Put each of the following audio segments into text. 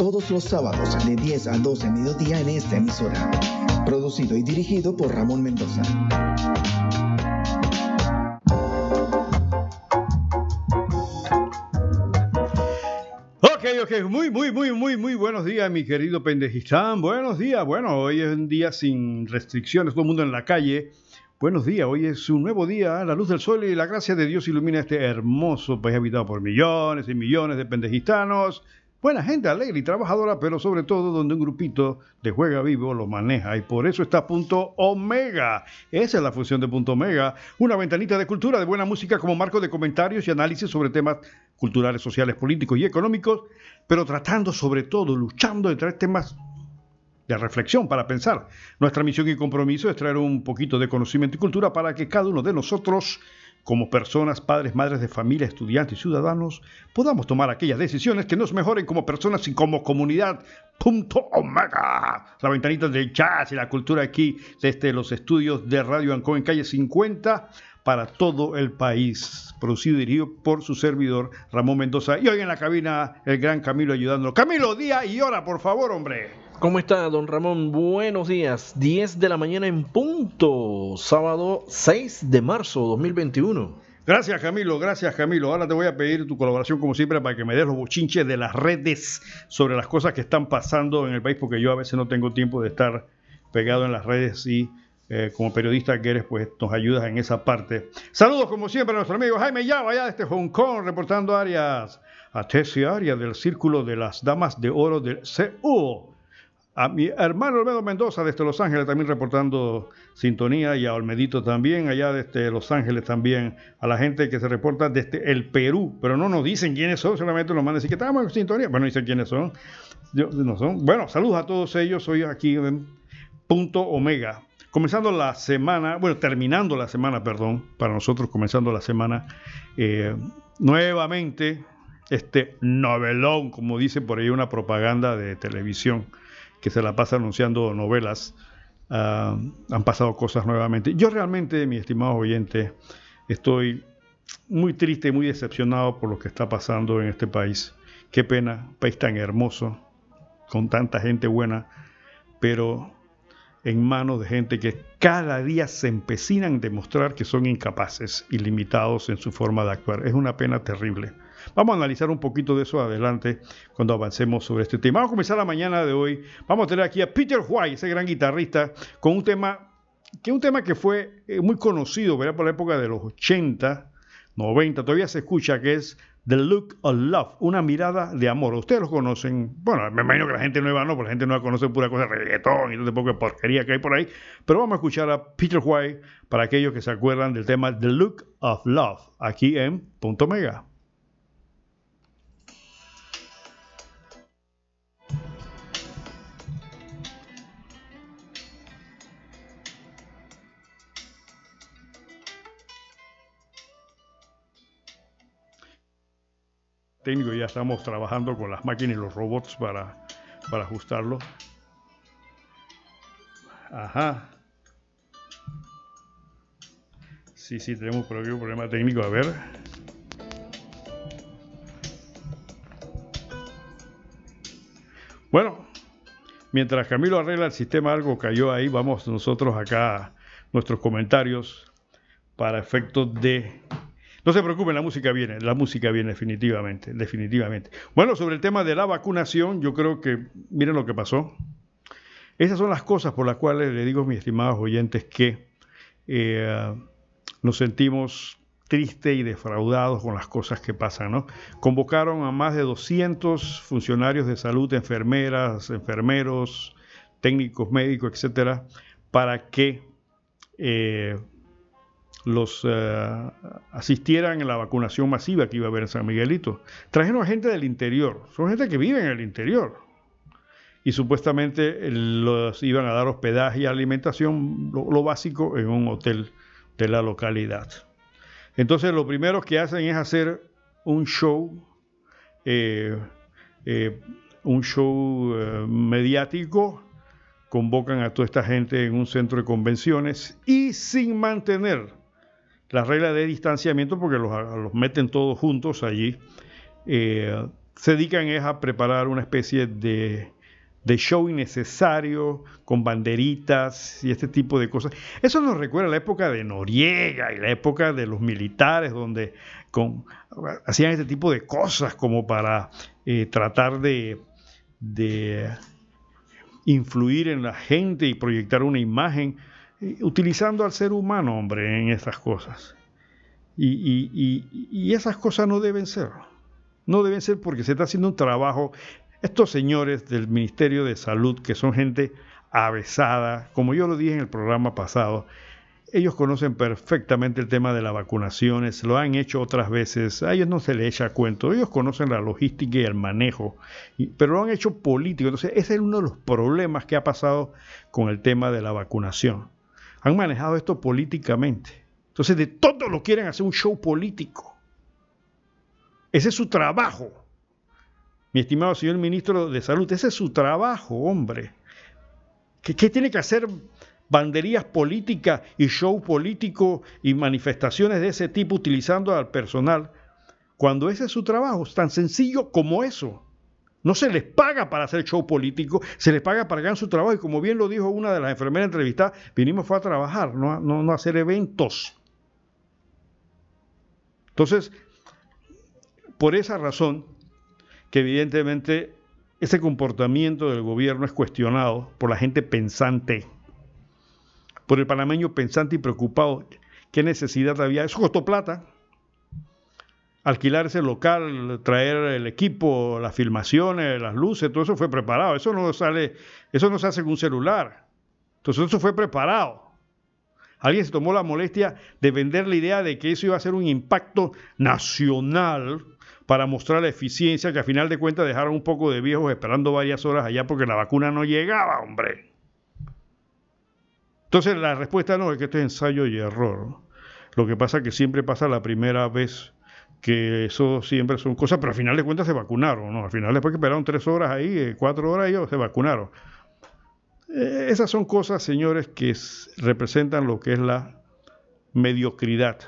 todos los sábados de 10 a 12 mediodía en esta emisora. Producido y dirigido por Ramón Mendoza. Ok, ok, muy, muy, muy, muy, muy buenos días, mi querido Pendejistán. Buenos días. Bueno, hoy es un día sin restricciones, todo el mundo en la calle. Buenos días, hoy es un nuevo día, la luz del sol y la gracia de Dios ilumina este hermoso país habitado por millones y millones de pendejistanos Buena gente, alegre y trabajadora, pero sobre todo donde un grupito de juega vivo lo maneja y por eso está Punto Omega. Esa es la función de Punto Omega, una ventanita de cultura, de buena música como marco de comentarios y análisis sobre temas culturales, sociales, políticos y económicos, pero tratando sobre todo, luchando de traer temas de reflexión para pensar. Nuestra misión y compromiso es traer un poquito de conocimiento y cultura para que cada uno de nosotros como personas, padres, madres de familia, estudiantes y ciudadanos, podamos tomar aquellas decisiones que nos mejoren como personas y como comunidad. Punto Omega. La ventanita del jazz y la cultura aquí desde los estudios de Radio Ancó en calle 50 para todo el país. Producido y dirigido por su servidor Ramón Mendoza. Y hoy en la cabina el gran Camilo ayudándolo. Camilo, día y hora, por favor, hombre. ¿Cómo está, don Ramón? Buenos días. 10 de la mañana en punto. Sábado 6 de marzo 2021. Gracias, Camilo. Gracias, Camilo. Ahora te voy a pedir tu colaboración, como siempre, para que me des los bochinches de las redes sobre las cosas que están pasando en el país, porque yo a veces no tengo tiempo de estar pegado en las redes y eh, como periodista que eres, pues nos ayudas en esa parte. Saludos, como siempre, a nuestro amigo Jaime Yava, allá desde Hong Kong, reportando áreas a Tessie Área del Círculo de las Damas de Oro del CU a mi hermano Olmedo Mendoza desde Los Ángeles también reportando sintonía y a Olmedito también, allá desde Los Ángeles también, a la gente que se reporta desde el Perú, pero no nos dicen quiénes son, solamente nos mandan decir que estamos en sintonía, bueno, dicen quiénes son, no son. Bueno, saludos a todos ellos, hoy aquí en Punto Omega. Comenzando la semana, bueno, terminando la semana, perdón, para nosotros comenzando la semana, eh, nuevamente este novelón, como dice por ahí una propaganda de televisión que se la pasa anunciando novelas, ah, han pasado cosas nuevamente. Yo realmente, mi estimado oyente, estoy muy triste muy decepcionado por lo que está pasando en este país. Qué pena, país tan hermoso, con tanta gente buena, pero en manos de gente que cada día se empecinan en demostrar que son incapaces y limitados en su forma de actuar. Es una pena terrible. Vamos a analizar un poquito de eso adelante cuando avancemos sobre este tema. Vamos a comenzar la mañana de hoy. Vamos a tener aquí a Peter White, ese gran guitarrista, con un tema que un tema que fue eh, muy conocido ¿verdad? por la época de los 80, 90, todavía se escucha, que es The Look of Love, una mirada de amor. Ustedes lo conocen, bueno, me imagino que la gente nueva no, porque la gente nueva conoce pura cosa de reggaetón y todo tipo de porquería que hay por ahí, pero vamos a escuchar a Peter White para aquellos que se acuerdan del tema The Look of Love, aquí en Punto Mega. Técnico ya estamos trabajando con las máquinas y los robots para, para ajustarlo. Ajá. Sí, sí, tenemos un problema técnico. A ver. Bueno, mientras Camilo arregla el sistema, algo cayó ahí. Vamos nosotros acá, nuestros comentarios para efectos de no se preocupen, la música viene, la música viene definitivamente, definitivamente. Bueno, sobre el tema de la vacunación, yo creo que, miren lo que pasó. Esas son las cosas por las cuales le digo mis estimados oyentes que eh, nos sentimos tristes y defraudados con las cosas que pasan. Convocaron a más de 200 funcionarios de salud, enfermeras, enfermeros, técnicos médicos, etcétera, para que eh, los eh, asistieran en la vacunación masiva que iba a haber en San Miguelito. Trajeron a gente del interior, son gente que vive en el interior, y supuestamente los iban a dar hospedaje y alimentación, lo, básico, en un hotel de la localidad. Entonces lo primero que hacen es hacer un show, eh, eh, un show eh, mediático, convocan a toda esta gente en un centro de convenciones y sin mantener la regla de distanciamiento, porque los, meten todos juntos allí, se dedican es a preparar una especie de de show innecesario, con banderitas y este tipo de cosas. Eso nos recuerda la época de Noriega y la época de los militares, donde hacían este tipo de cosas como para eh, tratar de, influir en la gente y proyectar una imagen, eh, utilizando al ser humano, hombre, en estas cosas. y esas cosas no deben ser. No deben ser porque se está haciendo un trabajo estos señores del Ministerio de Salud, que son gente avesada, como yo lo dije en el programa pasado, ellos conocen perfectamente el tema de las vacunaciones, lo han hecho otras veces, a ellos no se les echa cuento, ellos conocen la logística y el manejo, pero lo han hecho político. Entonces, ese es uno de los problemas que ha pasado con el tema de la vacunación. Han manejado esto políticamente. Entonces, de todo lo quieren hacer un show político. Ese es su trabajo mi estimado señor ministro de Salud. Ese es su trabajo, hombre. ¿Qué, tiene que hacer banderías políticas y show político y manifestaciones de ese tipo utilizando al personal? Cuando ese es su trabajo, es tan sencillo como eso. No se les paga para hacer show político, se les paga para que hagan su trabajo. Y como bien lo dijo una de las enfermeras entrevistadas, vinimos fue a trabajar, no, no, no a hacer eventos. Entonces, por esa razón, que evidentemente ese comportamiento del gobierno es cuestionado por la gente pensante, por el panameño pensante y preocupado. ¿Qué necesidad había? Eso costó plata. Alquilar ese local, traer el equipo, las filmaciones, las luces, todo eso fue preparado. Eso no sale, eso no se hace con un celular. Entonces eso fue preparado. Alguien se tomó la molestia de vender la idea de que eso iba a ser un impacto nacional para mostrar la eficiencia que a final de cuentas dejaron un poco de viejos esperando varias horas allá porque la vacuna no llegaba, hombre. Entonces la respuesta no es que esto es ensayo y error. Lo que pasa es que siempre pasa la primera vez que eso siempre son cosas, pero al final de cuentas se vacunaron, ¿no? Al final después que esperaron tres horas ahí, eh, cuatro horas ellos se vacunaron. Eh, esas son cosas, señores, que representan lo que es la mediocridad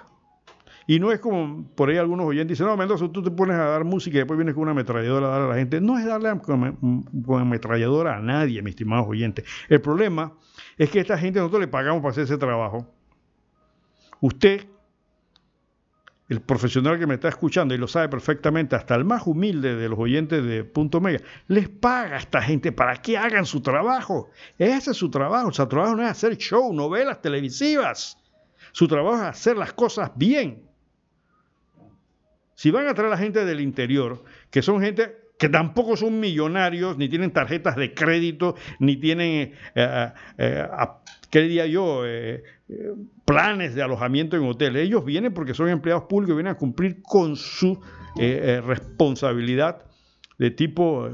y no es como por ahí algunos oyentes dicen, no, Mendoza, tú te pones a dar música y después vienes con una ametralladora a dar a la gente. No es darle con ametralladora a nadie, mis estimados oyentes. El problema es que a esta gente nosotros le pagamos para hacer ese trabajo. Usted, el profesional que me está escuchando y lo sabe perfectamente, hasta el más humilde de los oyentes de Punto Mega, les paga a esta gente para que hagan su trabajo. Ese es su trabajo. Su trabajo no es hacer show, novelas televisivas. Su trabajo es hacer las cosas bien. Si van a traer a la gente del interior, que son gente que tampoco son millonarios, ni tienen tarjetas de crédito, ni tienen, eh, eh, eh, ¿qué diría yo?, planes de alojamiento en hoteles. Ellos vienen porque son empleados públicos vienen a cumplir con su responsabilidad de tipo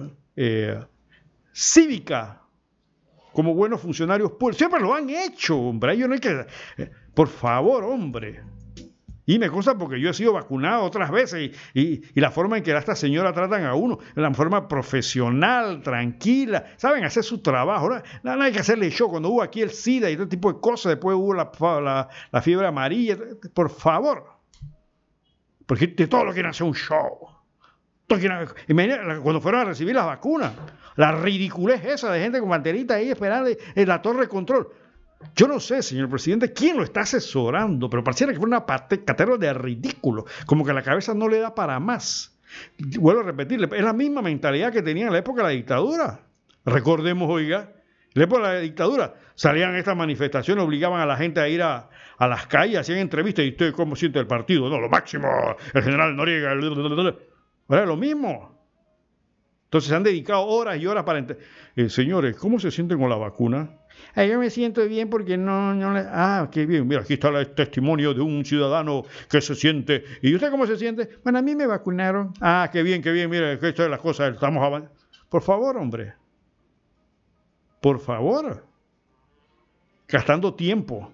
cívica, como buenos funcionarios públicos. Siempre lo han hecho, hombre. Ellos no hay que... por favor, hombre. Y me consta porque yo he sido vacunado otras veces y, la forma en que esta señora tratan a uno, de la forma profesional, tranquila, saben hacer su trabajo. No, no hay que hacerle show. Cuando hubo aquí el SIDA y todo tipo de cosas, después hubo la, fiebre amarilla, por favor. Porque de todo lo quieren hacer un show. cuando fueron a recibir las vacunas, la ridiculez esa de gente con banderita ahí esperando en la torre de control. Yo no sé, señor presidente, quién lo está asesorando, pero pareciera que fue una catedra de ridículo, como que la cabeza no le da para más. Vuelvo a repetirle, es la misma mentalidad que tenía en la época de la dictadura. Recordemos, oiga, en la época de la dictadura salían estas manifestaciones, obligaban a la gente a ir a, las calles, hacían entrevistas, y usted cómo siente el partido, no, lo máximo, el general Noriega, era lo mismo. Entonces se han dedicado horas y horas para... Eh, señores, ¿cómo se sienten con la vacuna? Yo me siento bien porque no, no le... Ah, qué bien. Mira, aquí está el testimonio de un ciudadano que se siente. ¿Y usted cómo se siente? Bueno, a mí me vacunaron. Ah, qué bien, qué bien. Mira, esto es las cosas. Estamos avanzando. Por favor, hombre. Por favor. Gastando tiempo.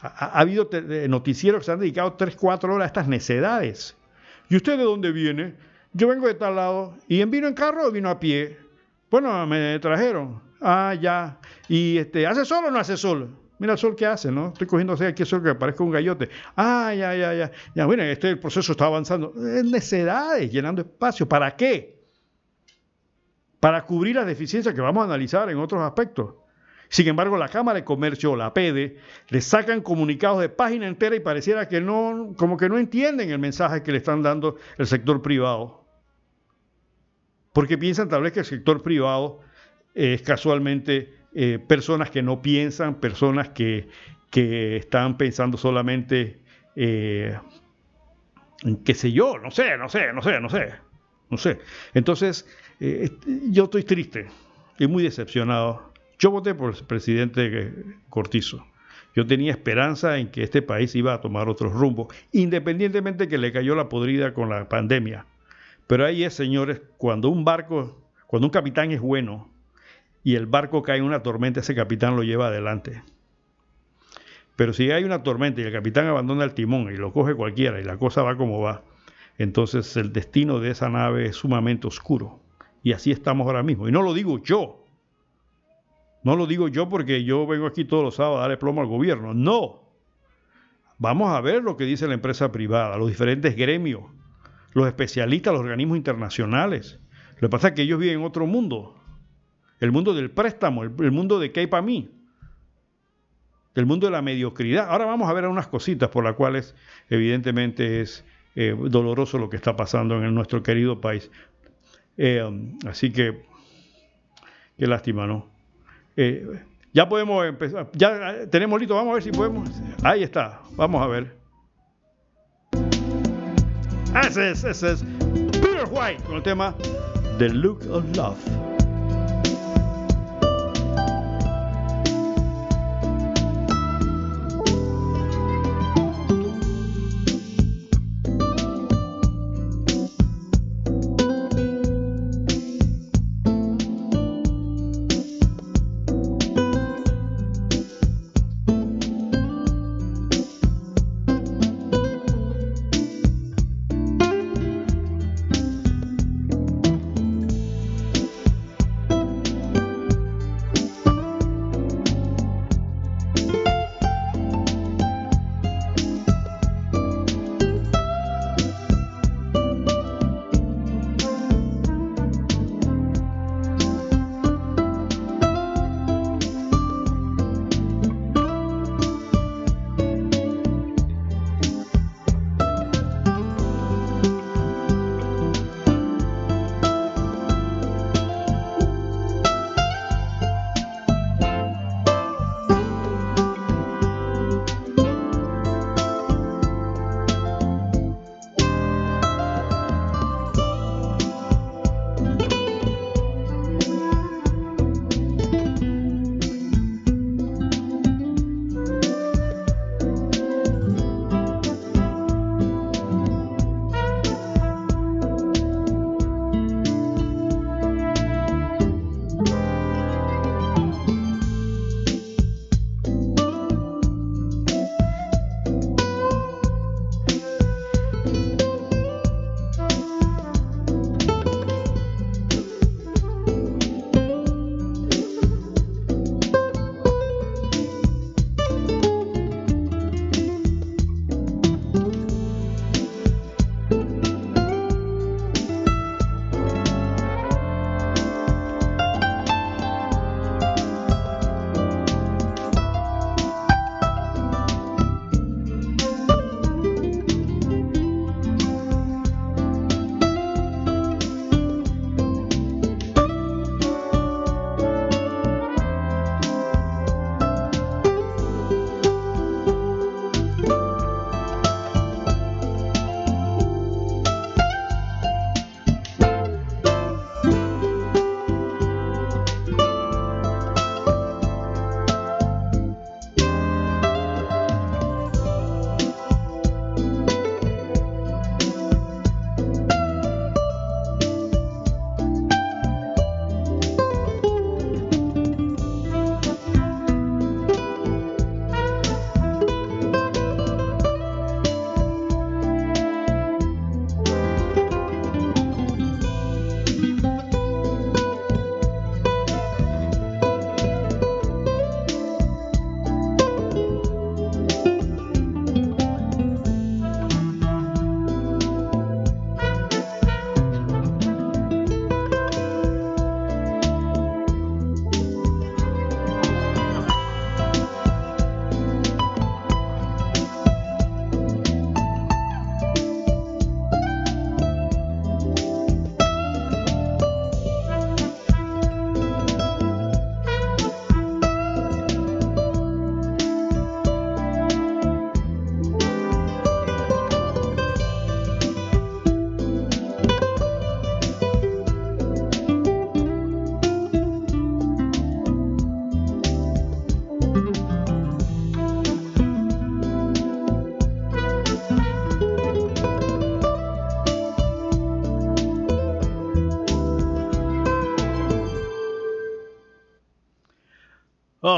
Ha, habido noticieros que se han dedicado 3, 4 horas a estas necedades. ¿Y usted de dónde viene? Yo vengo de tal lado. ¿Y en vino en carro o vino a pie? Bueno, me trajeron. Ah, ya. ¿Y este, hace sol o no hace sol? Mira el sol que hace, ¿no? Estoy cogiendo aquí el sol que parezca un gallote. Ah, ya, ya, ya. Ya, bueno, este el proceso está avanzando. Es necedades, llenando espacio. ¿Para qué? Para cubrir las deficiencias que vamos a analizar en otros aspectos. Sin embargo, la Cámara de Comercio, la PEDE, le sacan comunicados de página entera y pareciera que no, como que no entienden el mensaje que le están dando el sector privado. Porque piensan tal vez que el sector privado es casualmente eh, personas que no piensan, personas que, están pensando solamente eh, en qué sé yo, no sé, no sé, no sé, no sé, no sé. Entonces, eh, yo estoy triste y muy decepcionado. Yo voté por el presidente Cortizo. Yo tenía esperanza en que este país iba a tomar otro rumbo, independientemente que le cayó la podrida con la pandemia. Pero ahí es, señores, cuando un barco, cuando un capitán es bueno, y el barco cae en una tormenta, ese capitán lo lleva adelante. Pero si hay una tormenta y el capitán abandona el timón y lo coge cualquiera y la cosa va como va, entonces el destino de esa nave es sumamente oscuro. Y así estamos ahora mismo. Y no lo digo yo. No lo digo yo porque yo vengo aquí todos los sábados a darle plomo al gobierno. No. Vamos a ver lo que dice la empresa privada, los diferentes gremios, los especialistas, los organismos internacionales. Lo que pasa es que ellos viven en otro mundo el mundo del préstamo, el, mundo de qué hay para mí, el mundo de la mediocridad. Ahora vamos a ver unas cositas por las cuales evidentemente es eh, doloroso lo que está pasando en nuestro querido país. Eh, así que, qué lástima, ¿no? Eh, ya podemos empezar, ya tenemos listo, vamos a ver si podemos. Ahí está, vamos a ver. Ese es, ese es Peter White con el tema The Look of Love.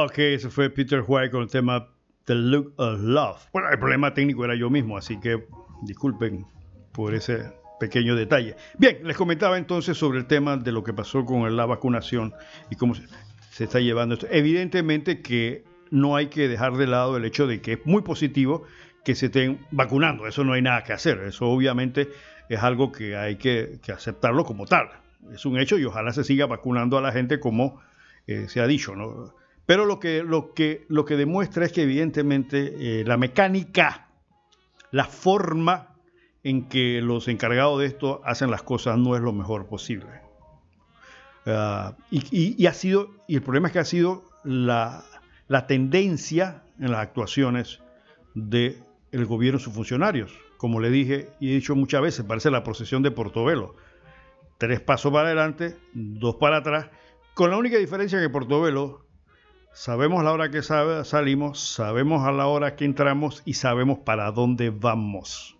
Ok, ese fue Peter White con el tema The Look of Love. Bueno, el problema técnico era yo mismo, así que disculpen por ese pequeño detalle. Bien, les comentaba entonces sobre el tema de lo que pasó con la vacunación y cómo se está llevando esto. Evidentemente que no hay que dejar de lado el hecho de que es muy positivo que se estén vacunando. Eso no hay nada que hacer. Eso obviamente es algo que hay que, aceptarlo como tal. Es un hecho y ojalá se siga vacunando a la gente como eh, se ha dicho. ¿no? Pero lo que, lo, que, lo que demuestra es que evidentemente eh, la mecánica, la forma en que los encargados de esto hacen las cosas no es lo mejor posible. Ah, y, ha sido, y el problema es que ha sido la, tendencia en las actuaciones del gobierno y sus funcionarios. Como le dije y he dicho muchas veces, parece la procesión de Portobelo. Tres pasos para adelante, dos para atrás, con la única diferencia que Portobelo sabemos la hora que salimos, sabemos a la hora que entramos y sabemos para dónde vamos.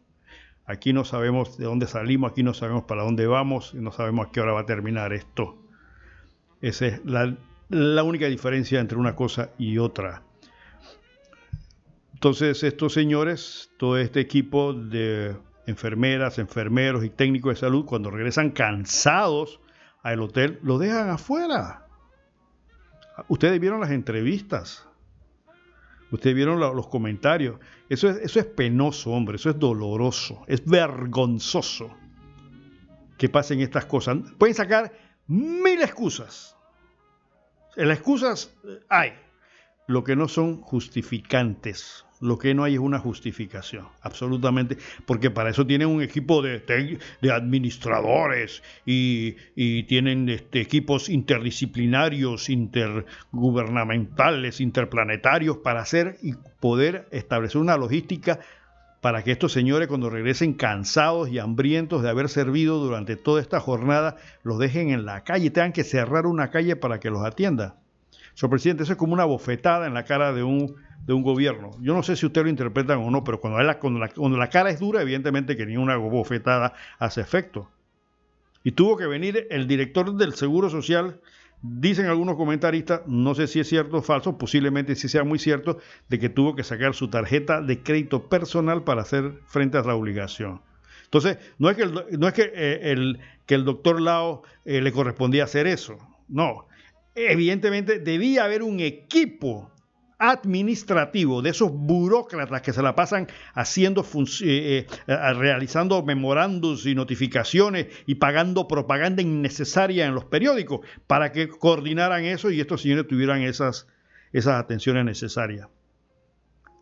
Aquí no sabemos de dónde salimos, aquí no sabemos para dónde vamos y no sabemos a qué hora va a terminar esto. Esa es la, única diferencia entre una cosa y otra. Entonces estos señores, todo este equipo de enfermeras, enfermeros y técnicos de salud, cuando regresan cansados al hotel, lo dejan afuera. Ustedes vieron las entrevistas. Ustedes vieron los comentarios. Eso es, eso es penoso, hombre. Eso es doloroso. Es vergonzoso que pasen estas cosas. Pueden sacar mil excusas. Las excusas hay. Lo que no son justificantes. Lo que no hay es una justificación, absolutamente, porque para eso tienen un equipo de, administradores y, tienen este, equipos interdisciplinarios, intergubernamentales, interplanetarios para hacer y poder establecer una logística para que estos señores cuando regresen cansados y hambrientos de haber servido durante toda esta jornada, los dejen en la calle, tengan que cerrar una calle para que los atienda. Señor presidente, eso es como una bofetada en la cara de un de un gobierno. Yo no sé si ustedes lo interpretan o no, pero cuando la, cuando la, cara es dura, evidentemente que ni una bofetada hace efecto. Y tuvo que venir el director del Seguro Social, dicen algunos comentaristas, no sé si es cierto o falso, posiblemente sí sea muy cierto, de que tuvo que sacar su tarjeta de crédito personal para hacer frente a la obligación. Entonces, no es que el, no es que, eh, el, que el doctor Lao eh, le correspondía hacer eso, no. Evidentemente debía haber un equipo administrativo de esos burócratas que se la pasan haciendo eh, eh, realizando memorandos y notificaciones y pagando propaganda innecesaria en los periódicos para que coordinaran eso y estos señores tuvieran esas, esas atenciones necesarias.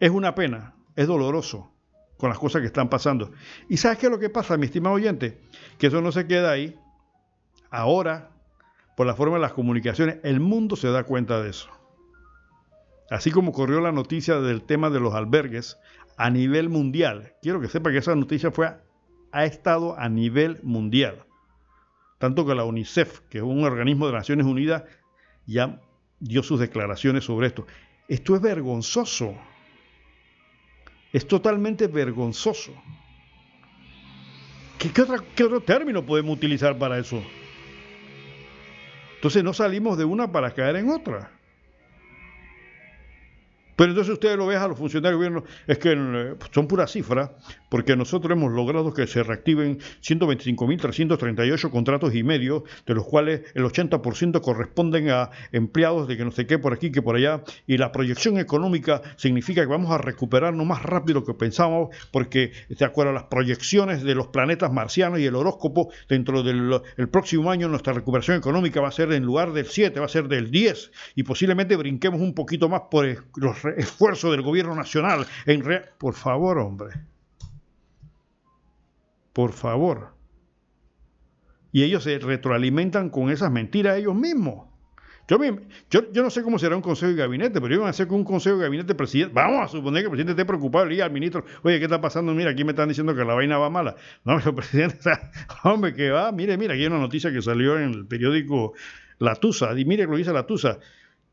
Es una pena, es doloroso con las cosas que están pasando. ¿Y sabes qué es lo que pasa, mi estimado oyente? Que eso no se queda ahí. Ahora, por la forma de las comunicaciones, el mundo se da cuenta de eso. Así como corrió la noticia del tema de los albergues a nivel mundial. Quiero que sepa que esa noticia fue, ha estado a nivel mundial. Tanto que la UNICEF, que es un organismo de Naciones Unidas, ya dio sus declaraciones sobre esto. Esto es vergonzoso. Es totalmente vergonzoso. ¿Qué, qué otro término podemos utilizar para eso? Entonces no salimos de una para caer en otra. Pero entonces ustedes lo ven a los funcionarios del gobierno, es que eh, son puras cifras, porque nosotros hemos logrado que se reactiven 125.338 contratos y medio, de los cuales el 80% corresponden a empleados de que no sé qué por aquí que por allá, y la proyección económica significa que vamos a recuperarnos más rápido que pensábamos, porque de acuerdo a las proyecciones de los planetas marcianos y el horóscopo, dentro del próximo año nuestra recuperación económica va a ser en lugar del 7, va a ser del 10, y posiblemente brinquemos un poquito más por los esfuerzo del gobierno nacional. En Por favor, hombre. Por favor. Y ellos se retroalimentan con esas mentiras ellos mismos. Yo, yo, yo, no sé cómo será un consejo de gabinete, pero yo voy a hacer con un consejo de gabinete presidente. Vamos a suponer que el presidente esté preocupado y al ministro, oye, ¿qué está pasando? Mira, aquí me están diciendo que la vaina va mala. No, el presidente, hombre, que va, mire, mira, aquí hay una noticia que salió en el periódico La Tusa, y mire lo que dice La Tusa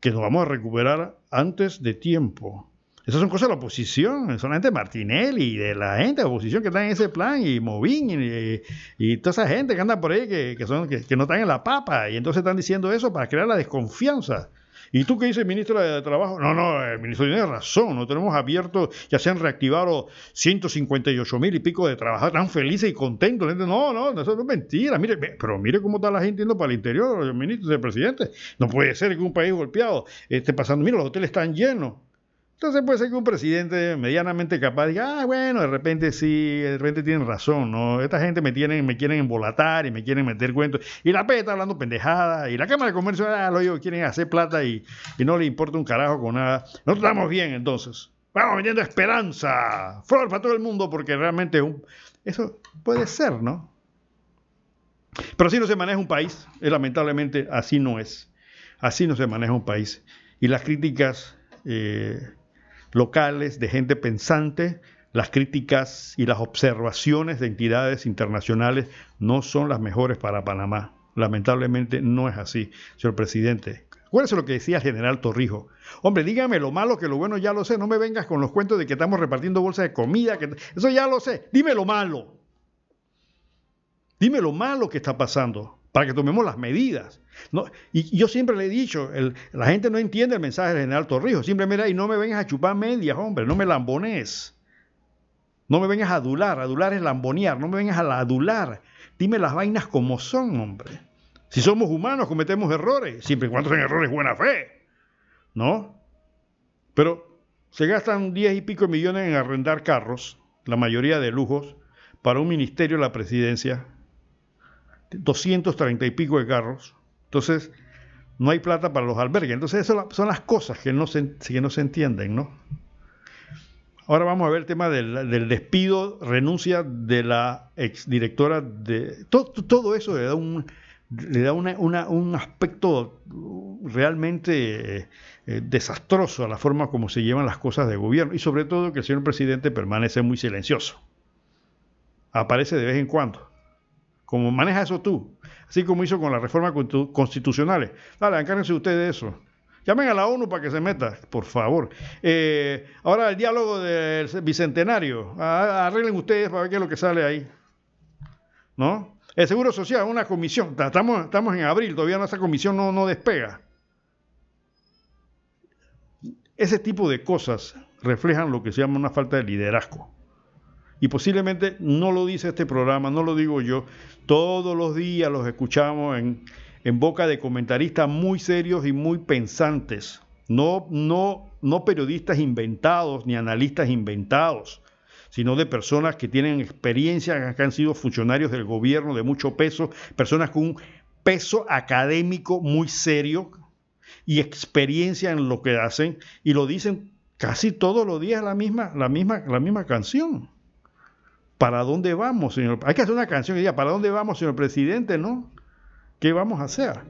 que nos vamos a recuperar antes de tiempo. Esas son cosas de la oposición, son la gente de Martinelli, de la gente de la oposición que está en ese plan, y Movín, y, toda esa gente que anda por ahí que, son, que, no están en la papa, y entonces están diciendo eso para crear la desconfianza. ¿Y tú qué dices, ministro de Trabajo? No, no, el ministro tiene razón, no tenemos abierto, ya se han reactivado 158 mil y pico de trabajadores, tan felices y contentos. No, no, eso no es mentira. Mire, pero mire cómo está la gente yendo para el interior, el ministro, el presidente. No puede ser que un país golpeado esté pasando, mira, los hoteles están llenos. Entonces puede ser que un presidente medianamente capaz diga, ah, bueno, de repente sí, de repente tienen razón, ¿no? Esta gente me tienen, me quieren embolatar y me quieren meter cuentos. Y la PETA está hablando pendejada, y la Cámara de Comercio, ah, lo digo, quieren hacer plata y, y no le importa un carajo con nada. Nosotros estamos bien entonces. Vamos vendiendo esperanza, flor para todo el mundo, porque realmente un... eso puede ser, ¿no? Pero así no se maneja un país, y lamentablemente así no es. Así no se maneja un país. Y las críticas... Eh, locales, de gente pensante, las críticas y las observaciones de entidades internacionales no son las mejores para Panamá. Lamentablemente no es así, señor presidente. Acuérdese lo que decía el general Torrijo. Hombre, dígame lo malo que lo bueno ya lo sé. No me vengas con los cuentos de que estamos repartiendo bolsas de comida. Eso ya lo sé. Dime lo malo. Dime lo malo que está pasando para que tomemos las medidas. Y yo siempre le he dicho, la gente no entiende el mensaje del general Torrijos. Simplemente, y no me vengas a chupar medias, hombre, no me lambones. No me vengas a adular, adular es lambonear, no me vengas a adular. Dime las vainas como son, hombre. Si somos humanos, cometemos errores, siempre y cuando sean errores buena fe. ¿No? Pero se gastan 10 y pico millones en arrendar carros, la mayoría de lujos, para un ministerio de la presidencia. 230 y pico de carros entonces, no hay plata para los albergues. Entonces, esas son las cosas que no se, que no se entienden, ¿no? Ahora vamos a ver el tema del, despido, renuncia de la exdirectora de... Todo, eso le da un, le da un aspecto realmente eh, desastroso a la forma como se llevan las cosas de gobierno y sobre todo que el señor presidente permanece muy silencioso. Aparece de vez en cuando. Como maneja eso tú, así como hizo con las reformas constitucionales. Dale, encárguense ustedes de eso. Llamen a la ONU para que se meta, por favor. Eh, ahora el diálogo del bicentenario. Arreglen ustedes para ver qué es lo que sale ahí. ¿No? El Seguro Social, una comisión. Estamos, en abril, todavía esa comisión no despega. Ese tipo de cosas reflejan lo que se llama una falta de liderazgo y posiblemente no lo dice este programa, no lo digo yo, todos los días los escuchamos en, boca de comentaristas muy serios y muy pensantes, no, no, no periodistas inventados ni analistas inventados, sino de personas que tienen experiencia, que han sido funcionarios del gobierno de mucho peso, personas con un peso académico muy serio y experiencia en lo que hacen, y lo dicen casi todos los días la misma, la misma, la misma canción. ¿Para dónde vamos, señor? Hay que hacer una canción que diga, ¿para dónde vamos, señor presidente? ¿No? ¿Qué vamos a hacer?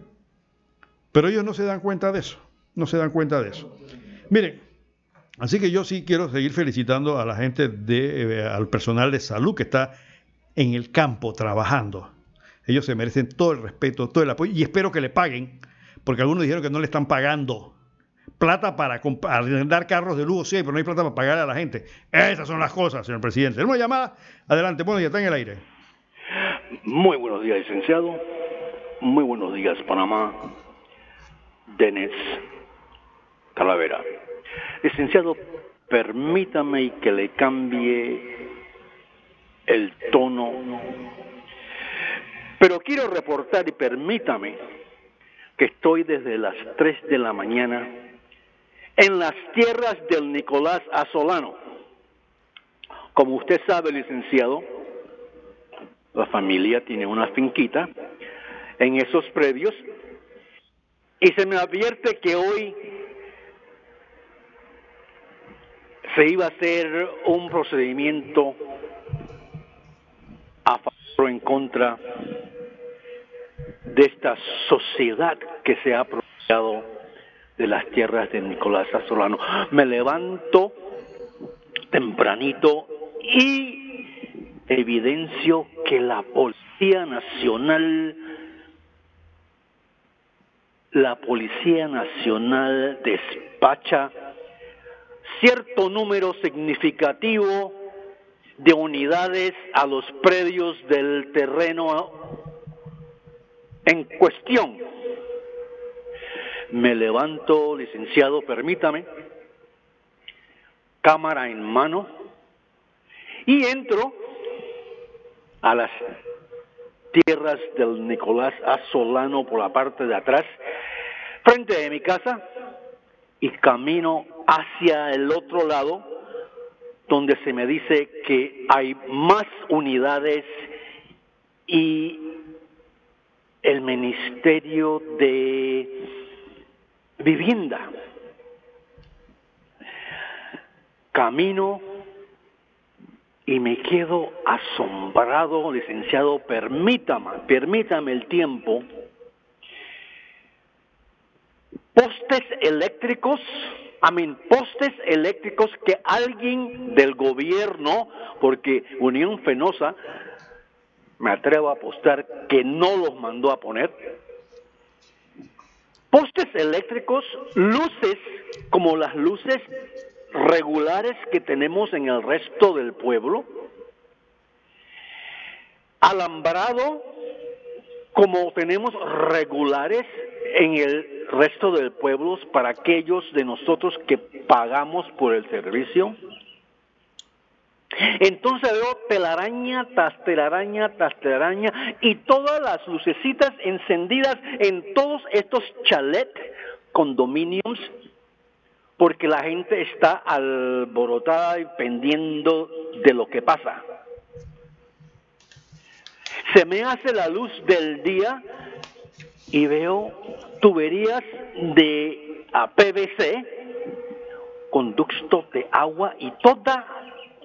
Pero ellos no se dan cuenta de eso, no se dan cuenta de eso. Miren, así que yo sí quiero seguir felicitando a la gente, de, eh, al personal de salud que está en el campo trabajando. Ellos se merecen todo el respeto, todo el apoyo y espero que le paguen, porque algunos dijeron que no le están pagando plata para arrendar carros de lujo, sí, pero no hay plata para pagar a la gente. Esas son las cosas, señor presidente. Una llamada. Adelante, bueno, ya está en el aire. Muy buenos días, licenciado. Muy buenos días, Panamá. Denis Calavera. Licenciado, permítame que le cambie el tono. Pero quiero reportar y permítame que estoy desde las 3 de la mañana en las tierras del Nicolás Asolano. Como usted sabe, licenciado, la familia tiene una finquita en esos predios y se me advierte que hoy se iba a hacer un procedimiento a favor o en contra de esta sociedad que se ha aprovechado de las tierras de Nicolás Azolano. Me levanto tempranito y evidencio que la Policía Nacional, la Policía Nacional despacha cierto número significativo de unidades a los predios del terreno en cuestión me levanto, licenciado, permítame, cámara en mano, y entro a las tierras del Nicolás Asolano por la parte de atrás, frente de mi casa, y camino hacia el otro lado, donde se me dice que hay más unidades y el Ministerio de Vivienda. Camino y me quedo asombrado, licenciado, permítame, permítame el tiempo. Postes eléctricos, a mí, postes eléctricos que alguien del gobierno, porque Unión Fenosa, me atrevo a apostar que no los mandó a poner, postes eléctricos, luces como las luces regulares que tenemos en el resto del pueblo, alambrado como tenemos regulares en el resto del pueblo para aquellos de nosotros que pagamos por el servicio. Entonces veo telaraña tras telaraña tras telaraña y todas las lucecitas encendidas en todos estos chalet condominiums porque la gente está alborotada y pendiendo de lo que pasa. Se me hace la luz del día y veo tuberías de PVC, conducto de agua y toda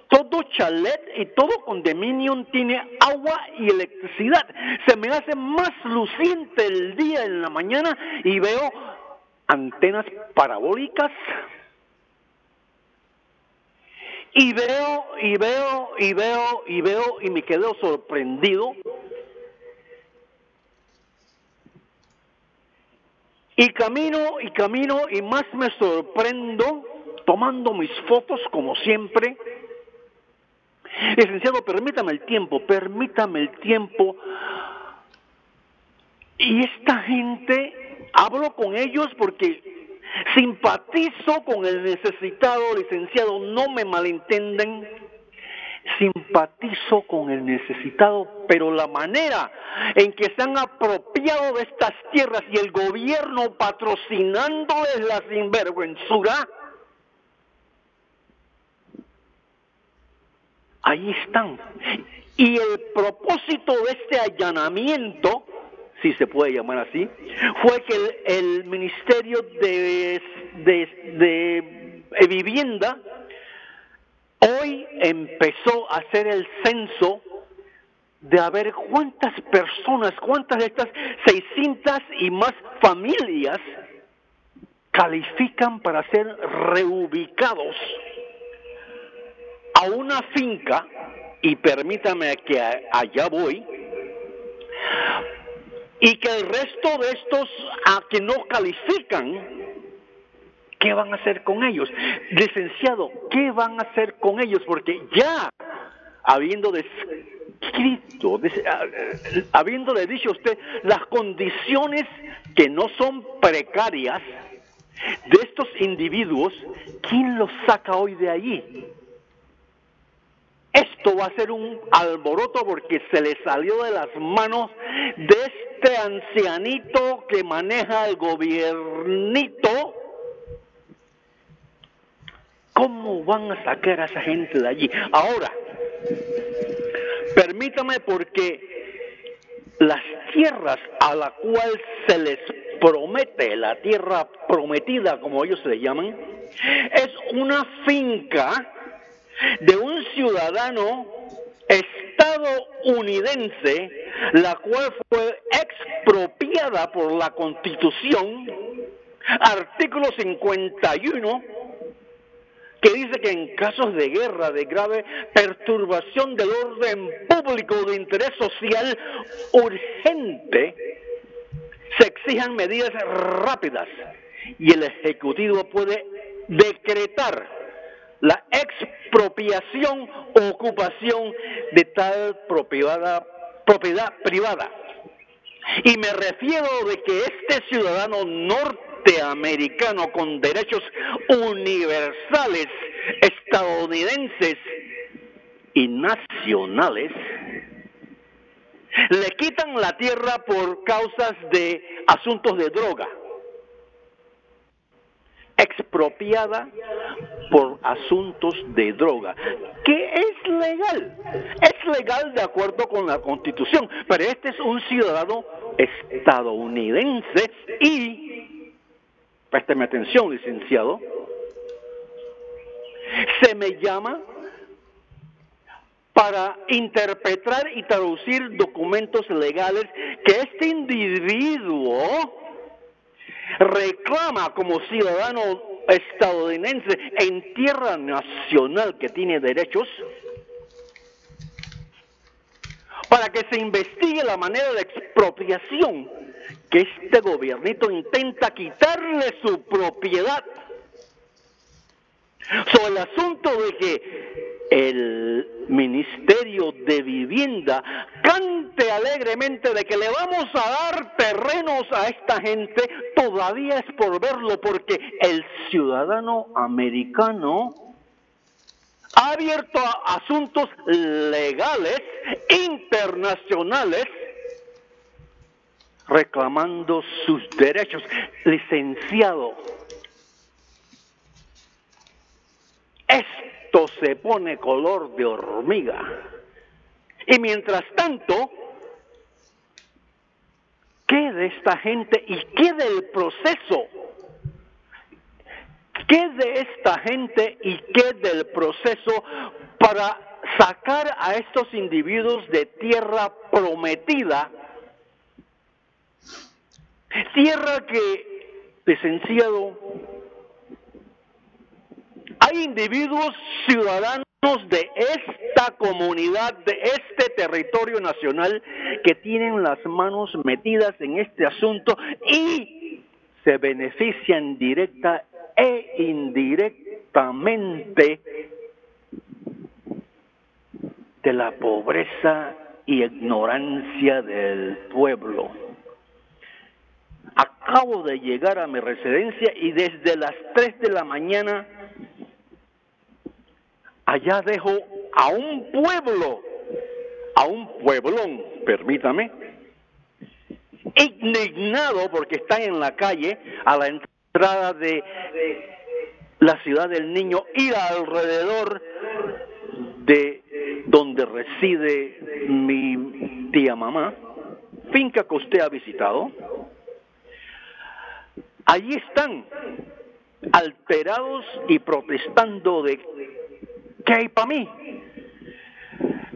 todo chalet y todo condominium tiene agua y electricidad. Se me hace más luciente el día en la mañana y veo antenas parabólicas. Y veo y veo y veo y veo y me quedo sorprendido. Y camino y camino y más me sorprendo tomando mis fotos como siempre licenciado permítame el tiempo permítame el tiempo. Y esta gente hablo con ellos porque simpatizo con el necesitado, licenciado, no me malentienden, simpatizo con el necesitado, pero la manera en que se han apropiado de estas tierras y el gobierno patrocinándoles la sinvergüenzura, ahí están. Y el propósito de este allanamiento si se puede llamar así, fue que el, Ministerio de, de, Vivienda hoy empezó a hacer el censo de a ver cuántas personas, cuántas de estas 600 y más familias califican para ser reubicados a una finca, y permítame que allá voy, y que el resto de estos a que no califican, ¿qué van a hacer con ellos? Licenciado, ¿qué van a hacer con ellos? Porque ya habiendo descrito, habiéndole dicho a usted las condiciones que no son precarias de estos individuos, ¿quién los saca hoy de allí? Esto va a ser un alboroto porque se le salió de las manos de este ancianito que maneja el gobiernito. ¿Cómo van a sacar a esa gente de allí? Ahora, permítame porque las tierras a la cual se les promete, la tierra prometida como ellos se llaman, es una finca de un ciudadano estadounidense, la cual fue expropiada por la Constitución, artículo 51, que dice que en casos de guerra, de grave perturbación del orden público de interés social urgente, se exijan medidas rápidas y el Ejecutivo puede decretar la expropiación o ocupación de tal propiedad, propiedad privada. Y me refiero de que este ciudadano norte norteamericano con derechos universales, estadounidenses y nacionales, le quitan la tierra por causas de asuntos de droga, expropiada por asuntos de droga, que es legal, es legal de acuerdo con la constitución, pero este es un ciudadano estadounidense y, présteme atención licenciado, se me llama para interpretar y traducir documentos legales que este individuo reclama como ciudadano estadounidense en tierra nacional que tiene derechos para que se investigue la manera de expropiación que este gobernito intenta quitarle su propiedad. Sobre el asunto de que el Ministerio de Vivienda cante alegremente de que le vamos a dar terrenos a esta gente, todavía es por verlo porque el ciudadano americano ha abierto asuntos legales internacionales reclamando sus derechos. Licenciado, esto se pone color de hormiga. Y mientras tanto, ¿qué de esta gente y qué del proceso? ¿Qué de esta gente y qué del proceso para sacar a estos individuos de tierra prometida? Tierra que, licenciado, hay individuos ciudadanos de esta comunidad, de este territorio nacional, que tienen las manos metidas en este asunto y se benefician directa e indirectamente de la pobreza y ignorancia del pueblo. Acabo de llegar a mi residencia y desde las 3 de la mañana allá dejo a un pueblo, a un pueblón, permítame, indignado porque están en la calle a la entrada de la ciudad del niño y alrededor de donde reside mi tía mamá, finca que usted ha visitado. Allí están alterados y protestando de ¿Qué hay para mí?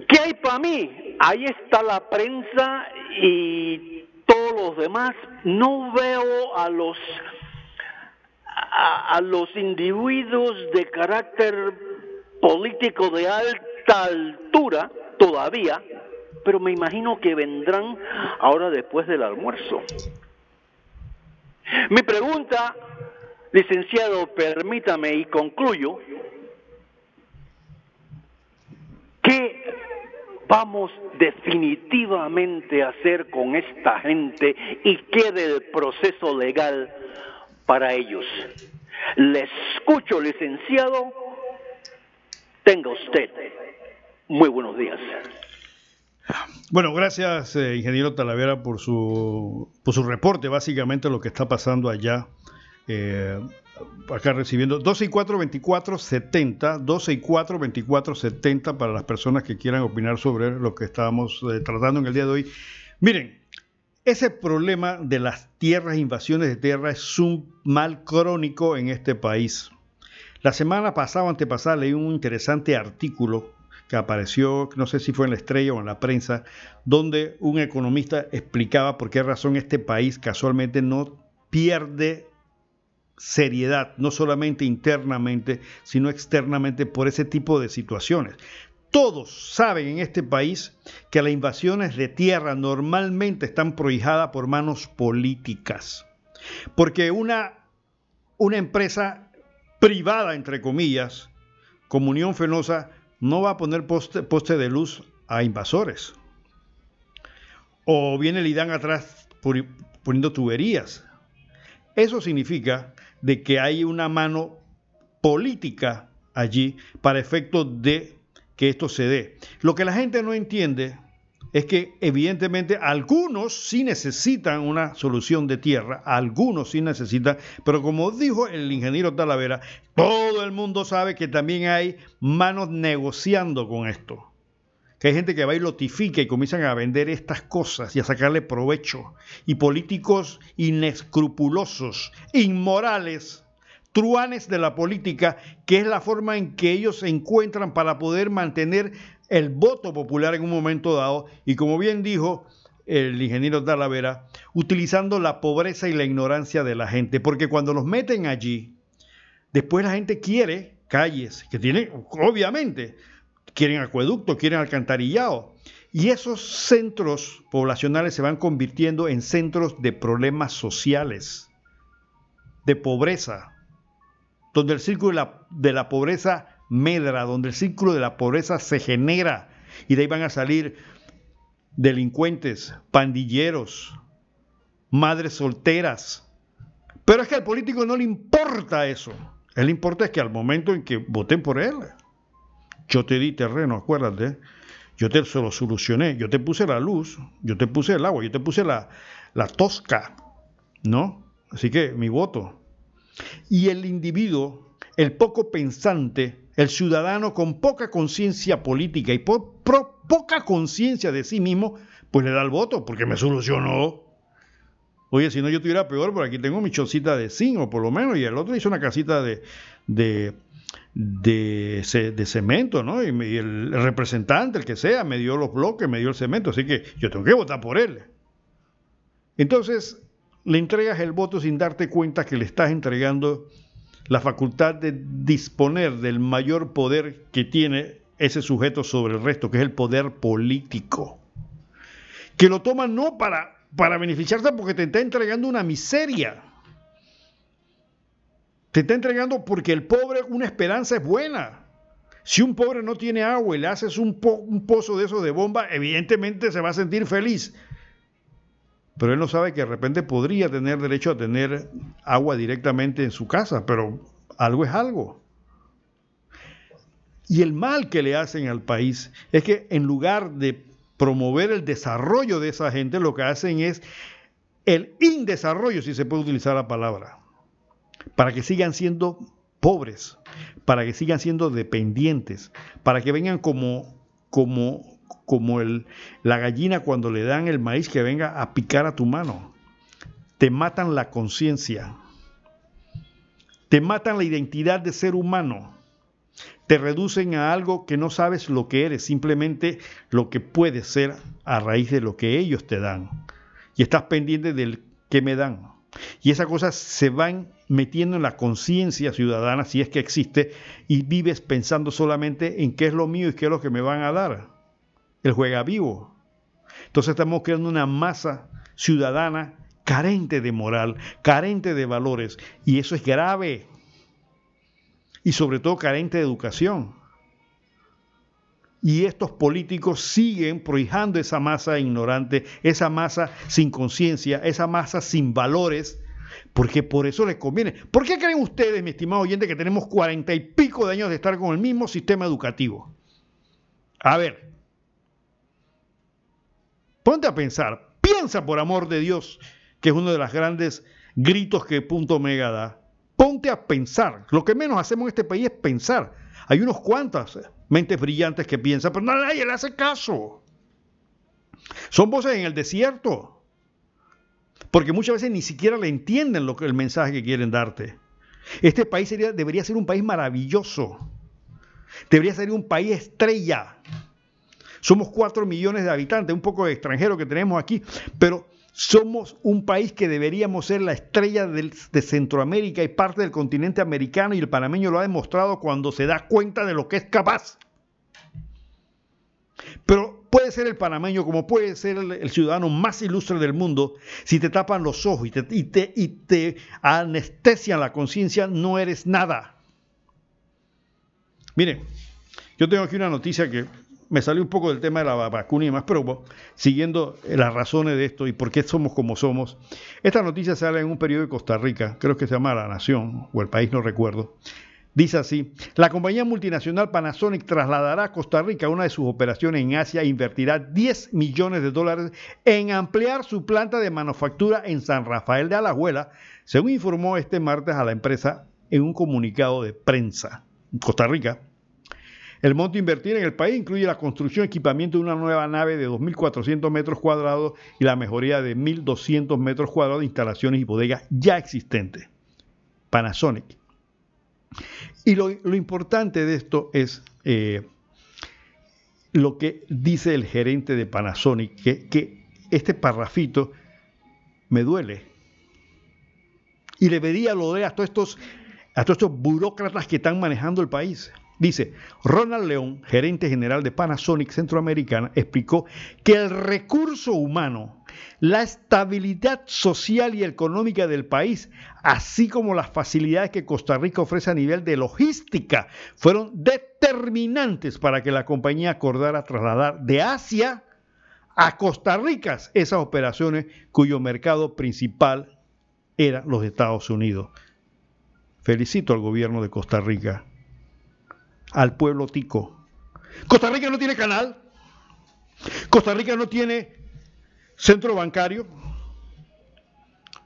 ¿Qué hay para mí? Ahí está la prensa y todos los demás. No veo a los a, a los individuos de carácter político de alta altura todavía, pero me imagino que vendrán ahora después del almuerzo. Mi pregunta, licenciado, permítame y concluyo, ¿Qué vamos definitivamente a hacer con esta gente y qué del proceso legal para ellos? Le escucho, licenciado. Tenga usted muy buenos días. Bueno, gracias, eh, ingeniero Talavera, por su, por su reporte, básicamente lo que está pasando allá. Eh, acá recibiendo 12 y 4, 24, 70, 12 y 4, 24, 70 para las personas que quieran opinar sobre lo que estábamos eh, tratando en el día de hoy. Miren, ese problema de las tierras, invasiones de tierra, es un mal crónico en este país. La semana pasada, antepasada, leí un interesante artículo que apareció, no sé si fue en la estrella o en la prensa, donde un economista explicaba por qué razón este país casualmente no pierde seriedad, no solamente internamente, sino externamente por ese tipo de situaciones. Todos saben en este país que las invasiones de tierra normalmente están prohijadas por manos políticas. Porque una, una empresa privada, entre comillas, como Unión Fenosa, no va a poner poste, poste de luz a invasores. O viene el IDAN atrás poniendo tuberías eso significa de que hay una mano política allí para efecto de que esto se dé. Lo que la gente no entiende es que evidentemente algunos sí necesitan una solución de tierra, algunos sí necesitan, pero como dijo el ingeniero Talavera, todo el mundo sabe que también hay manos negociando con esto. Que hay gente que va y lotifica y comienzan a vender estas cosas y a sacarle provecho. Y políticos inescrupulosos, inmorales, truanes de la política, que es la forma en que ellos se encuentran para poder mantener el voto popular en un momento dado y como bien dijo el ingeniero Talavera, utilizando la pobreza y la ignorancia de la gente, porque cuando los meten allí, después la gente quiere calles, que tienen, obviamente, quieren acueducto, quieren alcantarillado, y esos centros poblacionales se van convirtiendo en centros de problemas sociales, de pobreza, donde el círculo de la, de la pobreza medra, donde el círculo de la pobreza se genera y de ahí van a salir delincuentes, pandilleros, madres solteras. Pero es que al político no le importa eso. Él le importa es que al momento en que voten por él, yo te di terreno, acuérdate, yo te lo solucioné, yo te puse la luz, yo te puse el agua, yo te puse la, la tosca, ¿no? Así que mi voto. Y el individuo, el poco pensante, el ciudadano con poca conciencia política y poca conciencia de sí mismo, pues le da el voto porque me solucionó. Oye, si no yo estuviera peor, por aquí tengo mi chocita de zinc, o por lo menos, y el otro hizo una casita de, de, de, cemento, ¿no? Y, y, el representante, el que sea, me dio los bloques, me dio el cemento, así que yo tengo que votar por él. Entonces, le entregas el voto sin darte cuenta que le estás entregando la facultad de disponer del mayor poder que tiene ese sujeto sobre el resto, que es el poder político. Que lo toma no para, para beneficiarse porque te está entregando una miseria. Te está entregando porque el pobre una esperanza es buena. Si un pobre no tiene agua y le haces un, un pozo de eso de bomba, evidentemente se va a sentir feliz pero él no sabe que de repente podría tener derecho a tener agua directamente en su casa, pero algo es algo. Y el mal que le hacen al país es que en lugar de promover el desarrollo de esa gente, lo que hacen es el indesarrollo, si se puede utilizar la palabra, para que sigan siendo pobres, para que sigan siendo dependientes, para que vengan como, como como el, la gallina cuando le dan el maíz que venga a picar a tu mano. Te matan la conciencia. Te matan la identidad de ser humano. Te reducen a algo que no sabes lo que eres, simplemente lo que puedes ser a raíz de lo que ellos te dan. Y estás pendiente del que me dan. Y esas cosas se van metiendo en la conciencia ciudadana, si es que existe, y vives pensando solamente en qué es lo mío y qué es lo que me van a dar el juega vivo. Entonces estamos creando una masa ciudadana carente de moral, carente de valores, y eso es grave. Y sobre todo carente de educación. Y estos políticos siguen prohijando esa masa ignorante, esa masa sin conciencia, esa masa sin valores, porque por eso les conviene. ¿Por qué creen ustedes, mi estimado oyente, que tenemos cuarenta y pico de años de estar con el mismo sistema educativo? A ver, Ponte a pensar, piensa por amor de Dios, que es uno de los grandes gritos que Punto Omega da. Ponte a pensar. Lo que menos hacemos en este país es pensar. Hay unos cuantas mentes brillantes que piensan, pero nadie le hace caso. Son voces en el desierto. Porque muchas veces ni siquiera le entienden lo que, el mensaje que quieren darte. Este país debería ser un país maravilloso. Debería ser un país estrella. Somos cuatro millones de habitantes, un poco de extranjeros que tenemos aquí, pero somos un país que deberíamos ser la estrella de Centroamérica y parte del continente americano y el panameño lo ha demostrado cuando se da cuenta de lo que es capaz. Pero puede ser el panameño como puede ser el, ciudadano más ilustre del mundo, si te tapan los ojos y te, y te, anestesian la conciencia, no eres nada. Miren, yo tengo aquí una noticia que me salió un poco del tema de la vacuna y demás, pero siguiendo las razones de esto y por qué somos como somos, esta noticia sale en un periódico de Costa Rica, creo que se llama La Nación o El País, no recuerdo. Dice así, la compañía multinacional Panasonic trasladará a Costa Rica una de sus operaciones en Asia e invertirá 10 millones de dólares en ampliar su planta de manufactura en San Rafael de Alajuela, según informó este martes a la empresa en un comunicado de prensa. En Costa Rica, el monto invertir en el país incluye la construcción y equipamiento de una nueva nave de 2.400 metros cuadrados y la mejoría de 1.200 metros cuadrados de instalaciones y bodegas ya existentes. Panasonic y lo, importante de esto es eh, lo que dice el gerente de Panasonic, que, este parrafito me duele. Y le pedía lo de a todos estos, a todos estos burócratas que están manejando el país. Dice, Ronald León, gerente general de Panasonic Centroamericana, explicó que el recurso humano la estabilidad social y económica del país, así como las facilidades que Costa Rica ofrece a nivel de logística, fueron determinantes para que la compañía acordara trasladar de Asia a Costa Rica esas operaciones cuyo mercado principal era los Estados Unidos. Felicito al gobierno de Costa Rica, al pueblo tico. Costa Rica no tiene canal, Costa Rica no tiene centro bancario.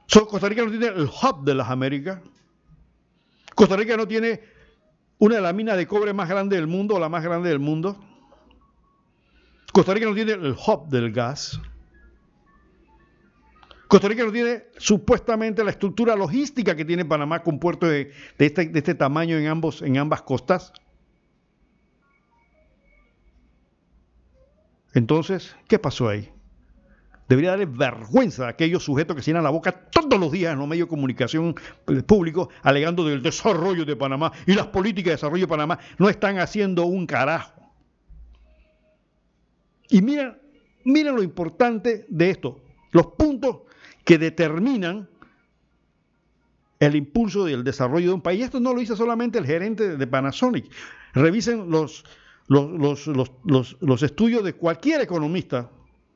Costa Rica no tiene el hub de las Américas. Costa Rica no tiene una de las minas de cobre más grande del mundo o la más grande del mundo. Costa Rica no tiene el hub del gas. Costa Rica no tiene supuestamente la estructura logística que tiene Panamá con puertos de, este, de este tamaño en, ambos, en ambas costas. Entonces, ¿qué pasó ahí? Debería darle vergüenza a aquellos sujetos que se llenan la boca todos los días en los medios de comunicación públicos alegando del desarrollo de Panamá y las políticas de desarrollo de Panamá no están haciendo un carajo. Y miren, lo importante de esto, los puntos que determinan el impulso del desarrollo de un país. Esto no lo dice solamente el gerente de Panasonic. Revisen los, los, los estudios de cualquier economista,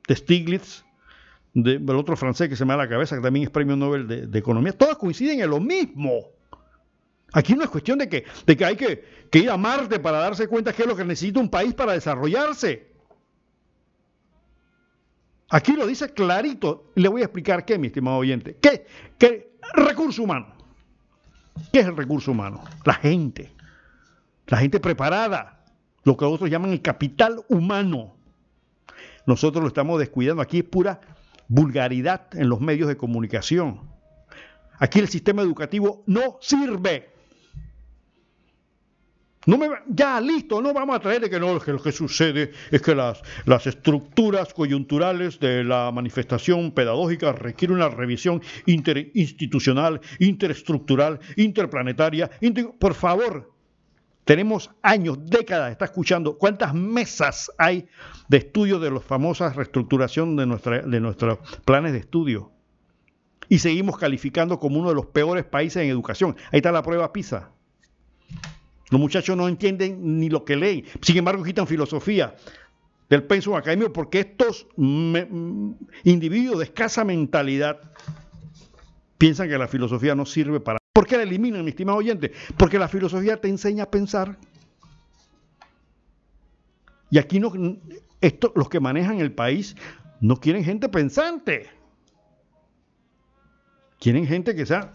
de Stiglitz, del otro francés que se me da la cabeza, que también es premio Nobel de, Economía, todas coinciden en lo mismo. Aquí no es cuestión de que, de que hay que, ir a Marte para darse cuenta que es lo que necesita un país para desarrollarse. Aquí lo dice clarito. Le voy a explicar qué, mi estimado oyente. ¿Qué? ¿Qué? Recurso humano. ¿Qué es el recurso humano? La gente. La gente preparada. Lo que otros llaman el capital humano. Nosotros lo estamos descuidando. Aquí es pura vulgaridad en los medios de comunicación. Aquí el sistema educativo no sirve. Ya, listo, no vamos a traer que no, que lo que sucede es que las estructuras coyunturales de la manifestación pedagógica requieren una revisión interinstitucional, interestructural, interplanetaria. por favor, tenemos años, décadas, está escuchando cuántas mesas hay de estudio de las famosas reestructuración de, nuestra, de nuestros planes de estudio. Y seguimos calificando como uno de los peores países en educación. Ahí está la prueba PISA. Los muchachos no entienden ni lo que leen. Sin embargo, quitan filosofía del pensum académico porque estos individuos de escasa mentalidad piensan que la filosofía no sirve para ¿Por qué la eliminan, mi estimado oyente? Porque la filosofía te enseña a pensar. Y aquí no, esto, los que manejan el país no quieren gente pensante. Quieren gente que sea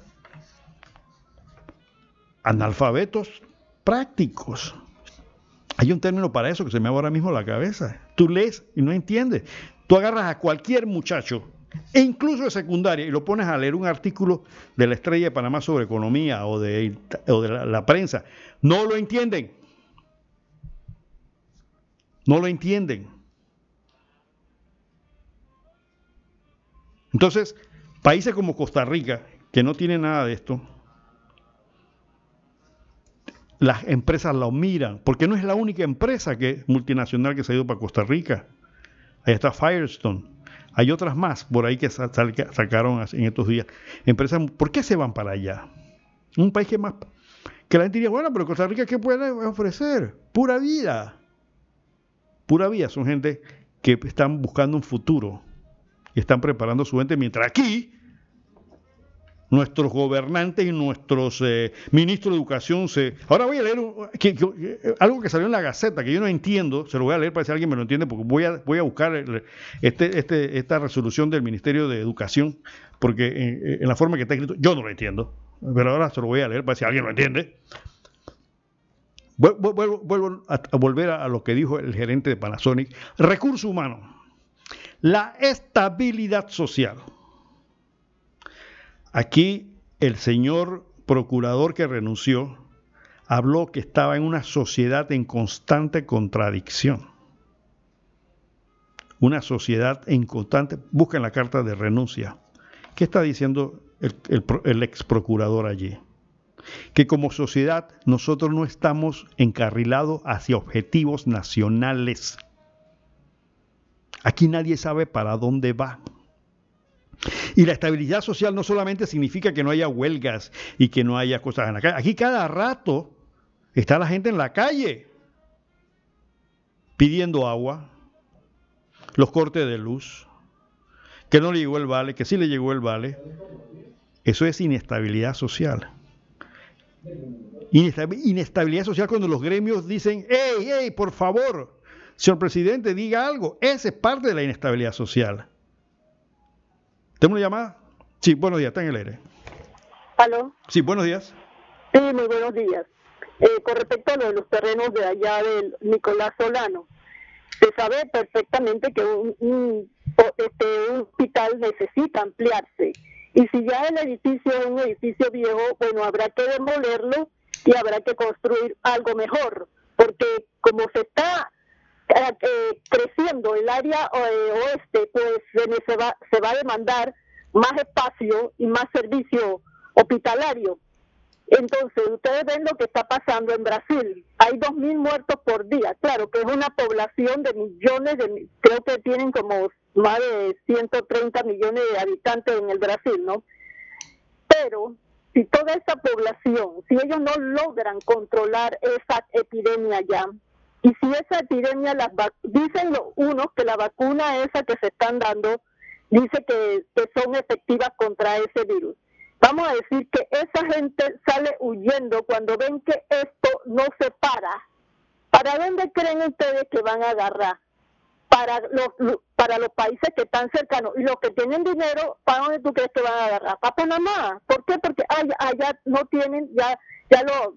analfabetos prácticos. Hay un término para eso que se me va ahora mismo la cabeza. Tú lees y no entiendes. Tú agarras a cualquier muchacho e incluso de secundaria, y lo pones a leer un artículo de la Estrella de Panamá sobre economía o de, la, prensa, no lo entienden. No lo entienden. Entonces, países como Costa Rica, que no tienen nada de esto, las empresas lo miran, porque no es la única empresa que, multinacional que se ha ido para Costa Rica. Ahí está Firestone, hay otras más por ahí que sacaron en estos días. Empresas, ¿por qué se van para allá? Un país que más... Que la gente diría, bueno, pero Costa Rica, ¿qué puede ofrecer? Pura vida. pura vía, son gente que están buscando un futuro y están preparando su gente, mientras aquí nuestros gobernantes y nuestros eh, ministros de educación se... Ahora voy a leer algo que salió en la Gaceta, que yo no entiendo, se lo voy a leer para si alguien me lo entiende, porque voy a, voy a buscar este, este, esta resolución del Ministerio de Educación, porque en, la forma que está escrito yo no lo entiendo, pero ahora se lo voy a leer para si alguien lo entiende. Vuelvo, a, a volver a lo que dijo el gerente de Panasonic. Recurso humano. La estabilidad social Aquí el señor procurador que renunció habló que estaba en una sociedad en constante contradicción. Una sociedad en constante... Busquen la carta de renuncia. ¿Qué está diciendo el, ex procurador allí? Que como sociedad nosotros no estamos encarrilados hacia objetivos nacionales. Aquí nadie sabe para dónde va. Y la estabilidad social no solamente significa que no haya huelgas y que no haya cosas en la calle. Aquí cada rato está la gente en la calle pidiendo agua, los cortes de luz, que no le llegó el vale, que sí le llegó el vale. Eso es inestabilidad social. Inestabilidad social cuando los gremios dicen, hey, hey, por favor, señor presidente, diga algo. Esa es parte de la inestabilidad social. ¿Tengo una llamada? Sí, buenos días, está en el aire. ¿Aló? Sí, buenos días. Sí, muy buenos días. Eh, con respecto a lo de los terrenos de allá del Nicolás Solano, se sabe perfectamente que un, este, un hospital necesita ampliarse. Y si ya el edificio es un edificio viejo, bueno, habrá que demolerlo y habrá que construir algo mejor. Porque como se está eh, creciendo el área eh, oeste, pues se va, se va a demandar más espacio y más servicio hospitalario. Entonces, ustedes ven lo que está pasando en Brasil. Hay 2.000 muertos por día. Claro que es una población de millones, de, creo que tienen como más de 130 millones de habitantes en el Brasil, ¿no? Pero si toda esta población, si ellos no logran controlar esa epidemia ya, y si esa epidemia, las dicen los unos que la vacuna esa que se están dando, dice que, son efectivas contra ese virus. Vamos a decir que esa gente sale huyendo cuando ven que esto no se para. ¿Para dónde creen ustedes que van a agarrar? Para los, para los países que están cercanos. Y los que tienen dinero, ¿para dónde tú crees que van a agarrar? Para Panamá. ¿Por qué? Porque allá, allá no tienen, ya, ya lo,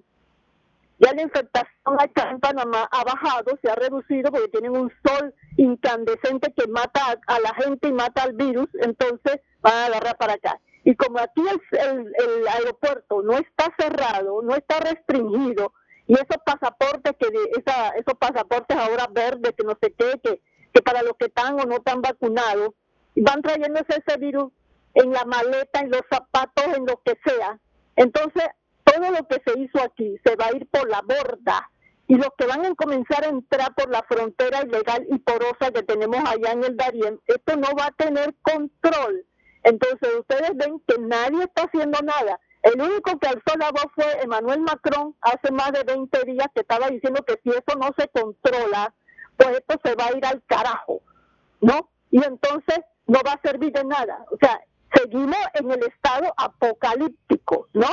ya la infectación acá en Panamá ha bajado, se ha reducido porque tienen un sol incandescente que mata a, la gente y mata al virus, entonces van a agarrar para acá. Y como aquí el, el, aeropuerto no está cerrado, no está restringido, y esos pasaportes que esa, esos pasaportes ahora verdes que no sé qué, que, que para los que están o no están vacunados, van trayéndose ese virus en la maleta, en los zapatos, en lo que sea. Entonces todo lo que se hizo aquí se va a ir por la borda y los que van a comenzar a entrar por la frontera ilegal y porosa que tenemos allá en el Darién, esto no va a tener control. Entonces ustedes ven que nadie está haciendo nada. El único que alzó la voz fue Emmanuel Macron hace más de 20 días que estaba diciendo que si eso no se controla, pues esto se va a ir al carajo, ¿no? Y entonces no va a servir de nada. O sea, seguimos en el estado apocalíptico, ¿no?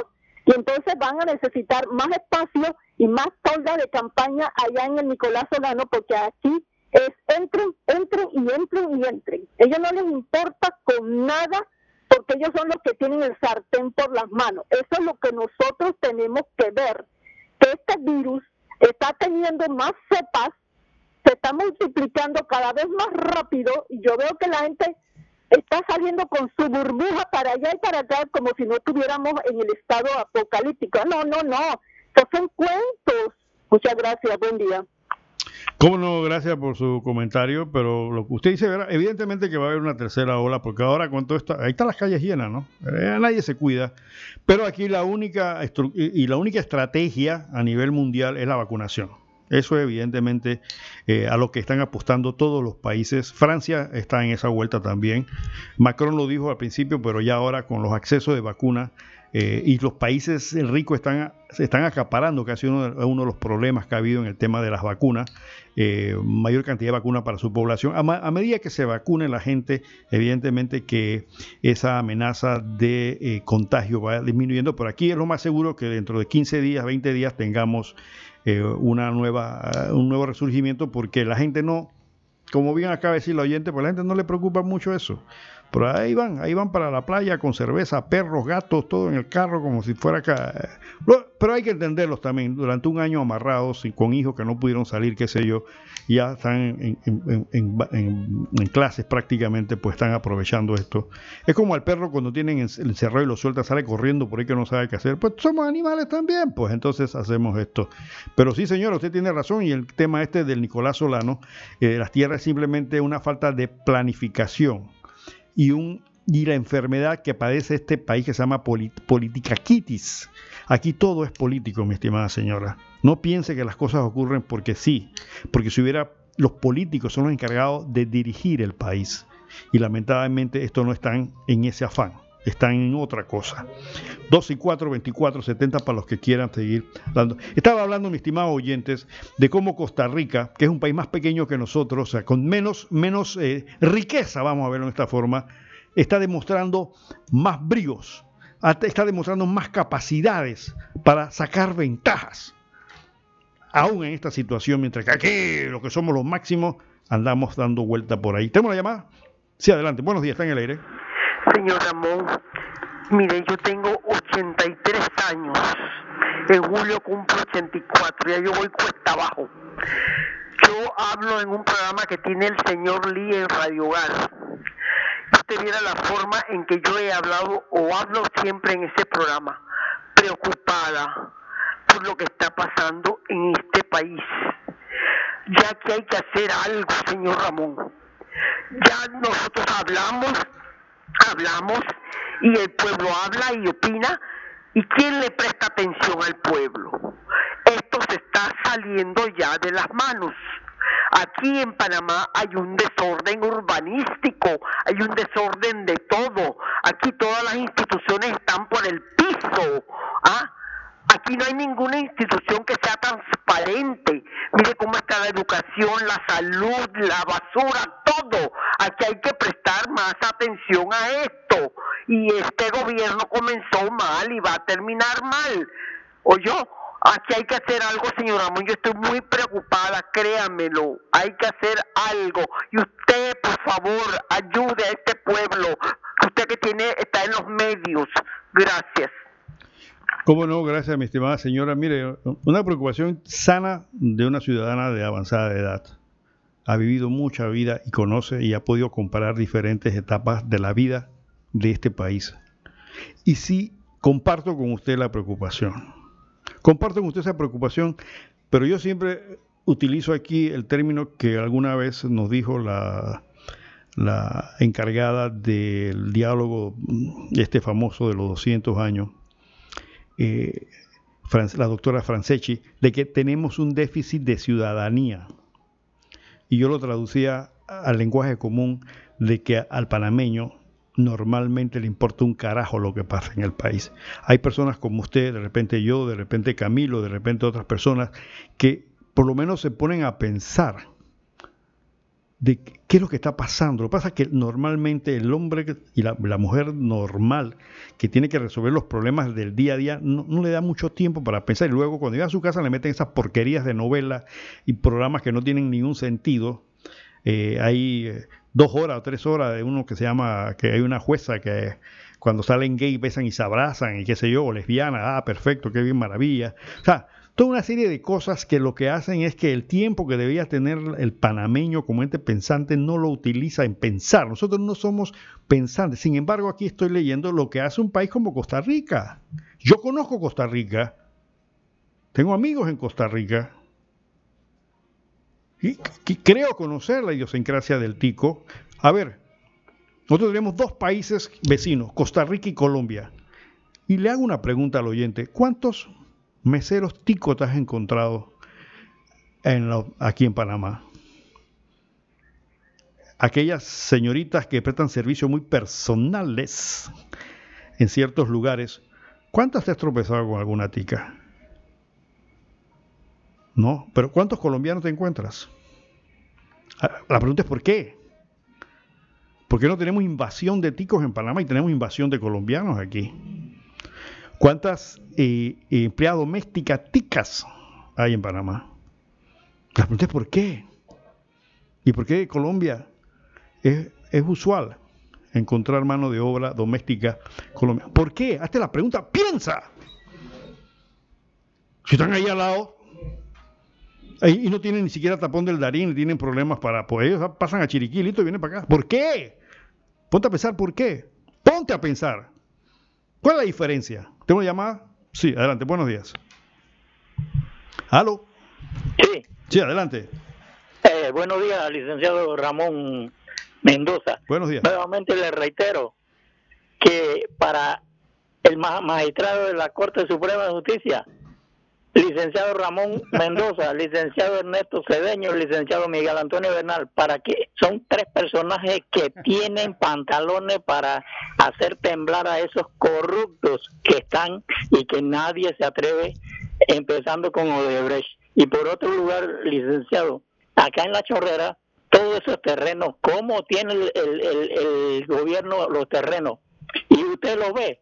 Y entonces van a necesitar más espacio y más tolda de campaña allá en el Nicolás Solano, porque aquí es entren, entren y entren y entren. Ellos no les importa con nada porque ellos son los que tienen el sartén por las manos. Eso es lo que nosotros tenemos que ver, que este virus está teniendo más cepas, se está multiplicando cada vez más rápido y yo veo que la gente está saliendo con su burbuja para allá y para acá como si no estuviéramos en el estado apocalíptico. No, no, no, estos son cuentos. Muchas gracias, buen día. Cómo no, gracias por su comentario, pero lo que usted dice, evidentemente que va a haber una tercera ola, porque ahora con todo esto, ahí están las calles llenas, ¿no? Eh, nadie se cuida, pero aquí la única, y la única estrategia a nivel mundial es la vacunación. Eso evidentemente eh, a lo que están apostando todos los países. Francia está en esa vuelta también. Macron lo dijo al principio, pero ya ahora con los accesos de vacuna eh, y los países ricos están se están acaparando casi uno de, uno de los problemas que ha habido en el tema de las vacunas, eh, mayor cantidad de vacunas para su población. A, medida que se vacune la gente, evidentemente que esa amenaza de contagio va disminuyendo, pero aquí es lo más seguro que dentro de 15 días, 20 días tengamos eh, una nueva, un nuevo resurgimiento porque la gente no, como bien acaba de decir la oyente, pues la gente no le preocupa mucho eso. Pero ahí van, ahí van para la playa con cerveza, perros, gatos, todo en el carro como si fuera acá. Pero hay que entenderlos también. Durante un año amarrados y con hijos que no pudieron salir, qué sé yo, ya están en, clases prácticamente, pues están aprovechando esto. Es como al perro cuando tienen encerrado y lo suelta, sale corriendo por ahí que no sabe qué hacer. Pues somos animales también, pues entonces hacemos esto. Pero sí, señor, usted tiene razón. Y el tema este del Nicolás Solano, eh, las tierras es simplemente una falta de planificación y, un, y la enfermedad que padece este país que se llama política quitis. Aquí todo es político, mi estimada señora. No piense que las cosas ocurren porque sí, porque si hubiera los políticos son los encargados de dirigir el país. Y lamentablemente esto no están en ese afán, están en otra cosa. 2 y 4, 24, 70 para los que quieran seguir hablando. Estaba hablando, mis estimados oyentes, de cómo Costa Rica, que es un país más pequeño que nosotros, o sea, con menos, menos eh, riqueza, vamos a verlo de esta forma, está demostrando más bríos, está demostrando más capacidades para sacar ventajas. Aún en esta situación, mientras que aquí, los que somos los máximos, andamos dando vuelta por ahí. ¿Tenemos la llamada? Sí, adelante. Buenos días, está en el aire. Señor Ramón, mire, yo tengo 83 años. En julio cumplo 84, ya yo voy cuesta abajo. Yo hablo en un programa que tiene el señor Lee en Radio Gas usted viera la forma en que yo he hablado o hablo siempre en ese programa, preocupada por lo que está pasando en este país. Ya que hay que hacer algo, señor Ramón. Ya nosotros hablamos, hablamos y el pueblo habla y opina. ¿Y quién le presta atención al pueblo? Esto se está saliendo ya de las manos. Aquí en Panamá hay un desorden urbanístico, hay un desorden de todo. Aquí todas las instituciones están por el piso. ¿ah? Aquí no hay ninguna institución que sea transparente. Mire cómo está la educación, la salud, la basura, todo. Aquí hay que prestar más atención a esto. Y este gobierno comenzó mal y va a terminar mal. ¿O yo? Aquí hay que hacer algo, señor Ramón. Yo estoy muy preocupada, créamelo. Hay que hacer algo. Y usted, por favor, ayude a este pueblo. Usted que tiene está en los medios. Gracias. ¿Cómo no? Gracias, mi estimada señora. Mire, una preocupación sana de una ciudadana de avanzada edad. Ha vivido mucha vida y conoce y ha podido comparar diferentes etapas de la vida de este país. Y sí, comparto con usted la preocupación Comparto con usted esa preocupación, pero yo siempre utilizo aquí el término que alguna vez nos dijo la, la encargada del diálogo este famoso de los 200 años, eh, la doctora Franceschi, de que tenemos un déficit de ciudadanía. Y yo lo traducía al lenguaje común de que al panameño normalmente le importa un carajo lo que pasa en el país. Hay personas como usted, de repente yo, de repente Camilo, de repente otras personas, que por lo menos se ponen a pensar de qué es lo que está pasando. Lo que pasa es que normalmente el hombre y la, mujer normal que tiene que resolver los problemas del día a día no, le da mucho tiempo para pensar. Y luego cuando llega a su casa le meten esas porquerías de novelas y programas que no tienen ningún sentido. Eh, hay eh, dos horas o tres horas de uno que se llama, que hay una jueza que cuando salen gay besan y se abrazan y qué sé yo, o lesbiana, ah, perfecto, qué bien, maravilla. O sea, toda una serie de cosas que lo que hacen es que el tiempo que debía tener el panameño como ente pensante no lo utiliza en pensar. Nosotros no somos pensantes. Sin embargo, aquí estoy leyendo lo que hace un país como Costa Rica. Yo conozco Costa Rica. Tengo amigos en Costa Rica creo conocer la idiosincrasia del tico. A ver, nosotros tenemos dos países vecinos, Costa Rica y Colombia. Y le hago una pregunta al oyente, ¿cuántos meseros ticos te has encontrado en aquí en Panamá? Aquellas señoritas que prestan servicios muy personales en ciertos lugares, ¿cuántas te has tropezado con alguna tica? ¿No? Pero ¿cuántos colombianos te encuentras? Ah, La pregunta es ¿por qué? ¿Por qué no tenemos invasión de ticos en Panamá y tenemos invasión de colombianos aquí? ¿Cuántas empleadas domésticas ticas hay en Panamá? La pregunta es ¿por qué? ¿Y por qué Colombia es, es usual encontrar mano de obra doméstica colombiana? ¿Por qué? Hazte la pregunta, piensa. Si están ahí al lado y no tienen ni siquiera tapón del Darín, tienen problemas para pues ellos pasan a Chiriquí, y vienen para acá. ¿Por qué? Ponte a pensar por qué. Ponte a pensar. ¿Cuál es la diferencia? ¿Tengo una llamada? Sí, adelante, buenos días. ¿Aló? Sí, Sí, adelante. eh, buenos días, licenciado Ramón Mendoza. Buenos días. Nuevamente le reitero que para el ma- magistrado de la Corte Suprema de Justicia, licenciado Ramón Mendoza, licenciado Ernesto Cedeño, licenciado Miguel Antonio Bernal, para que son tres personajes que tienen pantalones para hacer temblar a esos corruptos que están y que nadie se atreve, empezando con Odebrecht. Y por otro lugar, licenciado, acá en la chorrera, todos esos terrenos, ¿cómo tiene el, el- gobierno los terrenos? Y usted lo ve,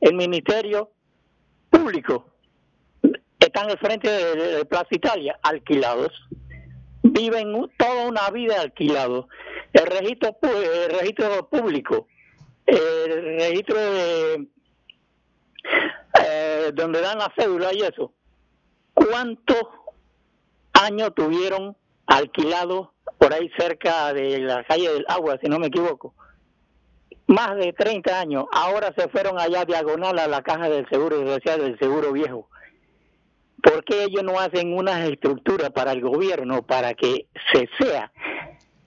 el Ministerio Público están al frente de, Plaza Italia, alquilados. Viven toda una vida alquilados. El registro, el registro público, el registro de eh, donde dan la cédula y eso. ¿Cuántos años tuvieron alquilados por ahí cerca de la calle del Agua, si no me equivoco? Más de 30 años. Ahora se fueron allá diagonal a la caja del Seguro Social del Seguro Viejo. ¿Por qué ellos no hacen unas estructuras para el gobierno para que se sea,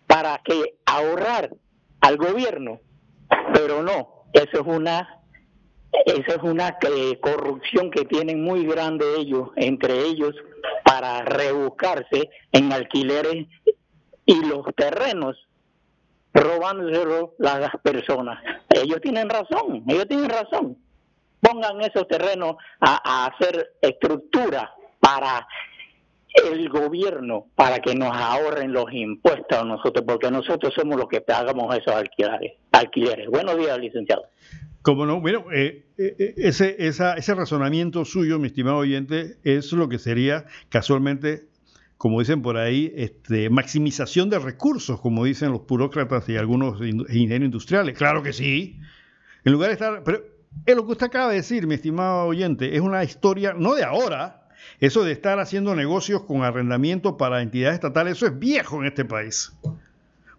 para que ahorrar al gobierno? Pero no, eso es una esa es una eh, corrupción que tienen muy grande ellos, entre ellos, para rebuscarse en alquileres y los terrenos, robándoselo las personas. Ellos tienen razón, ellos tienen razón. Pongan esos terrenos a, hacer estructura para el gobierno, para que nos ahorren los impuestos a nosotros, porque nosotros somos los que pagamos esos alquileres. Buenos días, licenciado. Como no, bueno, eh, eh, ese, esa- ese razonamiento suyo, mi estimado oyente, es lo que sería casualmente, como dicen por ahí, este, maximización de recursos, como dicen los burócratas y algunos in- ingenieros industriales. Claro que sí. En lugar de estar. Es lo que usted acaba de decir, mi estimado oyente, es una historia, no de ahora. Eso de estar haciendo negocios con arrendamiento para entidades estatales, eso es viejo en este país.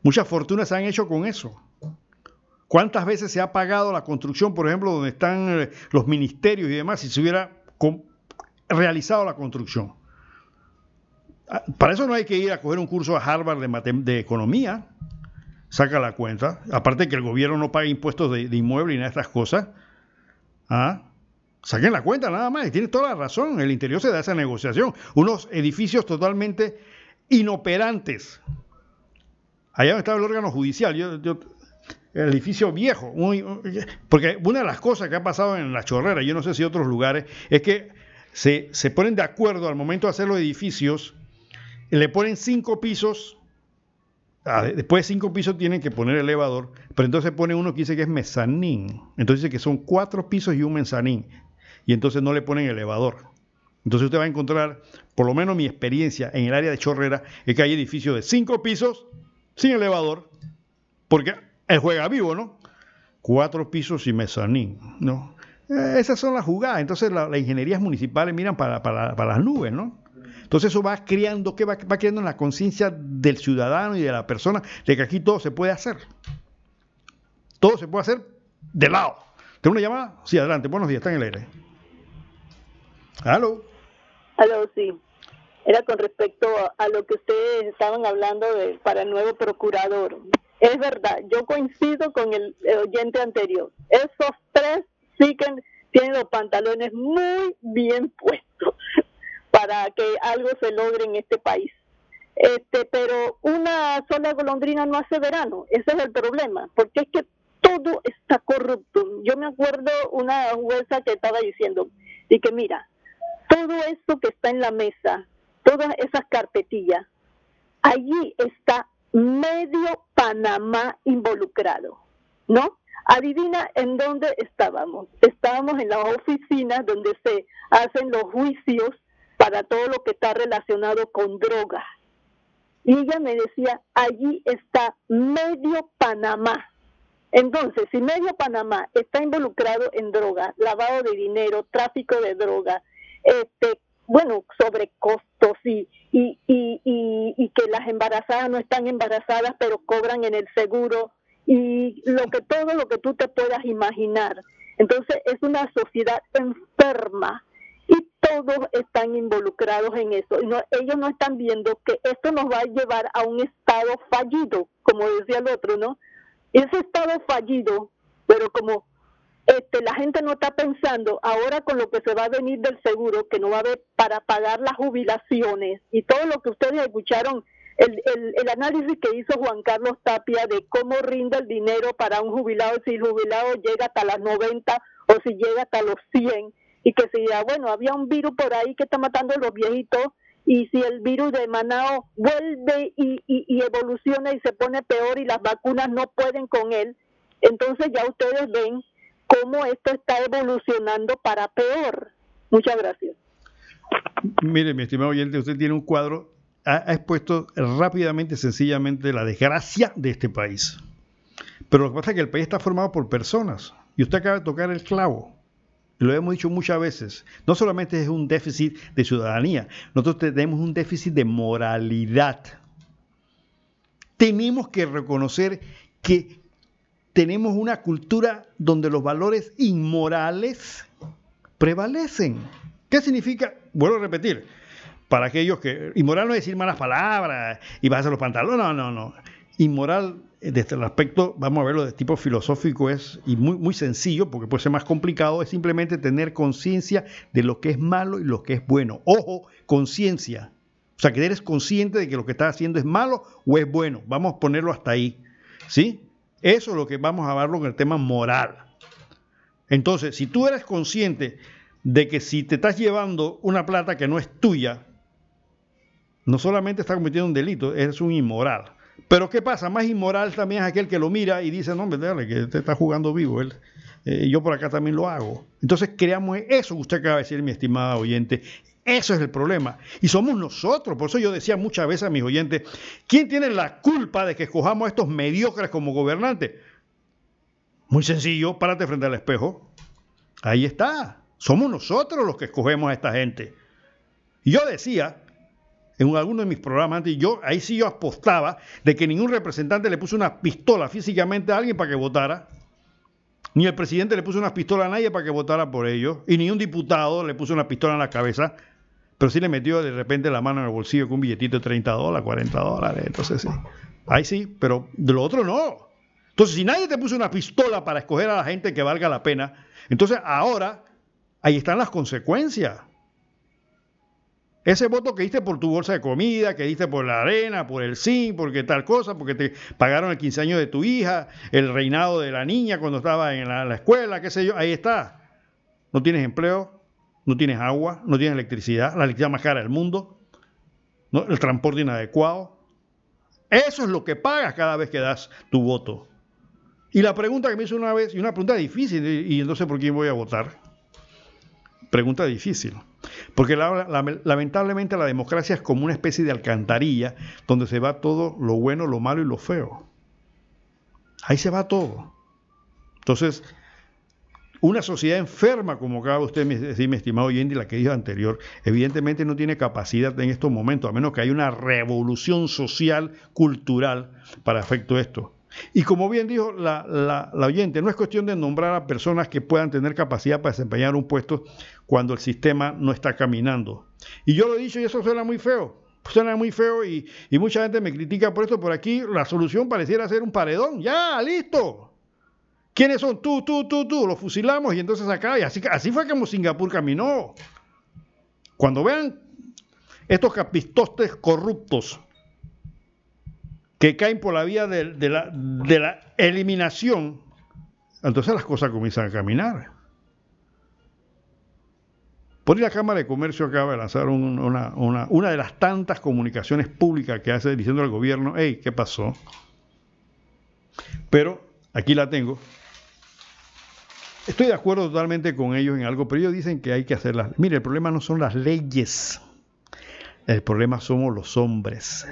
Muchas fortunas se han hecho con eso. ¿Cuántas veces se ha pagado la construcción, por ejemplo, donde están eh, los ministerios y demás, si se hubiera realizado la construcción? Ah, Para eso no hay que ir a coger un curso a Harvard de economía, saca la cuenta. Aparte que el gobierno no paga impuestos de, de inmueble y nada de estas cosas. ¿Ah? Saquen la cuenta nada más, y tiene toda la razón. El interior se da esa negociación. Unos edificios totalmente inoperantes. Allá donde estaba el órgano judicial, yo, el edificio viejo. muy- porque una de las cosas que ha pasado en la chorrera, yo no sé si otros lugares, es que se, se ponen de acuerdo al momento de hacer los edificios, le ponen cinco pisos, después de cinco pisos tienen que poner elevador, pero entonces pone uno que dice que es mezanín, entonces dice que son cuatro pisos y un mezanín, y entonces no le ponen elevador. Entonces usted va a encontrar, por lo menos mi experiencia en el área de Chorrera, es que hay edificios de cinco pisos sin elevador, porque el juega vivo, ¿no? Cuatro pisos y mezanín, ¿no? Eh, esas son las jugadas. Entonces la- las ingenierías municipales miran para, para- para las nubes, ¿no? Entonces eso va creando, ¿qué va, va creando en la conciencia del ciudadano y de la persona de que aquí todo se puede hacer. Todo se puede hacer de lado. ¿Tengo una llamada? Sí, adelante. Buenos días, está en el aire. ¿Aló? Aló, sí. Era con respecto a, lo que ustedes estaban hablando de, para el nuevo procurador. Es verdad, yo coincido con el oyente anterior. Esos tres sí que tienen los pantalones muy bien puestos para que algo se logre en este país. Este, pero una sola golondrina no hace verano, ese es el problema, porque es que todo está corrupto. Yo me acuerdo una jueza que estaba diciendo, y que mira, todo esto que está en la mesa todas esas carpetillas, allí está medio Panamá involucrado, ¿no? Adivina en dónde estábamos. Estábamos en las oficinas donde se hacen los juicios para todo lo que está relacionado con drogas. Y ella me decía, allí está medio Panamá. Entonces, si medio Panamá está involucrado en droga, lavado de dinero, tráfico de droga, este, bueno, sobre costos y, y, y, y, que las embarazadas no están embarazadas, pero cobran en el seguro y lo que todo lo que tú te puedas imaginar. Entonces es una sociedad enferma y todos están involucrados en eso. Y ellos no están viendo que esto nos va a llevar a un estado fallido, como decía el otro, ¿no? Ese estado fallido, pero como este, la gente no está pensando ahora con lo que se va a venir del seguro, que no va a haber para pagar las jubilaciones y todo lo que ustedes escucharon, el, el, el análisis que hizo Juan Carlos Tapia de cómo rinde el dinero para un jubilado, si el jubilado llega hasta las 90 o si llega hasta los 100 y que si, bueno, había un virus por ahí que está matando a los viejitos y si el virus de Manao vuelve y, y, evoluciona y se pone peor y las vacunas no pueden con él, entonces ya ustedes ven cómo esto está evolucionando para peor. Muchas gracias. Mire, mi estimado oyente, usted tiene un cuadro, ha, expuesto rápidamente, sencillamente, la desgracia de este país. Pero lo que pasa es que el país está formado por personas. Y usted acaba de tocar el clavo. Lo hemos dicho muchas veces. No solamente es un déficit de ciudadanía, nosotros tenemos un déficit de moralidad. Tenemos que reconocer que tenemos una cultura donde los valores inmorales prevalecen. ¿Qué significa? Vuelvo a repetir, para aquellos que... Inmoral no es decir malas palabras y bajarse los pantalones, no, no, no. Inmoral, desde el aspecto, vamos a verlo de tipo filosófico, es y muy, muy sencillo, porque puede ser más complicado, es simplemente tener conciencia de lo que es malo y lo que es bueno. Ojo, conciencia. O sea, que eres consciente de que lo que estás haciendo es malo o es bueno. Vamos a ponerlo hasta ahí. ¿Sí? Eso es lo que vamos a verlo en el tema moral. Entonces, si tú eres consciente de que si te estás llevando una plata que no es tuya, no solamente estás cometiendo un delito, eres un inmoral. Pero ¿qué pasa? Más inmoral también es aquel que lo mira y dice, no, dale, que te está jugando vivo. Él, eh, yo por acá también lo hago. Entonces creamos eso que usted acaba de decir, mi estimada oyente. Eso es el problema. Y somos nosotros. Por eso yo decía muchas veces a mis oyentes, ¿quién tiene la culpa de que escojamos a estos mediocres como gobernantes? Muy sencillo, párate frente al espejo. Ahí está. Somos nosotros los que escogemos a esta gente. Yo decía, en alguno de mis programas antes, yo ahí sí yo apostaba de que ningún representante le puso una pistola físicamente a alguien para que votara. Ni el presidente le puso una pistola a nadie para que votara por ellos. Y ni un diputado le puso una pistola en la cabeza pero sí le metió de repente la mano en el bolsillo con un billetito de 30 dólares, 40 dólares. Entonces sí. Ahí sí, pero de lo otro no. Entonces, si nadie te puso una pistola para escoger a la gente que valga la pena, entonces ahora ahí están las consecuencias. Ese voto que diste por tu bolsa de comida, que diste por la arena, por el SIN, porque tal cosa, porque te pagaron el 15 años de tu hija, el reinado de la niña cuando estaba en la, la escuela, qué sé yo, ahí está. No tienes empleo, no tienes agua, no tienes electricidad, la electricidad más cara del mundo, el transporte inadecuado. Eso es lo que pagas cada vez que das tu voto. Y la pregunta que me hizo una vez, y una pregunta difícil, y entonces ¿por quién voy a votar? Pregunta difícil. Porque lamentablemente la democracia es como una especie de alcantarilla donde se va todo lo bueno, lo malo y lo feo. Ahí se va todo. Entonces, una sociedad enferma, como acaba usted de decir, mi estimado oyente, y la que dijo anterior, evidentemente no tiene capacidad en estos momentos, a menos que haya una revolución social, cultural, para efecto esto. Y como bien dijo la, oyente, no es cuestión de nombrar a personas que puedan tener capacidad para desempeñar un puesto cuando el sistema no está caminando. Y yo lo he dicho y eso suena muy feo. Suena muy feo y, y mucha gente me critica por esto. Por aquí la solución pareciera ser un paredón. Ya, listo. ¿Quiénes son? Tú, tú, tú, tú. Los fusilamos y entonces acá. Y así, así fue como Singapur caminó. Cuando vean estos capistostes corruptos que caen por la vía de, la, eliminación, entonces las cosas comienzan a caminar. Por la Cámara de Comercio acaba de lanzar una, de las tantas comunicaciones públicas que hace diciendo al gobierno, hey, ¿qué pasó? Pero aquí la tengo. Estoy de acuerdo totalmente con ellos en algo, pero ellos dicen que hay que hacerlas. Mire, el problema no son las leyes, el problema somos los hombres.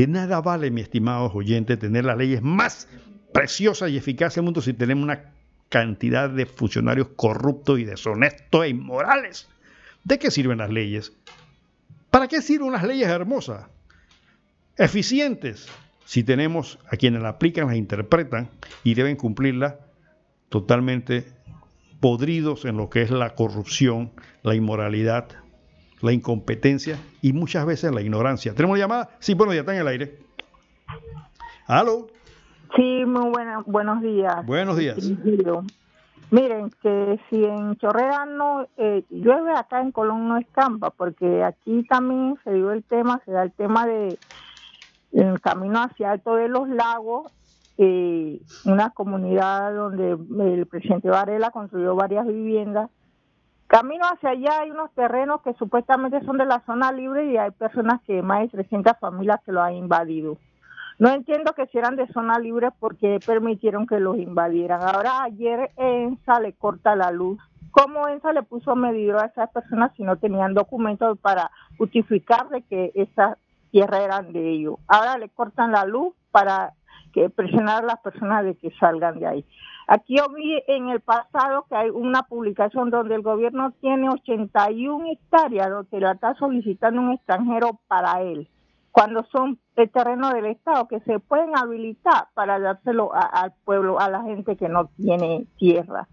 De nada vale, mi estimado oyente, tener las leyes más preciosas y eficaces del mundo si tenemos una cantidad de funcionarios corruptos y deshonestos e inmorales. ¿De qué sirven las leyes? ¿Para qué sirven unas leyes hermosas? Eficientes. Si tenemos a quienes las aplican, las interpretan y deben cumplirlas totalmente podridos en lo que es la corrupción, la inmoralidad, la incompetencia y muchas veces la ignorancia. ¿Tenemos llamada? Sí, bueno, ya está en el aire. ¿Aló? Sí, muy buena, buenos días. Buenos días. Miren, que si en Chorrera no eh, llueve, acá en Colón no escampa, porque aquí también se dio el tema, se da el tema de el camino hacia Alto de los Lagos eh, una comunidad donde el presidente Varela construyó varias viviendas. Camino hacia allá hay unos terrenos que supuestamente son de la zona libre y hay personas que más de 300 familias que lo han invadido. No entiendo que si eran de zona libre porque permitieron que los invadieran. Ahora ayer ENSA le corta la luz. ¿Cómo ENSA le puso medidor a esas personas si no tenían documentos para justificar de que esas tierras eran de ellos? Ahora le cortan la luz para que presionar a las personas de que salgan de ahí. Aquí yo vi en el pasado que hay una publicación donde el gobierno tiene 81 hectáreas donde la está solicitando un extranjero para él, cuando son el terreno del Estado que se pueden habilitar para dárselo al pueblo, a la gente que no tiene tierra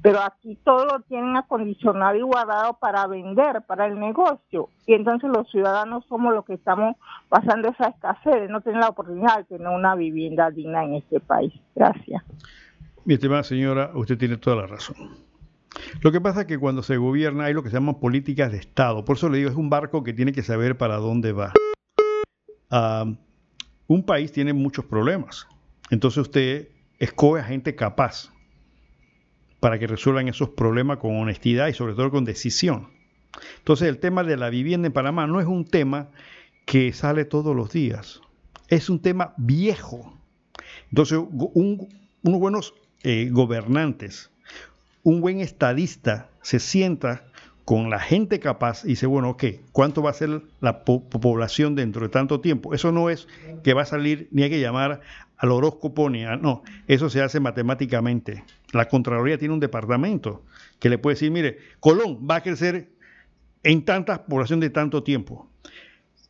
pero aquí todo lo tienen acondicionado y guardado para vender, para el negocio. Y entonces los ciudadanos somos los que estamos pasando esa escasez, de no tener la oportunidad de tener una vivienda digna en este país. Gracias. Mi estimada señora, usted tiene toda la razón. Lo que pasa es que cuando se gobierna hay lo que se llaman políticas de Estado. Por eso le digo, es un barco que tiene que saber para dónde va. Ah, un país tiene muchos problemas. Entonces usted escoge a gente capaz para que resuelvan esos problemas con honestidad y sobre todo con decisión. Entonces el tema de la vivienda en Panamá no es un tema que sale todos los días, es un tema viejo. Entonces unos buenos eh, gobernantes, un buen estadista se sienta con la gente capaz y dice, bueno, ok, ¿cuánto va a ser la población dentro de tanto tiempo? Eso no es que va a salir ni hay que llamar al horóscopo ni a... No, eso se hace matemáticamente. La Contraloría tiene un departamento que le puede decir, mire, Colón va a crecer en tanta población de tanto tiempo.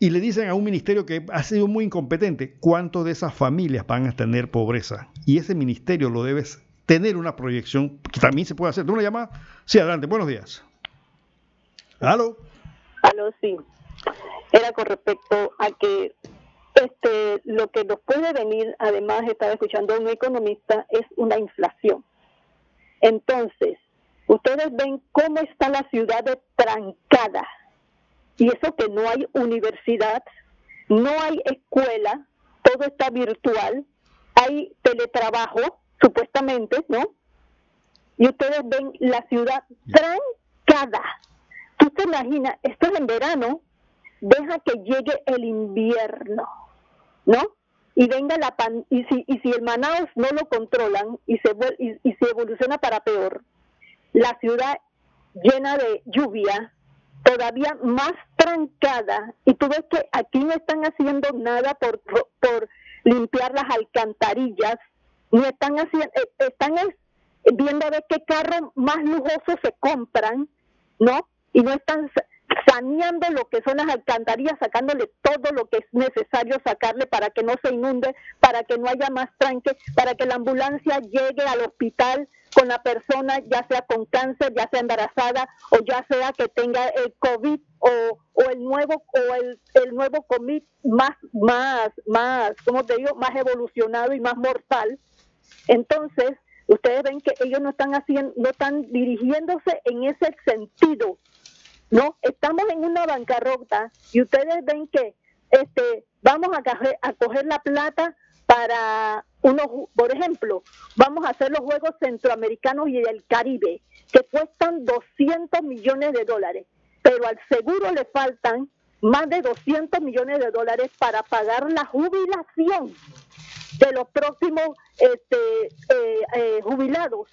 Y le dicen a un ministerio que ha sido muy incompetente, ¿cuántas de esas familias van a tener pobreza? Y ese ministerio lo debes tener una proyección que también se puede hacer. ¿Tú una llamada? Sí, adelante, buenos días. ¿Aló? Aló, sí. Era con respecto a que este, lo que nos puede venir, además estaba escuchando a un economista, es una inflación. Entonces, ustedes ven cómo está la ciudad trancada. Y eso que no hay universidad, no hay escuela, todo está virtual, hay teletrabajo, supuestamente, ¿no? Y ustedes ven la ciudad trancada. Tú te imaginas, esto es en verano, deja que llegue el invierno, ¿no? Y venga la pan y si y si el Manaus no lo controlan y se y, y se evoluciona para peor, la ciudad llena de lluvia, todavía más trancada y tú ves que aquí no están haciendo nada por por limpiar las alcantarillas, ni están haciendo eh, están viendo ver qué carro más lujoso se compran, ¿no? y no están saneando lo que son las alcantarillas, sacándole todo lo que es necesario sacarle para que no se inunde, para que no haya más tranque, para que la ambulancia llegue al hospital con la persona, ya sea con cáncer, ya sea embarazada o ya sea que tenga el COVID o, o el nuevo o el, el nuevo COVID más más más, como te digo, más evolucionado y más mortal. Entonces, ustedes ven que ellos no están haciendo no están dirigiéndose en ese sentido no, estamos en una bancarrota y ustedes ven que este vamos a coger, a coger la plata para unos, por ejemplo, vamos a hacer los Juegos Centroamericanos y del Caribe. que cuestan 200 millones de dólares, pero al seguro le faltan más de 200 millones de dólares para pagar la jubilación de los próximos este, eh, eh, jubilados,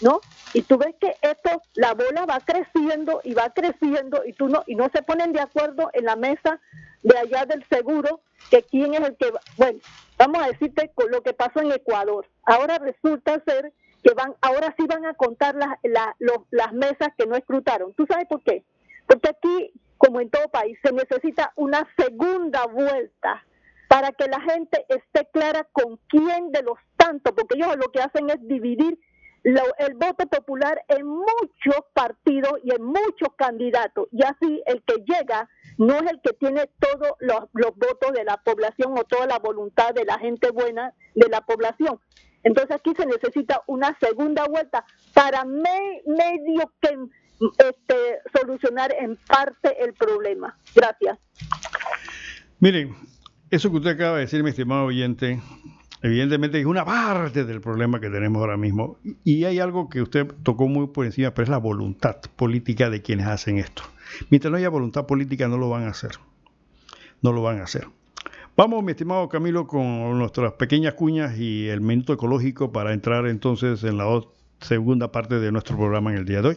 ¿no? Y tú ves que esto, la bola va creciendo y va creciendo y tú no y no se ponen de acuerdo en la mesa de allá del seguro que quién es el que. Bueno, vamos a decirte con lo que pasó en Ecuador. Ahora resulta ser que van, ahora sí van a contar las, las mesas que no escrutaron. ¿Tú sabes por qué? Porque aquí, como en todo país, se necesita una segunda vuelta para que la gente esté clara con quién de los tantos, porque ellos lo que hacen es dividir el voto popular en muchos partidos y en muchos candidatos. Y así el que llega no es el que tiene todos los, votos de la población o toda la voluntad de la gente buena de la población. Entonces aquí se necesita una segunda vuelta para medio que este, solucionar en parte el problema. Gracias. Miren, eso que usted acaba de decir, mi estimado oyente, evidentemente es una parte del problema que tenemos ahora mismo. Y hay algo que usted tocó muy por encima, pero es la voluntad política de quienes hacen esto. Mientras no haya voluntad política, no lo van a hacer. No lo van a hacer. Vamos, mi estimado Camilo, con nuestras pequeñas cuñas y el minuto ecológico para entrar entonces en la segunda parte de nuestro programa en el día de hoy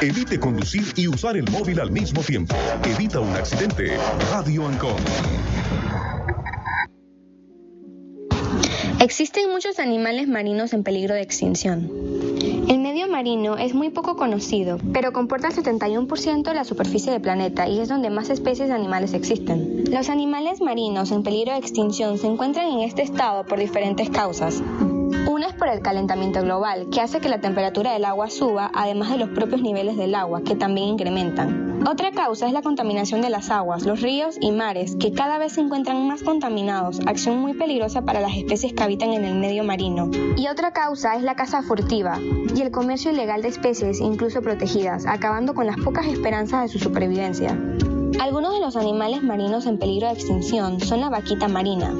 Evite conducir y usar el móvil al mismo tiempo. Evita un accidente. Radio Ancon. Existen muchos animales marinos en peligro de extinción. El medio marino es muy poco conocido, pero comporta el 71% de la superficie del planeta y es donde más especies de animales existen. Los animales marinos en peligro de extinción se encuentran en este estado por diferentes causas. Una es por el calentamiento global, que hace que la temperatura del agua suba, además de los propios niveles del agua, que también incrementan. Otra causa es la contaminación de las aguas, los ríos y mares, que cada vez se encuentran más contaminados, acción muy peligrosa para las especies que habitan en el medio marino. Y otra causa es la caza furtiva y el comercio ilegal de especies, incluso protegidas, acabando con las pocas esperanzas de su supervivencia. Algunos de los animales marinos en peligro de extinción son la vaquita marina,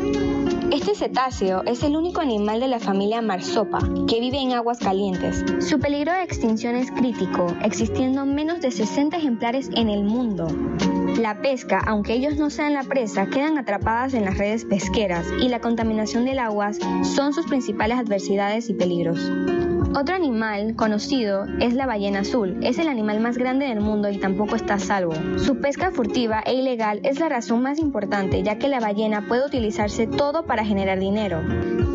este cetáceo es el único animal de la familia Marsopa que vive en aguas calientes. Su peligro de extinción es crítico, existiendo menos de 60 ejemplares en el mundo. La pesca, aunque ellos no sean la presa, quedan atrapadas en las redes pesqueras y la contaminación del agua son sus principales adversidades y peligros. Otro animal conocido es la ballena azul. Es el animal más grande del mundo y tampoco está a salvo. Su pesca furtiva e ilegal es la razón más importante, ya que la ballena puede utilizarse todo para generar dinero,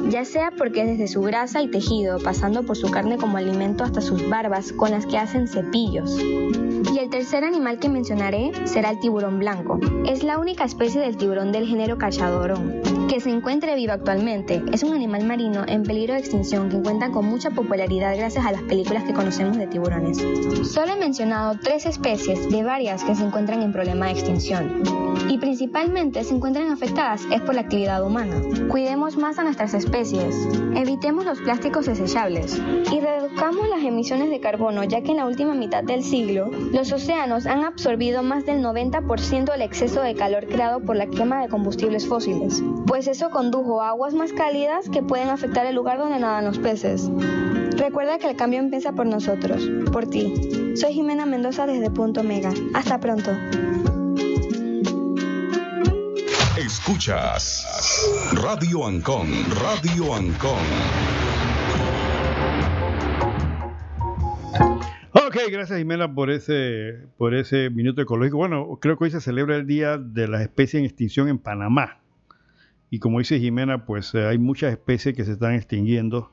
ya sea porque desde su grasa y tejido, pasando por su carne como alimento hasta sus barbas con las que hacen cepillos. Y el tercer animal que mencionaré será el tiburón blanco. Es la única especie del tiburón del género cachadorón que se encuentra vivo actualmente. Es un animal marino en peligro de extinción que cuenta con mucha popularidad gracias a las películas que conocemos de tiburones. Solo he mencionado tres especies de varias que se encuentran en problema de extinción y principalmente se encuentran afectadas es por la actividad humana. Cuidemos más a nuestras especies, evitemos los plásticos desechables y reduzcamos las emisiones de carbono ya que en la última mitad del siglo los océanos han absorbido más del 90% del exceso de calor creado por la quema de combustibles fósiles, pues eso condujo a aguas más cálidas que pueden afectar el lugar donde nadan los peces. Recuerda que el cambio empieza por nosotros, por ti. Soy Jimena Mendoza desde Punto Mega. Hasta pronto. Escuchas Radio Ancon, Radio Ancon. Ok, gracias Jimena por ese, por ese minuto ecológico. Bueno, creo que hoy se celebra el Día de las Especies en Extinción en Panamá. Y como dice Jimena, pues eh, hay muchas especies que se están extinguiendo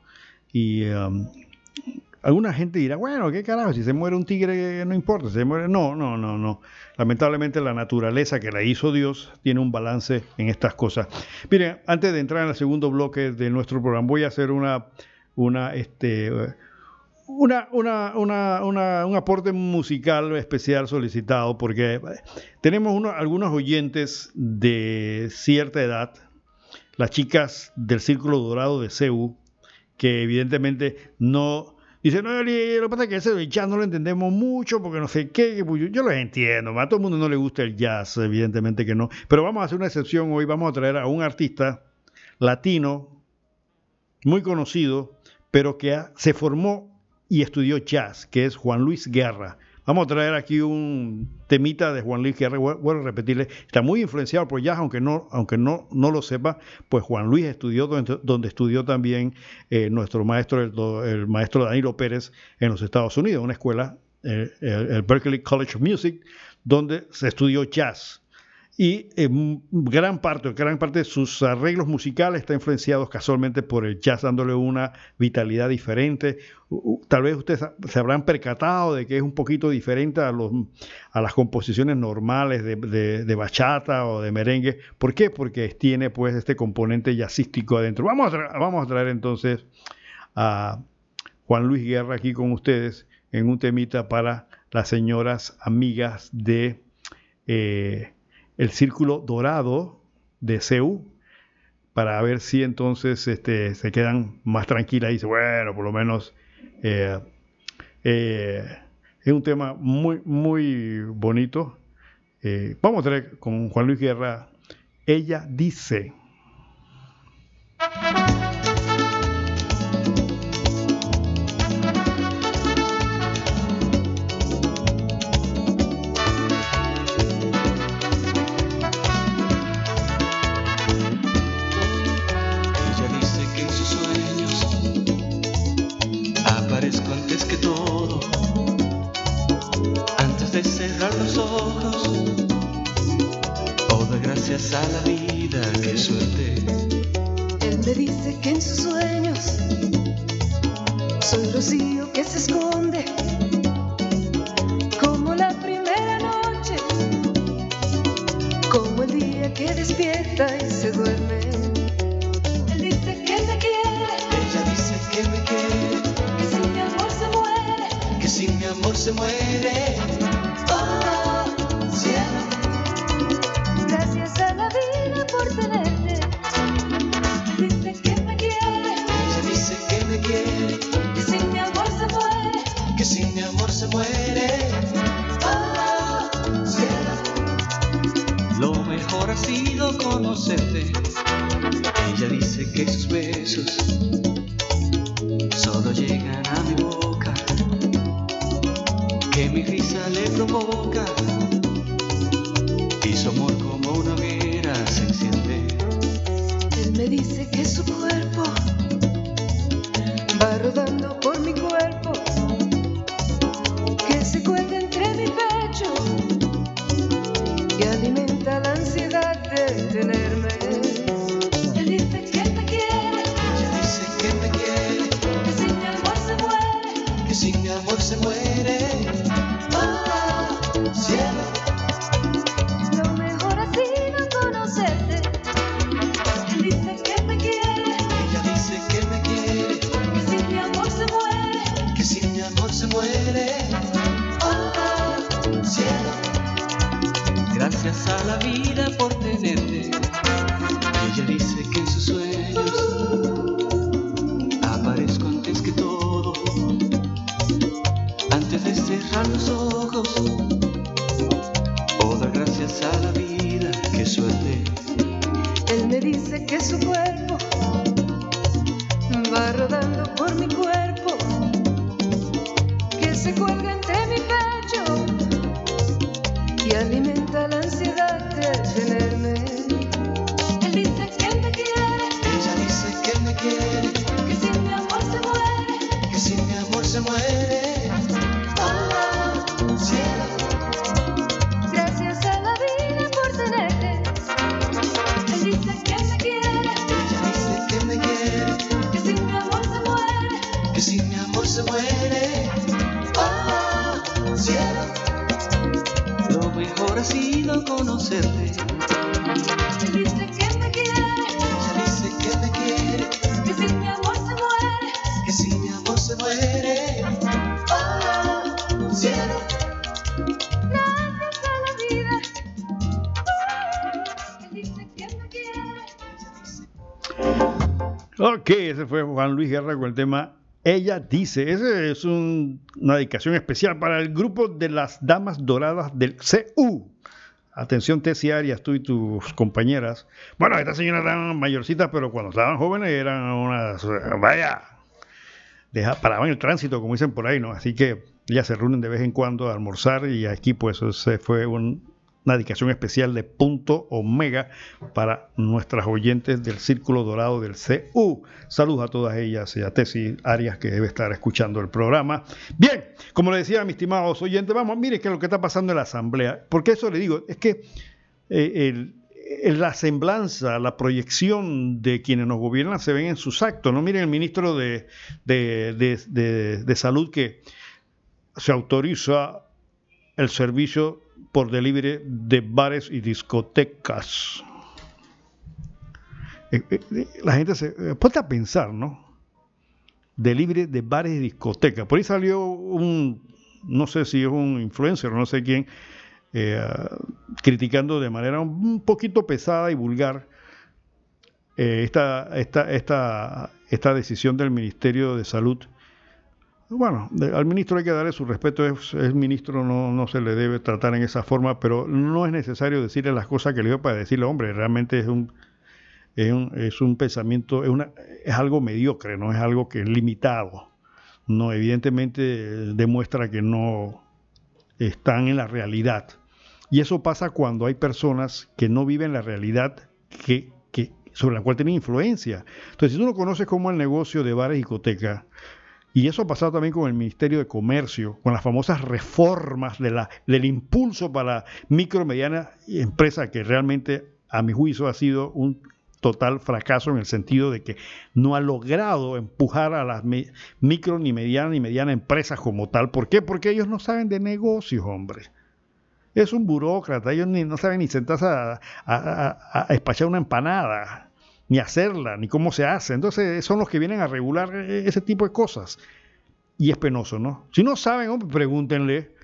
y um, alguna gente dirá, bueno, ¿qué carajo? Si se muere un tigre no importa, se muere... No, no, no, no. Lamentablemente la naturaleza que la hizo Dios tiene un balance en estas cosas. Miren, antes de entrar en el segundo bloque de nuestro programa, voy a hacer una, una, este, una, una, una, un aporte musical especial solicitado porque tenemos uno, algunos oyentes de cierta edad, las chicas del Círculo Dorado de CEU, que evidentemente no... Dicen, no, lo que es que jazz no lo entendemos mucho porque no sé qué, pues yo, lo entiendo, a todo el mundo no le gusta el jazz, evidentemente que no, pero vamos a hacer una excepción hoy, vamos a traer a un artista latino muy conocido, pero que se formó y estudió jazz, que es Juan Luis Guerra. Vamos a traer aquí un temita de Juan Luis Guerra, vuelvo a repetirle, está muy influenciado por jazz, aunque no, aunque no, no lo sepa, pues Juan Luis estudió donde, estudió también eh, nuestro maestro, el, maestro Danilo Pérez en los Estados Unidos, una escuela, eh, el Berkeley College of Music, donde se estudió jazz y en gran parte, gran parte de sus arreglos musicales está influenciados casualmente por el jazz, dándole una vitalidad diferente. Tal vez ustedes se habrán percatado de que es un poquito diferente a, los, a las composiciones normales de, bachata o de merengue. ¿Por qué? Porque tiene pues este componente jazzístico adentro. Vamos a, vamos a traer entonces a Juan Luis Guerra aquí con ustedes en un temita para las señoras amigas de... Eh, el círculo dorado de CEU para ver si entonces este, se quedan más tranquilas y bueno, por lo menos eh, eh, es un tema muy, muy bonito. Eh, vamos a tener con Juan Luis Guerra, ella dice. A la vida, qué suerte. Él me dice que en sus sueños soy rocío que se esconde como la primera noche, como el día que despierta y se duerme. Él dice que me quiere, ella dice que me quiere, que sin mi amor se muere, que sin mi amor se muere. Besos Gracias a la vida por tenerte. Él dice que me quiere. Ok, ese fue Juan Luis Guerra con el tema Ella dice. Ese es un- una dedicación especial para el grupo de las Damas Doradas del CU. Atención, Tessie Arias, tú y tus compañeras. Bueno, estas señoras eran mayorcitas, pero cuando estaban jóvenes eran unas. Vaya. Deja, paraban el tránsito, como dicen por ahí, ¿no? Así que ellas se reúnen de vez en cuando a almorzar y aquí, pues, ese fue un- una dedicación especial de punto omega para nuestras oyentes del Círculo Dorado del CU. Saludos a todas ellas y a Tessy Arias que debe estar escuchando el programa. Bien, como le decía a mis estimados oyentes, vamos, mire qué es lo que está pasando en la Asamblea. Porque eso le digo, es que eh, la semblanza, la proyección de quienes nos gobiernan se ven en sus actos. ¿no? Miren el ministro de- de- de- de Salud que se autoriza el servicio por delivery de bares y discotecas. Eh, eh, eh, La gente se a pensar, ¿no? Delivery de bares y discotecas. Por ahí salió un, no sé si es un influencer, no sé quién, criticando de manera un poquito pesada y vulgar esta, esta, esta, esta decisión del Ministerio de Salud bueno, al ministro hay que darle su respeto, es, ministro, no, no se le debe tratar en esa forma, pero no es necesario decirle las cosas que le dio para decirle, hombre, realmente es un, es un, es un pensamiento, es, una, es algo mediocre, no es algo que es limitado. No, evidentemente eh, demuestra que no están en la realidad. Y eso pasa cuando hay personas que no viven la realidad que, que, sobre la cual tienen influencia. Entonces, si tú no conoces cómo el negocio de bares y discotecas, y eso ha pasado también con el Ministerio de Comercio, con las famosas reformas del impulso para micro, mediana empresa, que realmente, a mi juicio, ha sido un total fracaso en el sentido de que no ha logrado empujar a las micro, ni mediana, ni mediana empresas como tal. ¿Por qué? Porque ellos no saben de negocios, hombre. Es un burócrata, ellos ni, no saben ni sentarse a, a- una empanada ni hacerla, ni cómo se hace. Entonces son los que vienen a regular eh, ese tipo de cosas. Y es penoso, ¿no? Si no saben, pregúntenle.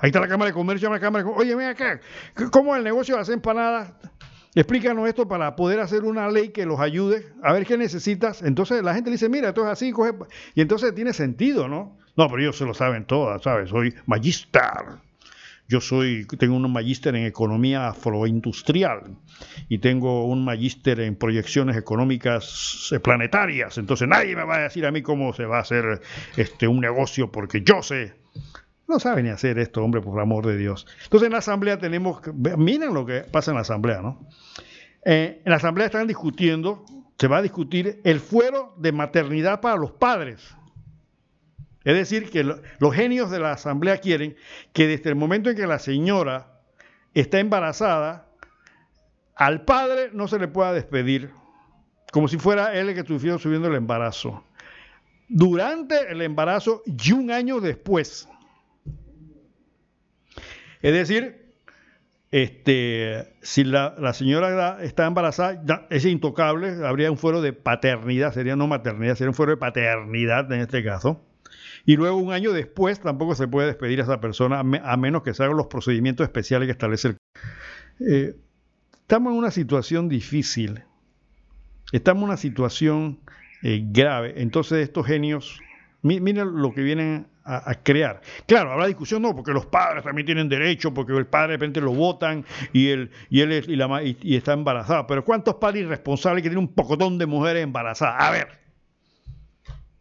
Ahí está la Cámara de Comercio, la Cámara de Comercio. Oye, ven acá, ¿cómo es el negocio de las empanadas? Explícanos esto para poder hacer una ley que los ayude. A ver qué necesitas. Entonces la gente le dice, mira, esto es así, coge. Y entonces tiene sentido, ¿no? No, pero ellos se lo saben todas, ¿sabes? Soy magister. Yo soy, tengo un magíster en economía afroindustrial y tengo un magíster en proyecciones económicas planetarias. Entonces nadie me va a decir a mí cómo se va a hacer este un negocio porque yo sé. No saben ni hacer esto, hombre, por amor de Dios. Entonces en la asamblea tenemos, miren lo que pasa en la asamblea, ¿no? Eh, en la asamblea están discutiendo, se va a discutir el fuero de maternidad para los padres. Es decir, que lo- los genios de la asamblea quieren que desde el momento en que la señora está embarazada, al padre no se le pueda despedir, como si fuera él el que estuviera subiendo el embarazo. Durante el embarazo y un año después. Es decir, este, si la, señora está embarazada, es intocable, habría un fuero de paternidad, sería no maternidad, sería un fuero de paternidad en este caso. Y luego un año después tampoco se puede despedir a esa persona a, me- a menos que se hagan los procedimientos especiales que establece el... Eh, estamos en una situación difícil, estamos en una situación eh, grave. Entonces estos genios, mi- miren lo que vienen a, crear. Claro, habrá discusión, no, porque los padres también tienen derecho, porque el padre de repente lo votan y él, y él es- y la y está embarazada. Pero ¿cuántos padres irresponsables que tienen un pocotón de mujeres embarazadas? A ver.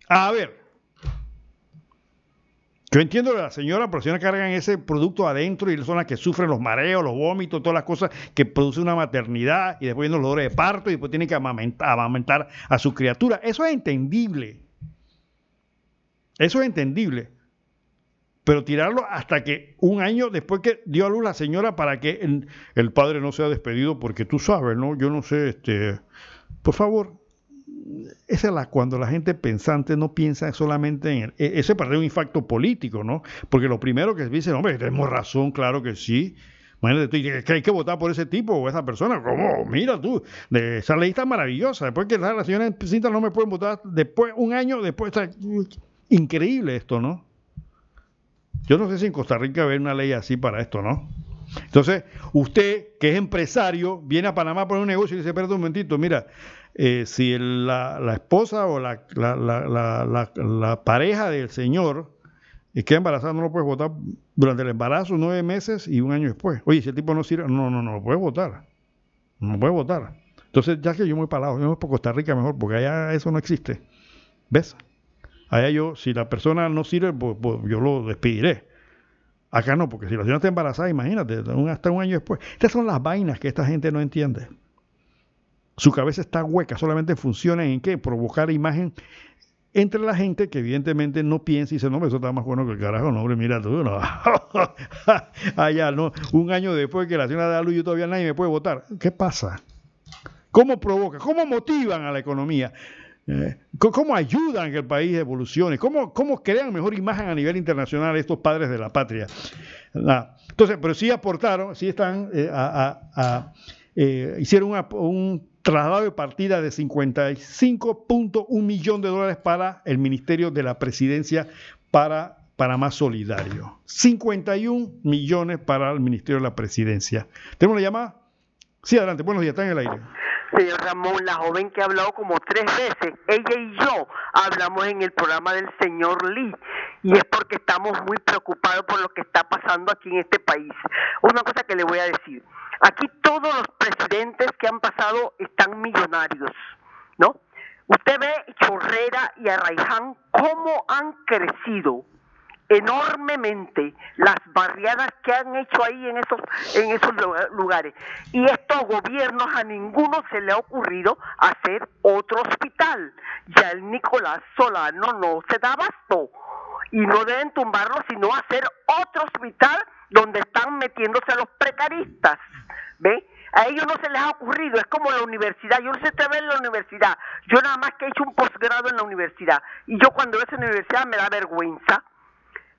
A ver. Yo entiendo que la señora, pero si no cargan ese producto adentro y son las que sufren los mareos, los vómitos, todas las cosas que produce una maternidad y después vienen los dolores de parto y después tienen que amamentar, a su criatura. Eso es entendible. Eso es entendible. Pero tirarlo hasta que un año después que dio a luz la señora para que el, el padre no sea despedido, porque tú sabes, ¿no? Yo no sé, este, por favor, esa es la cuando la gente pensante no piensa solamente en el, e- ese para un impacto político, ¿no? Porque lo primero que dice, hombre, tenemos razón, claro que sí. Imagínate que hay que votar por ese tipo o esa persona. ¿Cómo? Mira tú, de, esa ley está maravillosa. Después que la señora Cinta no me pueden votar, después, un año después, está increíble esto, ¿no? Yo no sé si en Costa Rica hay una ley así para esto, ¿no? Entonces, usted, que es empresario, viene a Panamá por un negocio y dice, espérate un momentito, mira, eh, si la, la, esposa o la, la, pareja del señor queda embarazada, no lo puedes votar durante el embarazo, nueve meses y un año después. Oye, si el tipo no sirve, no, no, no lo puedes votar. No puedes votar. Entonces, ya que yo me voy para yo me voy por Costa Rica mejor, porque allá eso no existe. ¿Ves? Allá yo, si la persona no sirve, pues, pues yo lo despediré. Acá no, porque si la señora está embarazada, imagínate, hasta un año después. Estas son las vainas que esta gente no entiende. Su cabeza está hueca, solamente funciona en qué? Provocar imagen entre la gente que evidentemente no piensa y dice, no, eso está más bueno que el carajo, no, hombre, mira tú, no. Allá, no, un año después que la señora da luz, todavía nadie me puede votar. ¿Qué pasa? ¿Cómo provoca? ¿Cómo motivan a la economía? Eh, ¿Cómo ayudan que el país evolucione? ¿Cómo, ¿Cómo crean mejor imagen a nivel internacional estos padres de la patria? Entonces, pero sí aportaron, sí están, eh, eh, hicieron un traslado de partida de 55.1 millón de dólares para el Ministerio de la Presidencia para Panamá Solidario. 51 millones para el Ministerio de la Presidencia. ¿Tenemos una llamada? Sí, adelante. Buenos días, está en el aire señor Ramón, la joven que ha hablado como tres veces, ella y yo hablamos en el programa del señor Lee y es porque estamos muy preocupados por lo que está pasando aquí en este país. Una cosa que le voy a decir, aquí todos los presidentes que han pasado están millonarios, ¿no? Usted ve Chorrera y Arraiján cómo han crecido enormemente las barriadas que han hecho ahí en esos en esos lugares. Y estos gobiernos a ninguno se le ha ocurrido hacer otro hospital. Ya el Nicolás Solano no se da abasto. Y no deben tumbarlo sino hacer otro hospital donde están metiéndose los precaristas. ¿ve? a ellos no se les ha ocurrido, es como la universidad, yo no sé te en la universidad, yo nada más que he hecho un posgrado en la universidad, y yo cuando veo esa universidad me da vergüenza,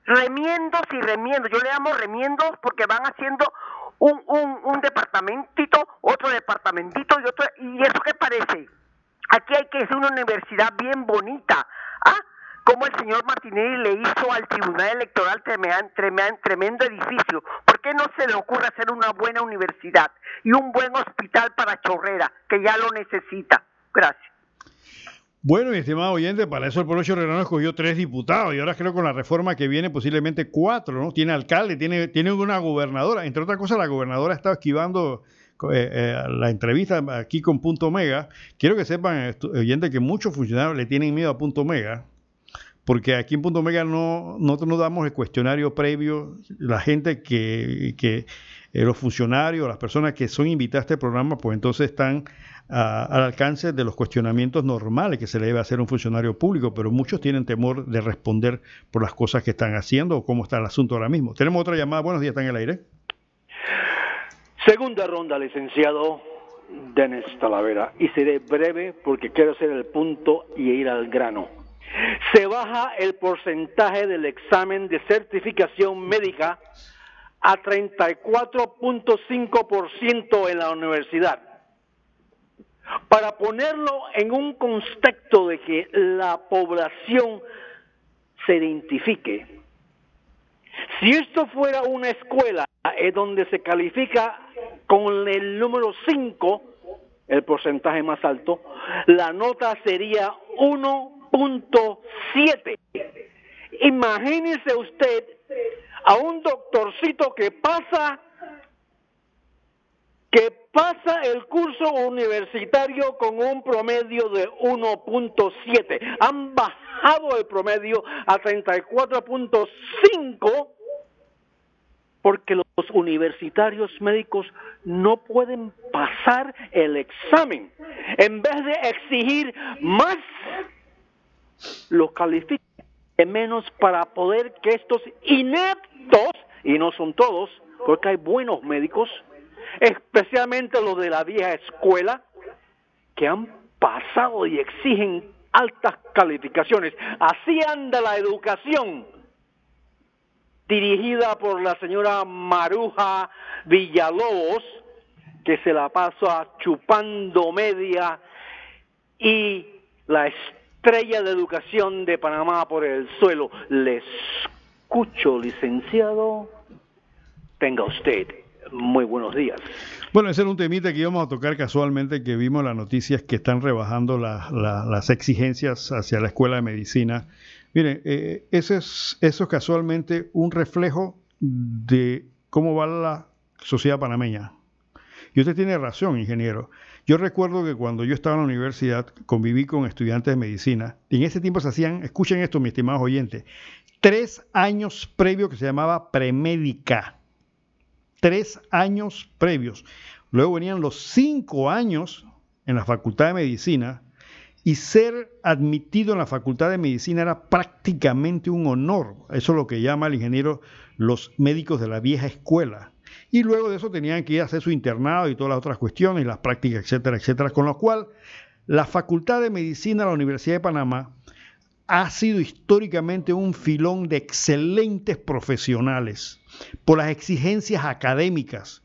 remiendos y remiendos. Yo le llamo remiendos porque van haciendo un, un, un departamentito, otro departamentito y otro. ¿Y eso qué parece? Aquí hay que hacer una universidad bien bonita. ¿Ah? Como el señor Martinelli le hizo al Tribunal Electoral tremendo, tremendo edificio. ¿Por qué no se le ocurre hacer una buena universidad y un buen hospital para Chorrera, que ya lo necesita? Gracias. Bueno, mi estimado oyente, para eso el pueblo chorrerano escogió tres diputados y ahora creo que con la reforma que viene posiblemente cuatro, ¿no? Tiene alcalde, tiene, tiene una gobernadora. Entre otras cosas, la gobernadora está esquivando eh, eh, la entrevista aquí con Punto Mega. Quiero que sepan, oyente, que muchos funcionarios le tienen miedo a Punto Mega porque aquí en Punto Mega no, nosotros no damos el cuestionario previo. La gente que, que eh, los funcionarios, las personas que son invitadas a este programa, pues entonces están al alcance de los cuestionamientos normales que se le debe hacer a un funcionario público, pero muchos tienen temor de responder por las cosas que están haciendo o cómo está el asunto ahora mismo. Tenemos otra llamada. Buenos días, está en el aire. Segunda ronda, licenciado Denis Talavera, y seré breve porque quiero hacer el punto y ir al grano. Se baja el porcentaje del examen de certificación médica a 34.5% en la universidad. Para ponerlo en un contexto de que la población se identifique, si esto fuera una escuela es donde se califica con el número 5, el porcentaje más alto, la nota sería 1.7. Imagínese usted a un doctorcito que pasa que pasa el curso universitario con un promedio de 1.7. Han bajado el promedio a 34.5 porque los universitarios médicos no pueden pasar el examen. En vez de exigir más, los califican menos para poder que estos ineptos, y no son todos, porque hay buenos médicos, especialmente los de la vieja escuela, que han pasado y exigen altas calificaciones. Así anda la educación dirigida por la señora Maruja Villalobos, que se la pasa chupando media, y la estrella de educación de Panamá por el suelo. Le escucho, licenciado. Tenga usted muy buenos días. Bueno, ese era un temita que íbamos a tocar casualmente, que vimos las noticias que están rebajando la- la- las exigencias hacia la escuela de medicina. Miren, eh, es, eso es casualmente un reflejo de cómo va la sociedad panameña. Y usted tiene razón, ingeniero. Yo recuerdo que cuando yo estaba en la universidad conviví con estudiantes de medicina y en ese tiempo se hacían, escuchen esto, mis estimados oyentes, tres años previo que se llamaba premédica. Tres años previos. Luego venían los cinco años en la Facultad de Medicina y ser admitido en la Facultad de Medicina era prácticamente un honor. Eso es lo que llama el ingeniero los médicos de la vieja escuela. Y luego de eso tenían que ir a hacer su internado y todas las otras cuestiones, las prácticas, etcétera, etcétera. Con lo cual, la Facultad de Medicina de la Universidad de Panamá ha sido históricamente un filón de excelentes profesionales por las exigencias académicas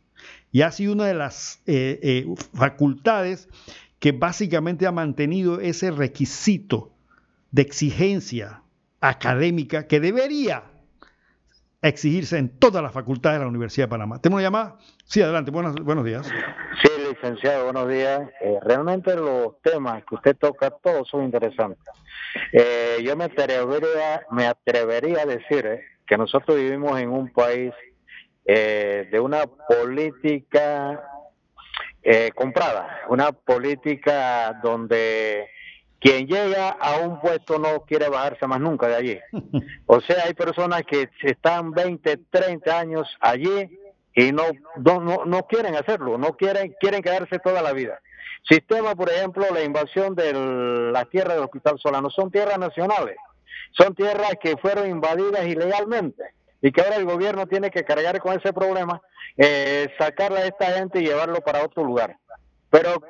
y ha sido una de las eh, eh, facultades que básicamente ha mantenido ese requisito de exigencia académica que debería exigirse en todas las facultades de la Universidad de Panamá. ¿Tenemos una llamada? Sí, adelante, buenos, buenos días. Sí, licenciado, buenos días. Eh, realmente los temas que usted toca, todos son interesantes. Eh, yo me atrevería, me atrevería a decir eh, que nosotros vivimos en un país eh, de una política eh, comprada, una política donde quien llega a un puesto no quiere bajarse más nunca de allí. O sea, hay personas que están 20, 30 años allí y no, no, no, no quieren hacerlo, no quieren, quieren quedarse toda la vida. Sistema, por ejemplo, la invasión de las tierras del Hospital Solano, son tierras nacionales, son tierras que fueron invadidas ilegalmente y que ahora el gobierno tiene que cargar con ese problema, eh, sacarle a esta gente y llevarlo para otro lugar. Pero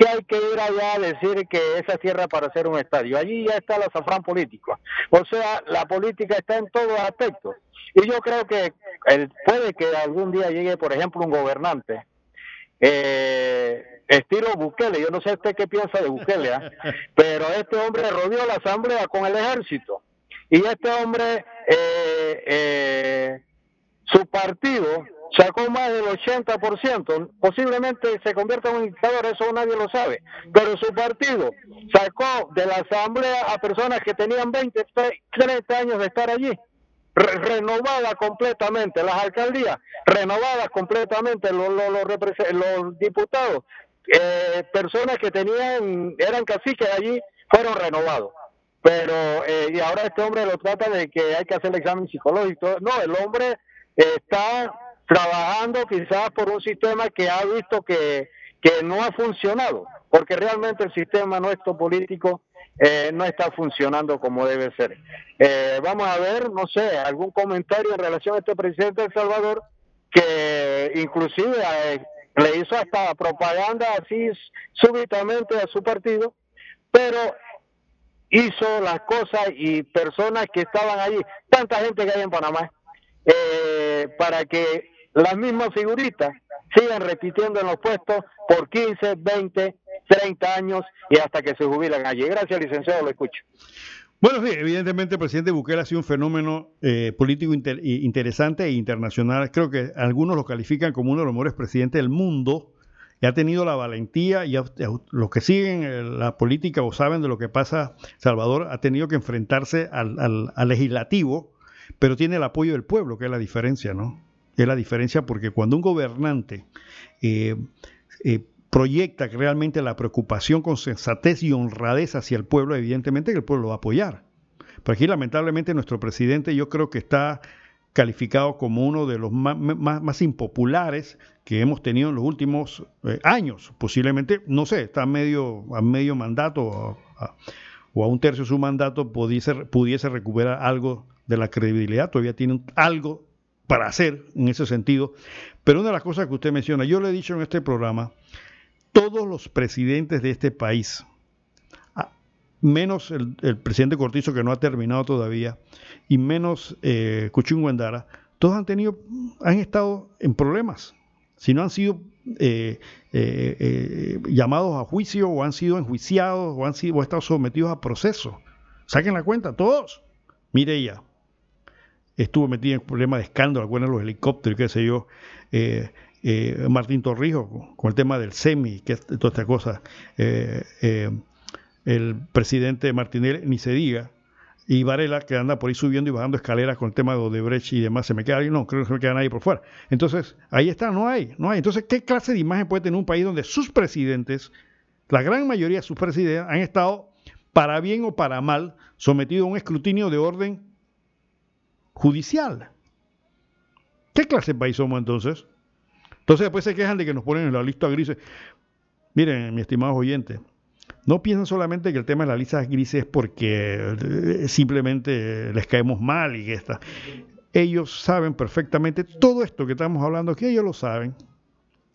que hay que ir allá a decir que esa tierra para hacer un estadio. Allí ya está el azafrán político. O sea, la política está en todos aspectos. Y yo creo que puede que algún día llegue, por ejemplo, un gobernante, eh, estilo Bukele, yo no sé usted qué piensa de Bukele, ¿ah? pero este hombre rodeó la asamblea con el ejército. Y este hombre, eh, eh, su partido sacó más del 80%, posiblemente se convierta en un dictador, eso nadie lo sabe, pero su partido sacó de la asamblea a personas que tenían 20, 30 años de estar allí, re- renovada completamente, las alcaldías renovadas completamente, los, los, los, los diputados, eh, personas que tenían, eran caciques allí, fueron renovados pero eh, y ahora este hombre lo trata de que hay que hacer el examen psicológico. No, el hombre está trabajando quizás por un sistema que ha visto que, que no ha funcionado, porque realmente el sistema nuestro político eh, no está funcionando como debe ser. Eh, vamos a ver, no sé, algún comentario en relación a este presidente de El Salvador que inclusive eh, le hizo hasta propaganda así súbitamente a su partido, pero hizo las cosas y personas que estaban allí, tanta gente que hay en Panamá, eh, para que las mismas figuritas sigan repitiendo en los puestos por 15, 20, 30 años y hasta que se jubilan allí. Gracias, licenciado, lo escucho. Bueno, sí, evidentemente el presidente Bukele ha sido un fenómeno eh, político interesante e internacional. Creo que algunos lo califican como uno de los mejores presidentes del mundo ha tenido la valentía y los que siguen eh, la política o saben de lo que pasa, Salvador ha tenido que enfrentarse al, al- al legislativo, pero tiene el apoyo del pueblo, que es la diferencia, ¿no? Es la diferencia porque cuando un gobernante eh, eh, proyecta realmente la preocupación con sensatez y honradez hacia el pueblo, evidentemente que el pueblo lo va a apoyar. Pero aquí lamentablemente nuestro presidente yo creo que está calificado como uno de los más, más, impopulares que hemos tenido en los últimos eh, años. Posiblemente, no sé, está a medio, a medio mandato o a, un tercio de su mandato pudiese, pudiese recuperar algo de la credibilidad, todavía tiene algo para hacer en ese sentido. Pero una de las cosas que usted menciona, yo le he dicho en este programa, todos los presidentes de este país, menos el, presidente Cortizo que no ha terminado todavía, y menos eh, Kuching Wendara, todos han tenido, han estado en problemas. si no han sido eh, eh, eh, llamados a juicio o han sido enjuiciados o han sido o estado sometidos a proceso. Saquen la cuenta, todos. Mire ella, estuvo metida en problemas de escándalo, acuerdan los helicópteros, qué sé yo. Martín Torrijos con, el tema del SEMI, que es toda esta cosa. el presidente Martinelli, ni se diga, y Varela, que anda por ahí subiendo y bajando escaleras con el tema de Odebrecht y demás, se me queda alguien, no, creo que no se me queda nadie por fuera. Entonces, ahí está, no hay, no hay. Entonces, ¿qué clase de imagen puede tener un país donde sus presidentes, la gran mayoría de sus presidentes, han estado, para bien o para mal, sometidos a un escrutinio de orden judicial? ¿Qué clase de país somos entonces? Entonces después se quejan de que nos ponen en la lista gris. Miren, mi estimado oyente, no piensan solamente que el tema de la lista gris es porque eh, simplemente les caemos mal y que está. Ellos saben perfectamente todo esto que estamos hablando aquí, ellos lo saben.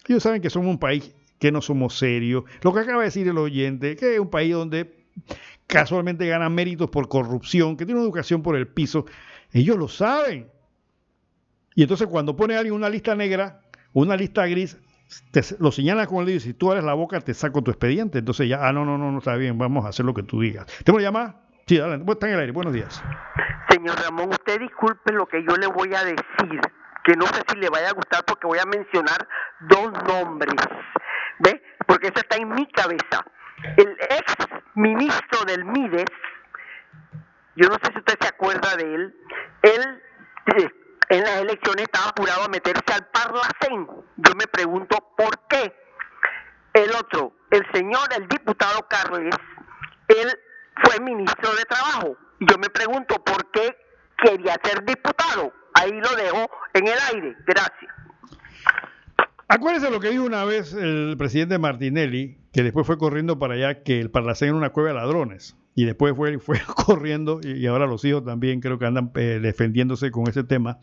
Ellos saben que somos un país que no somos serios. Lo que acaba de decir el oyente, que es un país donde casualmente ganan méritos por corrupción, que tiene una educación por el piso. Ellos lo saben. Y entonces cuando pone a alguien una lista negra, una lista gris, lo señala con el dedo y si tú abres la boca te saco tu expediente. Entonces ya, ah, no, no, no, no está bien, vamos a hacer lo que tú digas. ¿Tengo una llamada? Sí, adelante. Está en el aire. Buenos días. Señor Ramón, usted disculpe lo que yo le voy a decir, que no sé si le vaya a gustar porque voy a mencionar dos nombres. ¿Ve? Porque eso está en mi cabeza. El ex ministro del MIDES, yo no sé si usted se acuerda de él, él eh, en las elecciones estaba apurado a meterse al Parlacén. Yo me pregunto por qué. El otro, el señor, el diputado Carles, él fue ministro de Trabajo. Yo me pregunto por qué quería ser diputado. Ahí lo dejo en el aire. Gracias. Acuérdese lo que dijo una vez el presidente Martinelli, que después fue corriendo para allá, que el Parlacén era una cueva de ladrones y después fue, fue corriendo y ahora los hijos también creo que andan eh, defendiéndose con ese tema.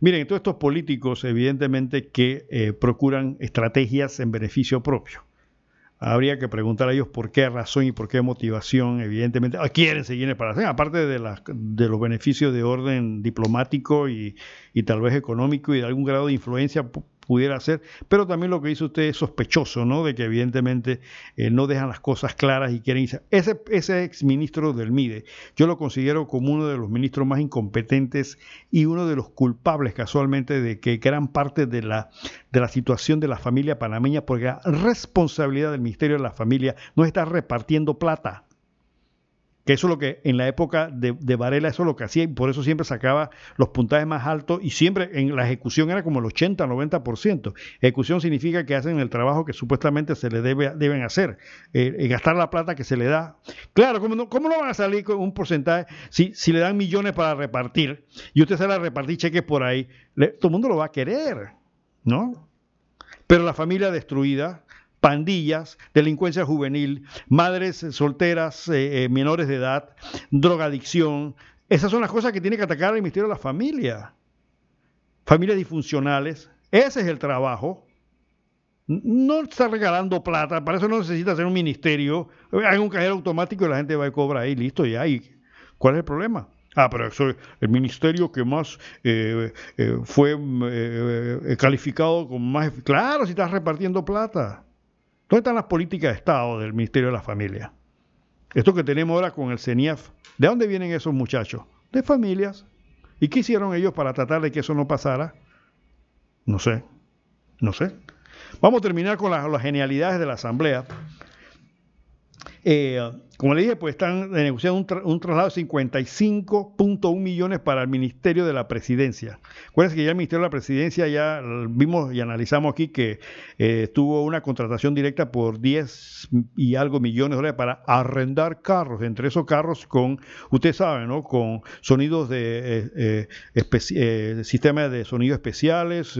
Miren, todos estos políticos evidentemente que eh, procuran estrategias en beneficio propio. Habría que preguntar a ellos por qué razón y por qué motivación, evidentemente, ah, quieren seguir en el aparte de, de los beneficios de orden diplomático y, y tal vez económico y de algún grado de influencia pudiera ser, pero también lo que dice usted es sospechoso, ¿no? De que evidentemente eh, no dejan las cosas claras y quieren irse. Ese, ese ex ministro del MIDE, yo lo considero como uno de los ministros más incompetentes y uno de los culpables casualmente de que gran parte de la, de la situación de la familia panameña, porque la responsabilidad del Ministerio de la Familia no está repartiendo plata que eso es lo que en la época de, Varela eso es lo que hacía y por eso siempre sacaba los puntajes más altos y siempre en la ejecución era como el 80, 90%. Ejecución significa que hacen el trabajo que supuestamente se le debe, deben hacer, eh, eh, gastar la plata que se le da. Claro, ¿cómo no, cómo van a salir con un porcentaje si, si le dan millones para repartir y usted sale a repartir cheques por ahí? todo el mundo lo va a querer, ¿no? Pero la familia destruida, pandillas, delincuencia juvenil, madres solteras, eh, eh, menores de edad, drogadicción. Esas son las cosas que tiene que atacar el Ministerio de la Familia. Familias disfuncionales. Ese es el trabajo. No está regalando plata, para eso no necesita hacer un ministerio. Hay un cajero automático y la gente va y cobra ahí, listo, ya. ¿Y cuál es el problema? Ah, pero eso, el ministerio que más eh, fue calificado como más... Claro, si estás repartiendo plata. ¿Dónde están las políticas de Estado del Ministerio de la Familia? Esto que tenemos ahora con el CENIAF, ¿de dónde vienen esos muchachos? De familias. ¿Y qué hicieron ellos para tratar de que eso no pasara? No sé, no sé. Vamos a terminar con las, genialidades de la Asamblea. Eh, como le dije, pues están negociando un, traslado de 55.1 millones para el Ministerio de la Presidencia. Acuérdense que ya el Ministerio de la Presidencia ya vimos y analizamos aquí que eh, tuvo una contratación directa por 10 y algo millones de dólares para arrendar carros, entre esos carros con, usted sabe, ¿no? Con sonidos de eh, eh sistemas de sonido especiales,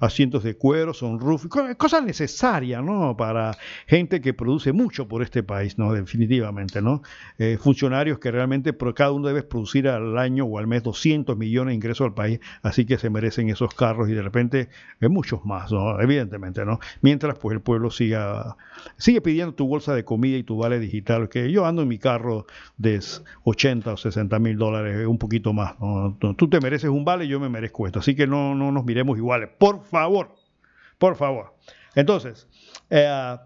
asientos de cuero, sunroof, cosas necesarias, ¿no? Para gente que produce mucho por este país, ¿no? Definitivamente ¿no? Eh, funcionarios que realmente por cada uno debe producir al año o al mes 200 millones de ingresos al país, así que se merecen esos carros y de repente hay muchos más, ¿no? Evidentemente, ¿no? Mientras pues el pueblo siga, sigue pidiendo tu bolsa de comida y tu vale digital, que yo ando en mi carro de 80 o 60 mil dólares, un poquito más, Tú te mereces un vale, yo me merezco esto, así que no, no nos miremos iguales, por favor Por favor. Entonces, eh,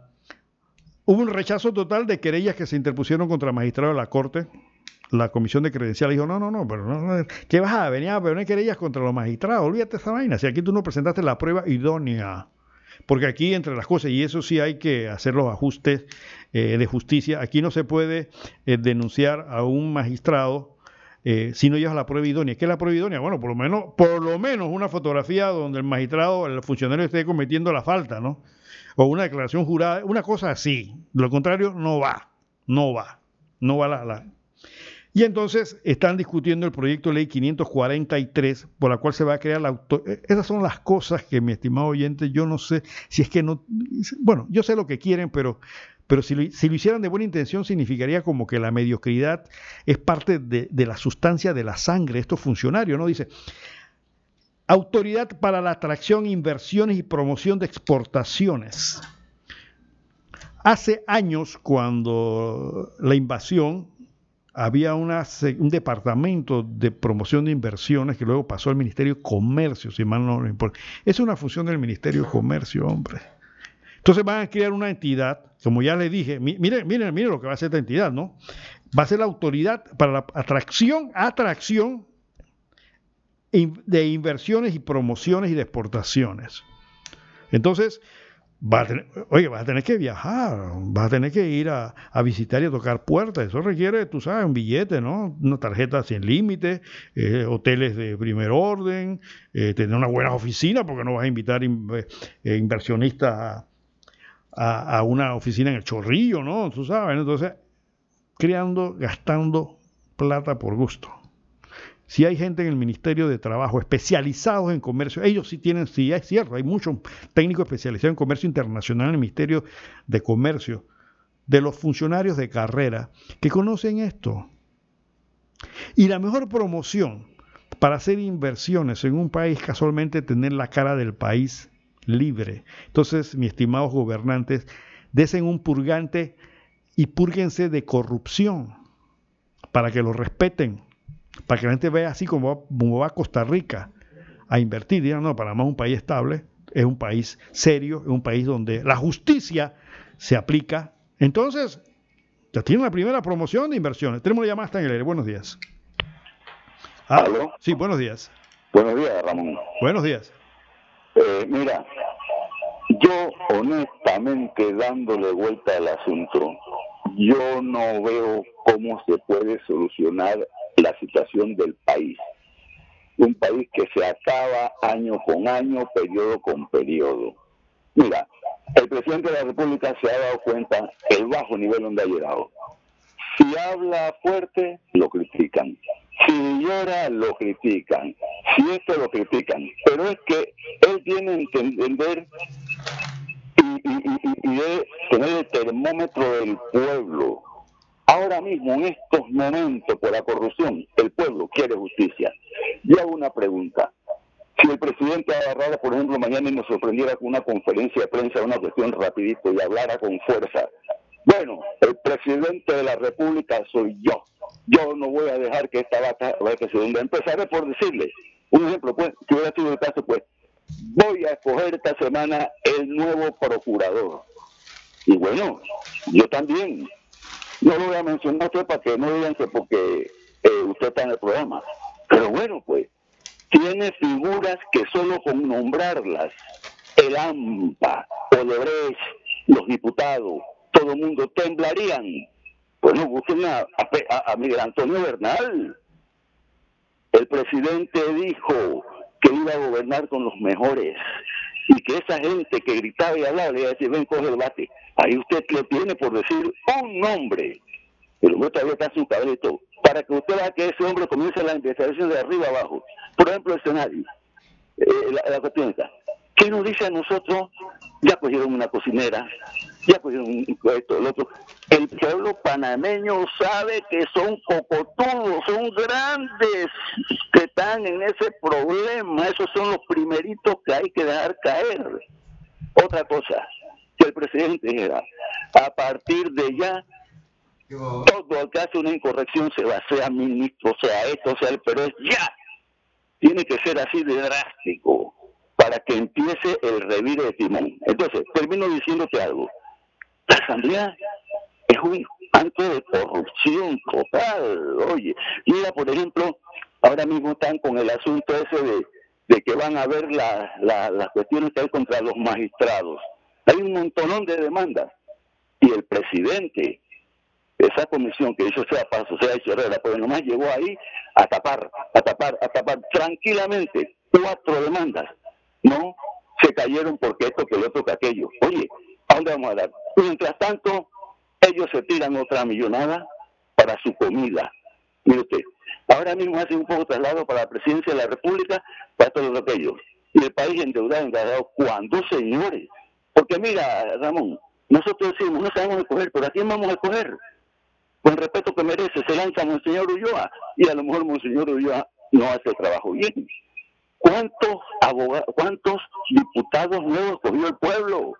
hubo un rechazo total de querellas que se interpusieron contra el magistrado de la Corte. La comisión de credencial dijo, no, no, no, pero no, no, ¿qué vas a venir a poner querellas contra los magistrados? Olvídate esa vaina. Si aquí tú no presentaste la prueba idónea. Porque aquí, entre las cosas, y eso sí hay que hacer los ajustes eh, de justicia, aquí no se puede eh, denunciar a un magistrado eh, si no llevas la prueba idónea. ¿Qué es la prueba idónea? Bueno, por lo menos, por lo menos una fotografía donde el magistrado, el funcionario esté cometiendo la falta, ¿no? O una declaración jurada, una cosa así. De lo contrario, no va, no va, no va la, la. Y entonces están discutiendo el proyecto de ley 543, por la cual se va a crear la auto... eh, Esas son las cosas que, mi estimado oyente, yo no sé si es que no... Bueno, yo sé lo que quieren, pero pero si lo, si lo hicieran de buena intención significaría como que la mediocridad es parte de, de la sustancia de la sangre de estos funcionarios, ¿no? Dice, autoridad para la atracción, inversiones y promoción de exportaciones. Hace años, cuando la invasión, había un departamento de promoción de inversiones que luego pasó al Ministerio de Comercio, si mal no me importa. Es una función del Ministerio de Comercio, hombre. Entonces van a crear una entidad, como ya les dije, mi- miren, miren, miren lo que va a hacer esta entidad, ¿no? Va a ser la autoridad para la atracción, atracción de inversiones y promociones y de exportaciones. Entonces, va a tener, oye, vas a tener que viajar, vas a tener que ir a, visitar y a tocar puertas. Eso requiere, tú sabes, un billete, ¿no? Una tarjeta sin límite, eh, hoteles de primer orden, eh, tener una buena oficina, porque no vas a invitar in- eh, inversionistas a, a- una oficina en el chorrillo, ¿no? Tú sabes, entonces, creando, gastando plata por gusto. Si hay gente en el Ministerio de Trabajo especializados en comercio, ellos sí tienen, sí es cierto, hay muchos técnicos especializados en comercio internacional en el Ministerio de Comercio, de los funcionarios de carrera que conocen esto. Y la mejor promoción para hacer inversiones en un país casualmente tener la cara del país libre. Entonces, mis estimados gobernantes, desen un purgante y púrguense de corrupción para que lo respeten, para que la gente vea así como va, como va Costa Rica a invertir. Digan, no, Panamá es un país estable, es un país serio, es un país donde la justicia se aplica. Entonces, ya tienen la primera promoción de inversiones. Tenemos una llamada hasta en el aire. Buenos días. Ah, Sí, buenos días. Buenos días, Ramón. Buenos días. Eh, mira, yo honestamente dándole vuelta al asunto, yo no veo cómo se puede solucionar la situación del país. Un país que se acaba año con año, periodo con periodo. Mira, el presidente de la República se ha dado cuenta el bajo nivel donde ha llegado. Si habla fuerte, lo critican. Si llora, lo critican. Si esto, lo critican. Pero es que él tiene que entender y, y, y, tener el termómetro del pueblo. Ahora mismo, en estos momentos, por la corrupción, el pueblo quiere justicia. Yo hago una pregunta. Si el presidente agarrara, por ejemplo, mañana y nos sorprendiera con una conferencia de prensa, una cuestión rapidito y hablara con fuerza, bueno, el presidente de la República soy yo. Yo no voy a dejar que esta vaca vaya hunda. Empezaré por decirle, un ejemplo, pues, que hubiera sido el caso, pues, voy a escoger esta semana el nuevo procurador. Y bueno, yo también. No lo voy a mencionar usted para que no digan que porque eh, usted está en el programa. Pero bueno, pues, tiene figuras que solo con nombrarlas, el AMPA, Odebrecht, los diputados, todo el mundo temblarían. Bueno, busquen a, a, a Antonio Bernal. El presidente dijo que iba a gobernar con los mejores y que esa gente que gritaba y hablaba le iba a decir, ven, coge el bate. Ahí usted le tiene por decir un nombre. El hombre todavía está su cabrito. Para que usted vea que ese hombre comience la investigación de arriba abajo. Por ejemplo, el escenario. Eh, la, la cuestión está. ¿Qué nos dice a nosotros? Ya cogieron una cocinera, ya cogieron esto, el otro. El pueblo panameño sabe que son cocotudos, son grandes que están en ese problema. Esos son los primeritos que hay que dejar caer. Otra cosa, el presidente dijera, a partir de ya, todo el que hace una incorrección se va, sea ministro, sea esto, sea el, pero es ya. Tiene que ser así de drástico para que empiece el revire de timón. Entonces, termino diciéndote algo. La asamblea es un acto de corrupción total. Oye, mira, por ejemplo, ahora mismo están con el asunto ese de, de que van a ver la- la- las cuestiones que hay contra los magistrados. Hay un montonón de demandas. Y el presidente de esa comisión que hizo sea paso, sea Herrera, pues nomás llegó ahí a tapar, a tapar, a tapar tranquilamente cuatro demandas. No se cayeron porque esto, que el otro, que aquello. Oye, ¿a dónde vamos a dar? Mientras tanto, ellos se tiran otra millonada para su comida. Mire usted, ahora mismo hacen un poco traslado para la presidencia de la República, para todo aquello. Y el país endeudado, endeudado. ¿Cuándo, señores? Porque mira, Ramón, nosotros decimos, no sabemos escoger, pero ¿a quién vamos a escoger? Con respeto que merece, se lanza Monseñor Ulloa, y a lo mejor Monseñor Ulloa no hace el trabajo bien. ¿Cuántos abogados, cuántos diputados nuevos cogió el pueblo?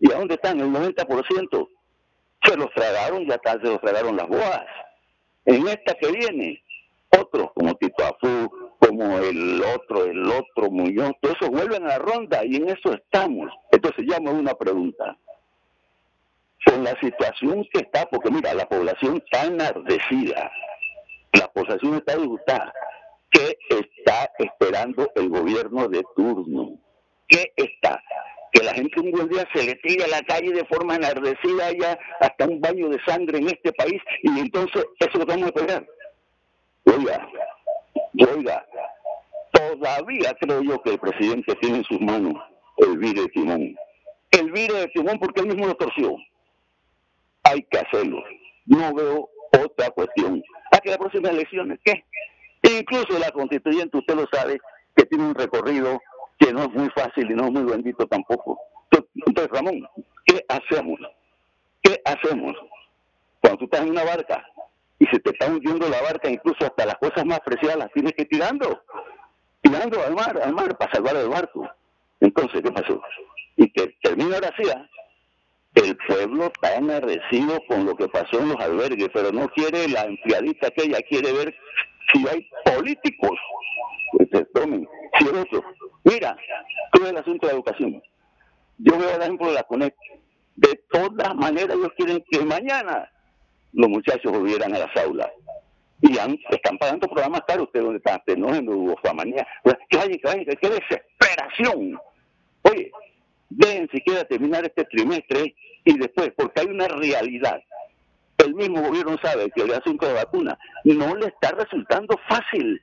¿Y a dónde están? El 90%. Se los tragaron, ya está, se los tragaron las boas. En esta que viene, otros como Tito Afú, como el otro, el otro Muñoz, todos esos vuelven a la ronda y en eso estamos. Entonces ya me una pregunta. Con la situación que está, porque mira, la población está enardecida, la población está disgustada. ¿Qué está esperando el gobierno de turno? ¿Qué está? Que la gente un buen día se le tire a la calle de forma enardecida ya hasta un baño de sangre en este país y entonces eso es lo vamos a esperar. Oiga, oiga, todavía creo yo que el presidente tiene en sus manos el vire de timón. El vire de timón porque él mismo lo torció. Hay que hacerlo. No veo otra cuestión. ¿A que las próximas elecciones qué? Incluso la constituyente, usted lo sabe, que tiene un recorrido que no es muy fácil y no es muy bendito tampoco. Entonces, Ramón, ¿qué hacemos? ¿Qué hacemos? Cuando tú estás en una barca y se te está hundiendo la barca, incluso hasta las cosas más preciadas las tienes que ir tirando, tirando al mar, al mar para salvar el barco. Entonces, ¿qué pasó? Y que termina ahora sí, el pueblo está enardecido con lo que pasó en los albergues, pero no quiere la empleadita que ella quiere ver si hay políticos que se tomen, si es eso. Mira, ves el asunto de la educación. Yo veo el ejemplo de la CONEC. De todas maneras, ellos quieren que mañana los muchachos volvieran a las aulas. Y han- están pagando programas caros. Ustedes donde están, Tecnógeno, Ufamanía. Que vayan, que vayan, que qué desesperación. Oye, dejen siquiera terminar este trimestre y después, porque hay una realidad. El mismo gobierno sabe que el asunto de vacuna no le está resultando fácil.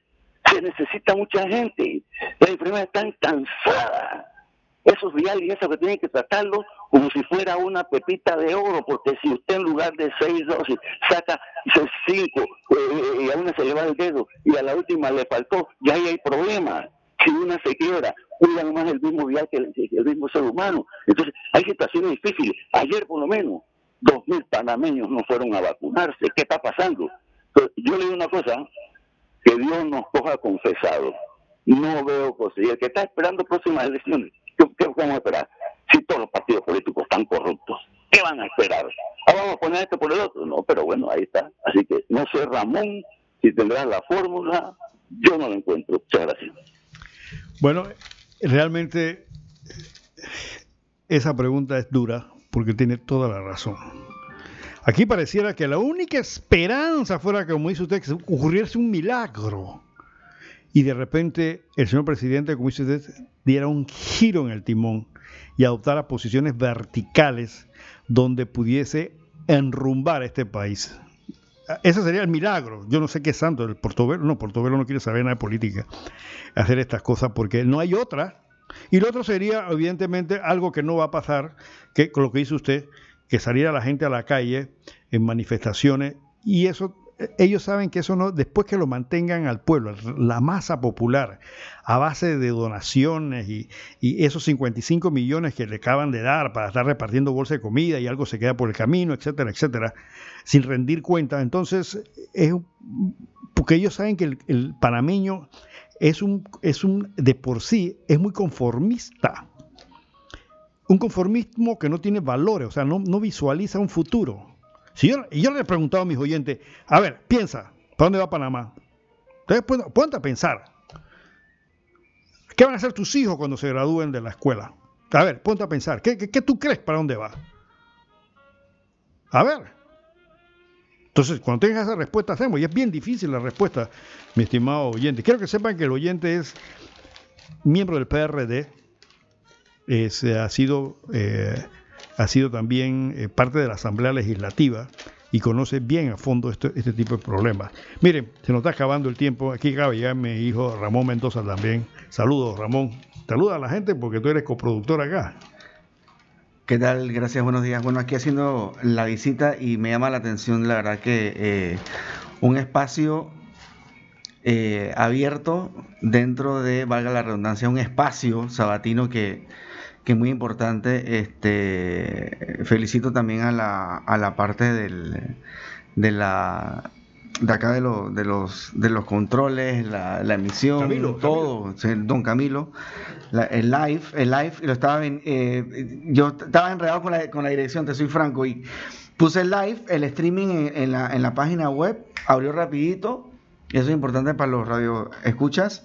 Se necesita mucha gente. Las enfermeras están cansadas. Esos viales y eso que tienen que tratarlo como si fuera una pepita de oro, porque si usted en lugar de seis dosis saca seis- cinco eh, y a una se le va el dedo y a la última le faltó, ya ahí hay problemas. Si una se quiebra, cuida más el mismo vial que el, mismo ser humano. Entonces, hay situaciones difíciles. Ayer, por lo menos, dos mil panameños no fueron a vacunarse. ¿Qué está pasando? Entonces, yo le digo una cosa, que Dios nos coja confesado. No veo. Y el que está esperando próximas elecciones, ¿qué, qué vamos a esperar? Si todos los partidos políticos están corruptos, ¿qué van a esperar? Ah, vamos a poner esto por el otro. No, pero bueno, ahí está. Así que no sé, Ramón, si tendrás la fórmula, yo no la encuentro. Muchas gracias. Bueno, realmente esa pregunta es dura porque tiene toda la razón. Aquí pareciera que la única esperanza fuera como dice usted, que se ocurriese un milagro. Y de repente el señor presidente, como dice usted, diera un giro en el timón y adoptara posiciones verticales donde pudiese enrumbar este país. Ese sería el milagro. Yo no sé qué santo. El Portobelo, no, Portobelo no quiere saber nada de política. Hacer estas cosas porque no hay otra. Y lo otro sería, evidentemente, algo que no va a pasar, que con lo que dice usted, que saliera la gente a la calle en manifestaciones. Y eso, ellos saben que eso no, después que lo mantengan al pueblo, la masa popular, a base de donaciones y, y esos 55 millones que le acaban de dar para estar repartiendo bolsa de comida y algo se queda por el camino, etcétera, etcétera, sin rendir cuenta. Entonces, es porque ellos saben que el, el panameño es un, es un, de por sí, es muy conformista. Un conformismo que no tiene valores, o sea, no, no visualiza un futuro. Si yo, y yo le he preguntado a mis oyentes, a ver, piensa, ¿para dónde va Panamá? Pueden, ponte a pensar. ¿Qué van a hacer tus hijos cuando se gradúen de la escuela? A ver, ponte a pensar, ¿qué, qué, qué tú crees para dónde va? A ver. Entonces, cuando tengas esa respuesta, hacemos. Y es bien difícil la respuesta, mi estimado oyente. Quiero que sepan que el oyente es miembro del PRD, es, ha, sido, eh, ha sido también eh, parte de la Asamblea Legislativa y conoce bien a fondo este, este tipo de problemas. Miren, se nos está acabando el tiempo. Aquí acaba ya mi hijo Ramón Mendoza también. Saludos, Ramón. Saluda a la gente porque tú eres coproductor acá. ¿Qué tal? Gracias, buenos días. Bueno, aquí haciendo la visita y me llama la atención, la verdad, que eh, un espacio eh, abierto dentro de, valga la redundancia, un espacio sabatino que, que es muy importante. Este, felicito también a la, a la parte del, de la de acá de, lo- de los de los controles, la, la emisión, Camilo, todo, sí, don Camilo, la- el live, el live, lo estaba en- eh, yo estaba enredado con la, con la dirección, te soy franco, y puse el live, el streaming en, en la, en la página web, abrió rapidito, eso es importante para los radio escuchas.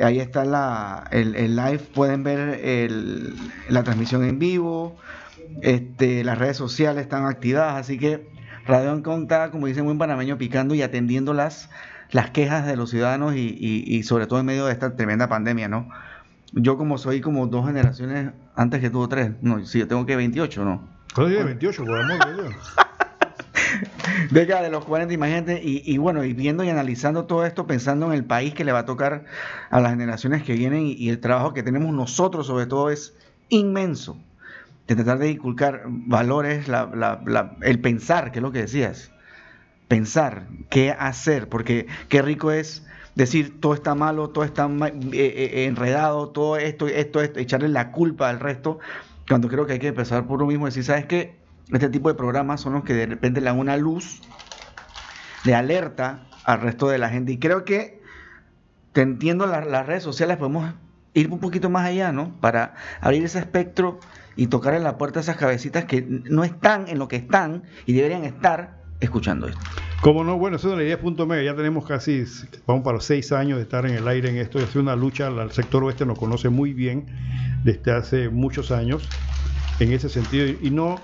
Ahí está la, el, live, pueden ver el- la transmisión en vivo, este, las redes sociales están activadas, así que Radio está, como dice buen panameño, picando y atendiendo las, las quejas de los ciudadanos y, y- y sobre todo en medio de esta tremenda pandemia, ¿no? Yo como soy como dos generaciones antes que tú o tres, no, si yo tengo que 28, ¿no? ¿Cuánto tiene 28, por amor de? De los 40, imagínate, y, y bueno, y viendo y analizando todo esto, pensando en el país que le va a tocar a las generaciones que vienen y, el trabajo que tenemos nosotros sobre todo es inmenso. De tratar de inculcar valores, la- el pensar, que es lo que decías. Pensar, qué hacer, porque qué rico es decir todo está malo, todo está eh, eh, enredado, todo esto, esto, esto, echarle la culpa al resto, cuando creo que hay que empezar por uno mismo decir, ¿sabes qué? Este tipo de programas son los que de repente le dan una luz de alerta al resto de la gente. Y creo que, te entiendo, la- las redes sociales podemos ir un poquito más allá, ¿no? Para abrir ese espectro y tocar en la puerta esas cabecitas que no están en lo que están y deberían estar escuchando esto. Como no, bueno, eso de la idea ya tenemos casi, vamos para los seis años de estar en el aire en esto, es una lucha, el sector oeste nos conoce muy bien desde hace muchos años en ese sentido y no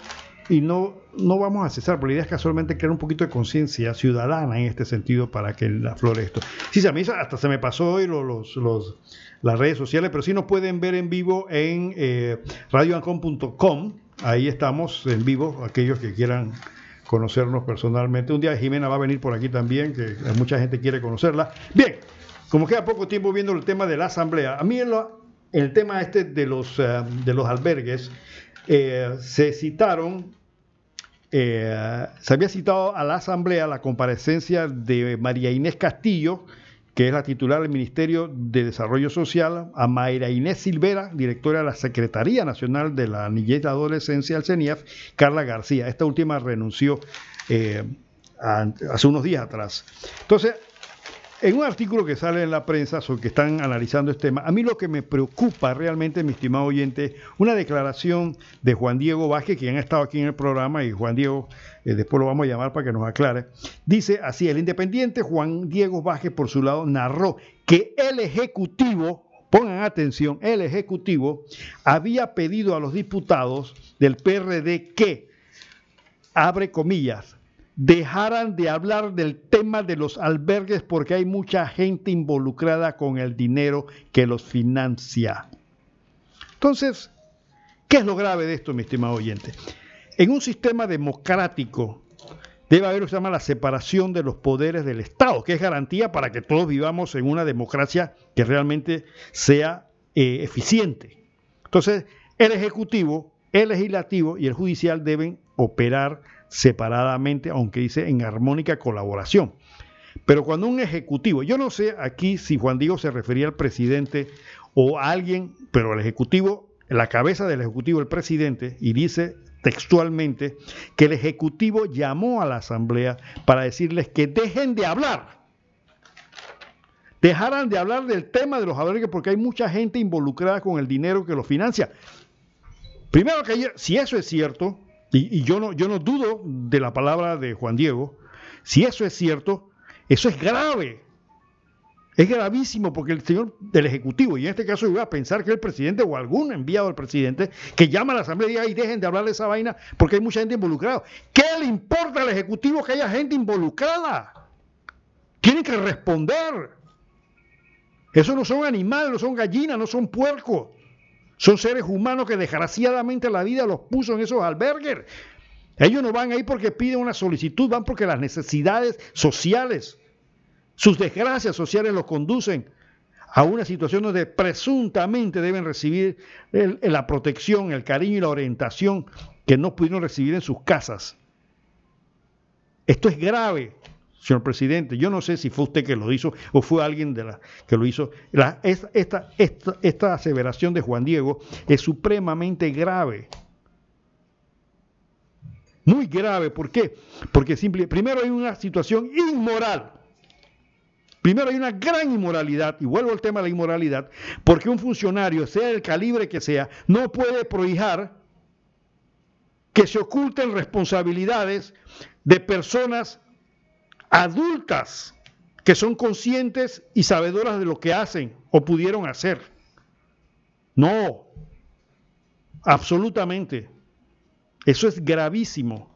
y no no vamos a cesar, pero la idea es casualmente crear un poquito de conciencia ciudadana en este sentido para que aflore esto. Sí, a hasta se me pasó hoy lo- los, los, las redes sociales, pero sí nos pueden ver en vivo en eh, ahí estamos en vivo, aquellos que quieran conocernos personalmente. Un día Jimena va a venir por aquí también, que mucha gente quiere conocerla. Bien, como queda poco tiempo viendo el tema de la asamblea, a mí en en el tema este de los, eh, de los albergues, eh, se citaron, eh, se había citado a la asamblea la comparecencia de María Inés Castillo, que es la titular del Ministerio de Desarrollo Social, a Mayra Inés Silvera, directora de la Secretaría Nacional de la Niñez y la Adolescencia, el CENIAF, Carla García. Esta última renunció eh, hace unos días atrás. Entonces, en un artículo que sale en la prensa sobre que están analizando este tema, a mí lo que me preocupa realmente, mi estimado oyente, una declaración de Juan Diego Vázquez, quien ha estado aquí en el programa, y Juan Diego, eh, después lo vamos a llamar para que nos aclare, dice así, el independiente Juan Diego Vázquez, por su lado, narró que el Ejecutivo, pongan atención, el Ejecutivo había pedido a los diputados del PRD que, abre comillas, dejaran de hablar del tema de los albergues porque hay mucha gente involucrada con el dinero que los financia. Entonces, ¿qué es lo grave de esto, mi estimado oyente? En un sistema democrático debe haber lo que se llama la separación de los poderes del Estado, que es garantía para que todos vivamos en una democracia que realmente sea eh, eficiente. Entonces, el Ejecutivo, el Legislativo y el Judicial deben operar separadamente, aunque dice en armónica colaboración. Pero cuando un ejecutivo, yo no sé aquí si Juan Diego se refería al presidente o a alguien, pero el ejecutivo, la cabeza del ejecutivo, el presidente, y dice textualmente que el ejecutivo llamó a la asamblea para decirles que dejen de hablar. Dejaran de hablar del tema de los albergues porque hay mucha gente involucrada con el dinero que los financia. Primero que si eso es cierto, y, yo, no, yo no dudo de la palabra de Juan Diego, si eso es cierto, eso es grave. Es gravísimo porque el señor del Ejecutivo, y en este caso yo voy a pensar que el presidente o algún enviado del presidente, que llama a la Asamblea y diga, "Ay, dejen de hablar de esa vaina porque hay mucha gente involucrada. ¿Qué le importa al Ejecutivo que haya gente involucrada? Tienen que responder. Esos no son animales, no son gallinas, no son puercos. Son seres humanos que desgraciadamente la vida los puso en esos albergues. Ellos no van ahí porque piden una solicitud, van porque las necesidades sociales, sus desgracias sociales los conducen a una situación donde presuntamente deben recibir la protección, el cariño y la orientación que no pudieron recibir en sus casas. Esto es grave, señor presidente. Yo no sé si fue usted que lo hizo o fue alguien de la, que lo hizo. Esta, aseveración de Juan Diego es supremamente grave. Muy grave. ¿Por qué? Porque simple, primero hay una situación inmoral. Primero hay una gran inmoralidad, y vuelvo al tema de la inmoralidad, porque un funcionario, sea el calibre que sea, no puede prohijar que se oculten responsabilidades de personas adultas que son conscientes y sabedoras de lo que hacen o pudieron hacer. No, absolutamente. Eso es gravísimo.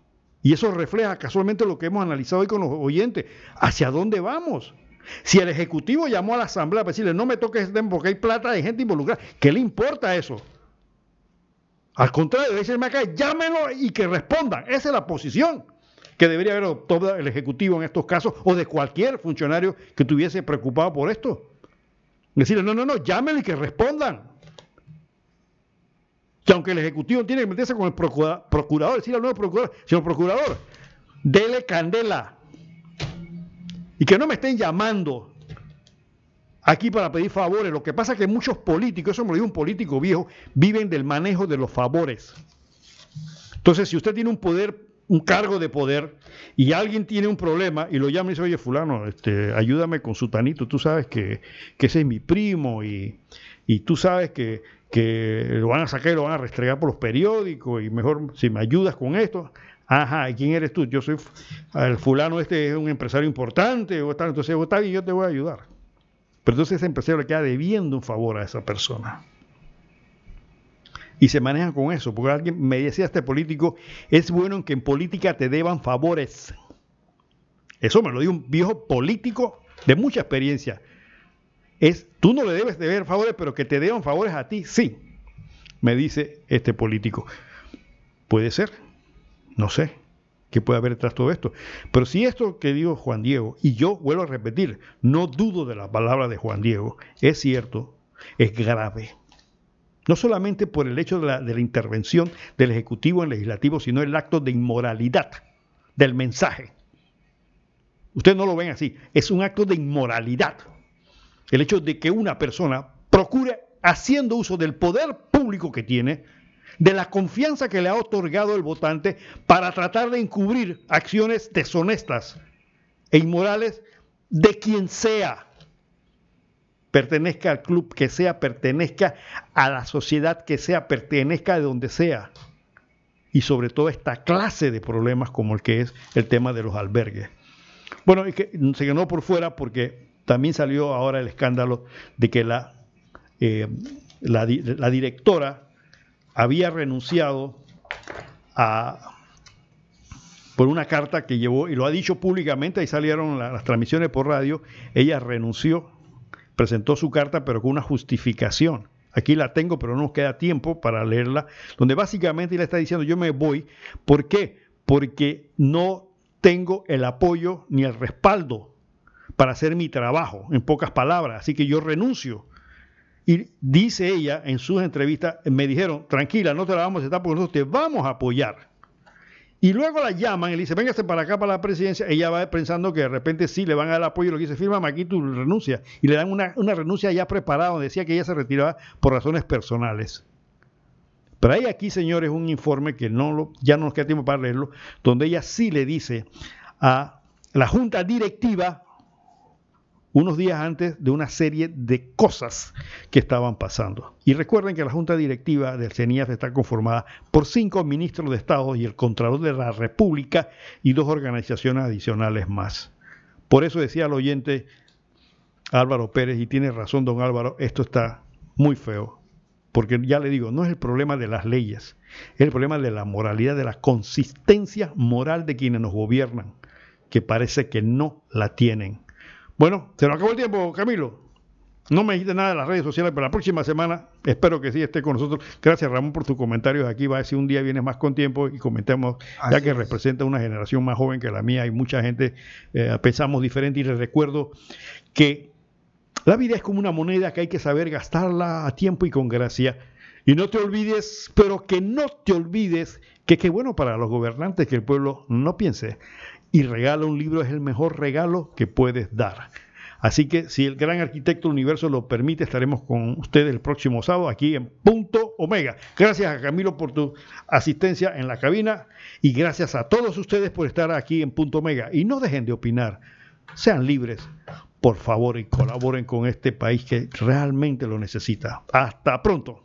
Y eso refleja casualmente lo que hemos analizado hoy con los oyentes. ¿Hacia dónde vamos? Si el Ejecutivo llamó a la Asamblea para decirle no me toques este tema porque hay plata de gente involucrada, ¿qué le importa eso? Al contrario, debe decirme acá, llámenlo y que respondan. Esa es la posición que debería haber adoptado el Ejecutivo en estos casos o de cualquier funcionario que estuviese preocupado por esto. Decirle, no, no, no, llámenlo y que respondan. Que aunque el Ejecutivo tiene que meterse con el procura- procurador, decirle al nuevo procurador, señor procurador, dele candela. Y que no me estén llamando aquí para pedir favores. Lo que pasa es que muchos políticos, eso me lo dijo un político viejo, viven del manejo de los favores. Entonces, si usted tiene un poder, un cargo de poder, y alguien tiene un problema y lo llama y dice, oye, fulano, este, ayúdame con su tanito, tú sabes que, que ese es mi primo y, y tú sabes que, que lo van a sacar y lo van a restregar por los periódicos y mejor si me ayudas con esto. Ajá, ¿y quién eres tú? Yo soy el fulano este es un empresario importante, o tal, entonces está bien, yo te voy a ayudar. Pero entonces ese empresario le queda debiendo un favor a esa persona. Y se manejan con eso, porque alguien me decía este político, es bueno que en política te deban favores. Eso me lo dijo un viejo político de mucha experiencia. Es, tú no le debes deber favores, pero que te deban favores a ti, sí, me dice este político. Puede ser, no sé qué puede haber detrás de todo esto. Pero si esto que dijo Juan Diego, y yo vuelvo a repetir, no dudo de la palabra de Juan Diego, es cierto, es grave. No solamente por el hecho de la, de la intervención del Ejecutivo en Legislativo, sino el acto de inmoralidad del mensaje. Ustedes no lo ven así, es un acto de inmoralidad. El hecho de que una persona procure, haciendo uso del poder público que tiene, de la confianza que le ha otorgado el votante para tratar de encubrir acciones deshonestas e inmorales de quien sea, pertenezca al club que sea, pertenezca a la sociedad que sea, pertenezca de donde sea. Y sobre todo esta clase de problemas como el que es el tema de los albergues. Bueno, es que se ganó por fuera porque también salió ahora el escándalo de que la, eh, la, di- la directora había renunciado a, por una carta que llevó, y lo ha dicho públicamente, ahí salieron la- las transmisiones por radio, ella renunció, presentó su carta, pero con una justificación. Aquí la tengo, pero no nos queda tiempo para leerla, donde básicamente ella está diciendo, yo me voy. ¿Por qué? Porque no tengo el apoyo ni el respaldo para hacer mi trabajo, en pocas palabras, así que yo renuncio. Y dice ella en sus entrevistas, me dijeron, tranquila, no te la vamos a aceptar porque nosotros te vamos a apoyar. Y luego la llaman y le dicen, véngase para acá para la presidencia. Ella va pensando que de repente sí le van a dar apoyo. Lo que dice, firma aquí renuncia. Y le dan una, una renuncia ya preparada donde decía que ella se retiraba por razones personales. Pero hay aquí, señores, un informe que no lo, ya no nos queda tiempo para leerlo, donde ella sí le dice a la junta directiva unos días antes de una serie de cosas que estaban pasando. Y recuerden que la Junta Directiva del CENIAF está conformada por cinco ministros de Estado y el Contralor de la República y dos organizaciones adicionales más. Por eso decía al oyente Álvaro Pérez y tiene razón don Álvaro, esto está muy feo. Porque ya le digo, no es el problema de las leyes, es el problema de la moralidad, de la consistencia moral de quienes nos gobiernan, que parece que no la tienen. Bueno, se nos acabó el tiempo, Camilo. No me dijiste nada de las redes sociales, pero la próxima semana espero que sí esté con nosotros. Gracias, Ramón, por tus comentarios aquí. Va a decir un día vienes más con tiempo y comentemos, ya que representa una generación más joven que la mía. Hay mucha gente, eh, pensamos diferente y les recuerdo que la vida es como una moneda que hay que saber gastarla a tiempo y con gracia. Y no te olvides, pero que no te olvides que qué bueno para los gobernantes que el pueblo no piense. Y regala un libro es el mejor regalo que puedes dar. Así que si el gran arquitecto del universo lo permite, estaremos con ustedes el próximo sábado aquí en Punto Omega. Gracias a Camilo por tu asistencia en la cabina y gracias a todos ustedes por estar aquí en Punto Omega. Y no dejen de opinar, sean libres, por favor, y colaboren con este país que realmente lo necesita. Hasta pronto.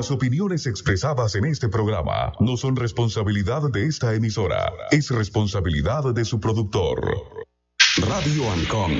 Las opiniones expresadas en este programa no son responsabilidad de esta emisora, es responsabilidad de su productor. Radio Ancon.